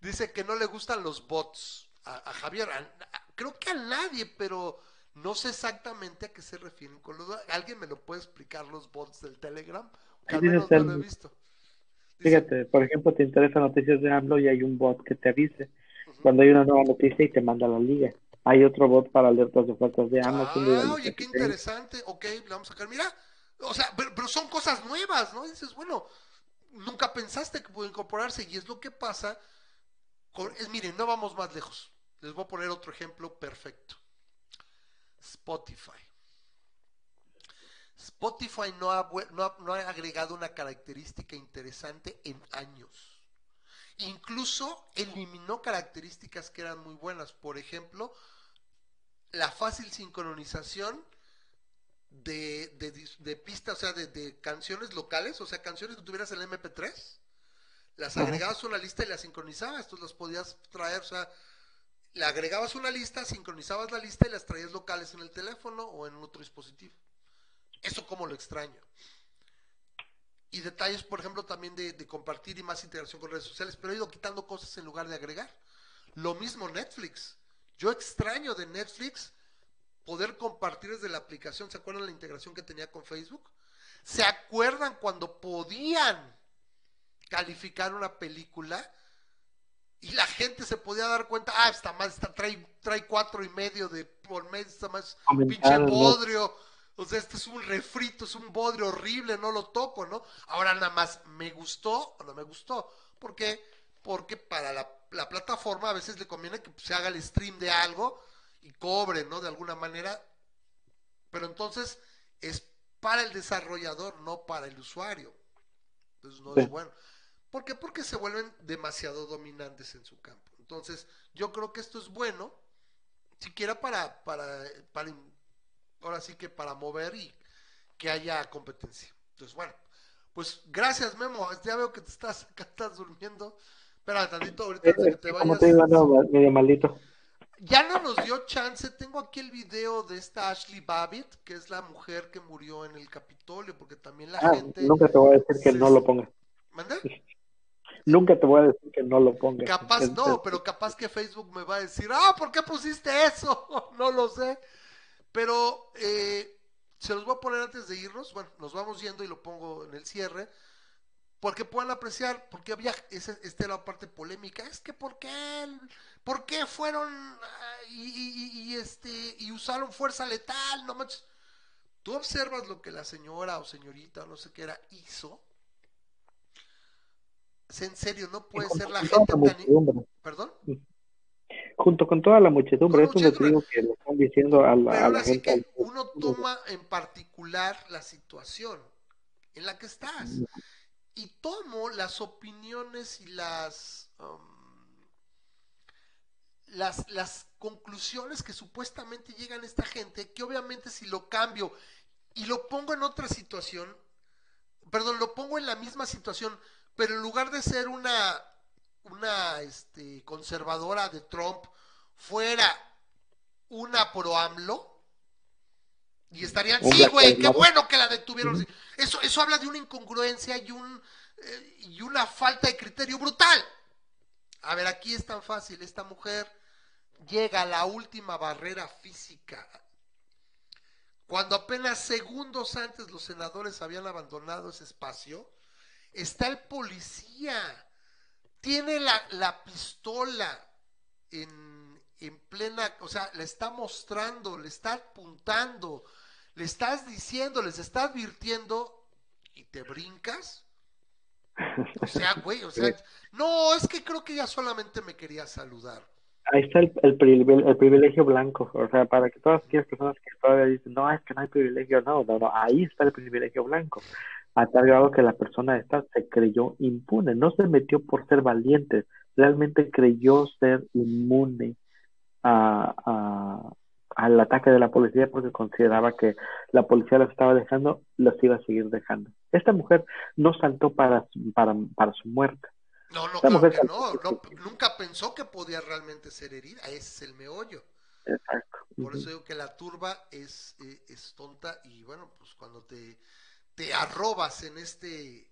Dice que no le gustan los bots. A, Javier, creo que a nadie, pero no sé exactamente a qué se refieren con los ¿Alguien me lo puede explicar los bots del Telegram? Al menos no lo he visto. Fíjate, por ejemplo, te interesa noticias de AMLO y hay un bot que te avise cuando hay una nueva noticia y te manda la liga. Hay otro bot para alertas de ofertas de Amazon. Ah, oye, qué interesante. Ok, le vamos a sacar. Mira, o sea, pero, son cosas nuevas, ¿no? dices, bueno, nunca pensaste que puede incorporarse y es lo que pasa. Con, es, miren, no vamos más lejos. Les voy a poner otro ejemplo perfecto. Spotify. Spotify no ha, no, ha, no ha agregado una característica interesante en años. incluso eliminó características que eran muy buenas. Por ejemplo, la fácil sincronización de, de, pistas, o sea, de, canciones locales, o sea, canciones que tuvieras en el MP3, las agregabas a una lista y las sincronizabas, tú las podías traer, o sea, le agregabas una lista, sincronizabas la lista y las traías locales en el teléfono o en otro dispositivo. Eso como lo extraño. Y detalles, por ejemplo, también de, de, compartir y más integración con redes sociales, pero he ido quitando cosas en lugar de agregar. Lo mismo Netflix. Yo extraño de Netflix poder compartir desde la aplicación. ¿Se acuerdan la integración que tenía con Facebook? ¿Se acuerdan cuando podían calificar una película y la gente se podía dar cuenta, ah, está más, está, trae, trae cuatro y medio de por mes, está más pinche bodrio. O sea, este es un refrito, es un bodrio horrible, no lo toco, ¿no? Ahora nada más, ¿me gustó o no me gustó? ¿Por qué? Porque para la, la plataforma a veces le conviene que se haga el stream de algo y cobre, ¿no? De alguna manera. Pero entonces es para el desarrollador, no para el usuario. Entonces no es bueno. ¿Por qué? Porque se vuelven demasiado dominantes en su campo. Entonces, yo creo que esto es bueno, siquiera para, para, para ahora sí que para mover y que haya competencia. Entonces, bueno, pues gracias, Memo. Ya veo que te estás, estás durmiendo. Espera tantito, ahorita que te vayas. te medio maldito ya no nos dio chance. Tengo aquí el video de esta Ashley Babbitt, que es la mujer que murió en el Capitolio, porque también la ah, gente. Nunca te voy a decir que no lo pongas. ¿Manda? Nunca te voy a decir que no lo pongas. Capaz no, pero capaz que Facebook me va a decir, ah, ¿por qué pusiste eso? no lo sé. Pero eh, se los voy a poner antes de irnos. Bueno, nos vamos yendo y lo pongo en el cierre porque puedan apreciar, porque había, esta era la parte polémica, es que por qué, por qué fueron ah, y, este y usaron fuerza letal, no manches. Tú observas lo que la señora o señorita, no sé qué era, hizo. En serio, no puede ser la gente tan... ¿Perdón? Junto con toda la muchedumbre, eso es lo que le están diciendo a la, a gente. Que uno toma en particular la situación en la que estás. Y tomo las opiniones y las, um, las, las conclusiones que supuestamente llegan esta gente, que obviamente si lo cambio y lo pongo en otra situación, perdón, lo pongo en la misma situación, pero en lugar de ser una, una este, conservadora de Trump, fuera una pro AMLO, y estarían, sí, güey, qué bueno que la detuvieron. Eso, eso habla de una incongruencia y, un, eh, y una falta de criterio brutal. A ver, aquí es tan fácil. Esta mujer llega a la última barrera física. Cuando apenas segundos antes los senadores habían abandonado ese espacio, está el policía. Tiene la, la pistola en, en plena, o sea, le está mostrando, le está apuntando le estás diciendo, les estás advirtiendo y te brincas. O sea, güey, o sea, no, es que creo que ella solamente me quería saludar. Ahí está el, el, privilegio blanco, o sea, para que todas aquellas personas que todavía dicen, no, es que no hay privilegio, no, no, no, ahí está el privilegio blanco. A tal grado que la persona esta se creyó impune, no se metió por ser valiente, realmente creyó ser inmune a, a, al ataque de la policía porque consideraba que la policía los estaba dejando, los iba a seguir dejando. Esta mujer no saltó para, para, para su muerte. No, no, claro que no, nunca pensó que podía realmente ser herida, ese es el meollo. Exacto. Por eso digo que la turba es, eh, es tonta y bueno, pues cuando te, te arrobas en este,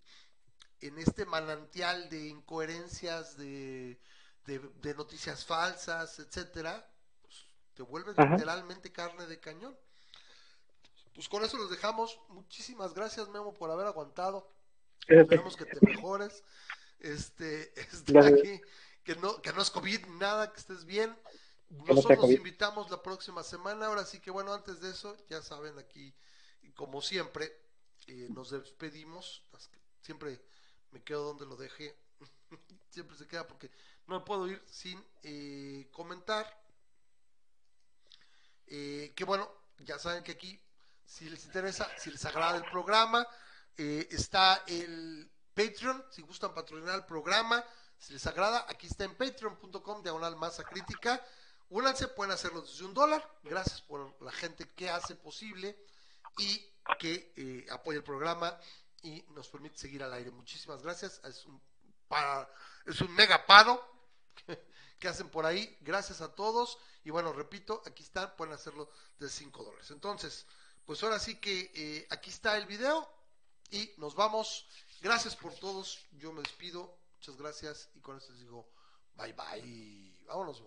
en este manantial de incoherencias, de, de, de noticias falsas, etcétera, te vuelves literalmente carne de cañón. Pues con eso los dejamos. Muchísimas gracias, Memo, por haber aguantado. Esperemos que te mejores. Este, este aquí, que no, que no es COVID nada, que estés bien. Nosotros nos invitamos la próxima semana. Ahora sí que bueno, antes de eso, ya saben, aquí, como siempre, eh, nos despedimos. Siempre me quedo donde lo dejé. siempre se queda porque no me puedo ir sin eh, comentar eh, que bueno, ya saben que aquí, si les interesa, si les agrada el programa, eh, está el Patreon, si gustan patrocinar el programa, Si les agrada, aquí está en patreon.com, diagonal masa crítica. Únanse, pueden hacerlo desde un dólar. Gracias por la gente que hace posible y que eh, apoya el programa y nos permite seguir al aire. Muchísimas gracias. Es un, para, es un mega paro que hacen por ahí. Gracias a todos. Y bueno, repito, aquí están, pueden hacerlo de 5 dólares. Entonces, pues ahora sí que eh, aquí está el video y nos vamos. Gracias por todos. Yo me despido. Muchas gracias. Y con esto les digo, bye bye. Vámonos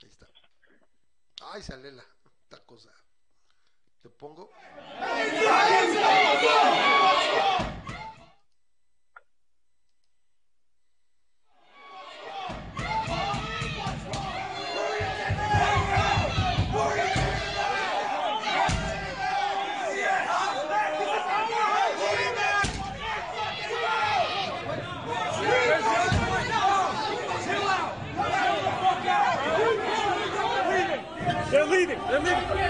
está. Ay, sale la, esta cosa. Le pongo. Let me...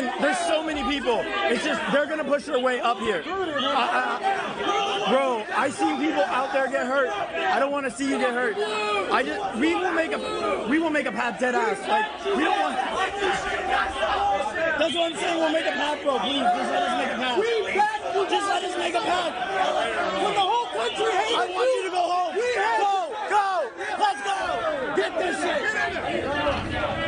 and there's so many people. It's just they're gonna push their way up here. Uh, uh, bro, I see people out there get hurt. I don't want to see you get hurt. I just we will make a we will make a path dead ass. Like we don't want. That's what I'm saying. We'll make a path, bro. Please, just let us make a path. Just let us make a path. When the whole country hates I want you to go home. We Go, go. Let's go. Get this shit.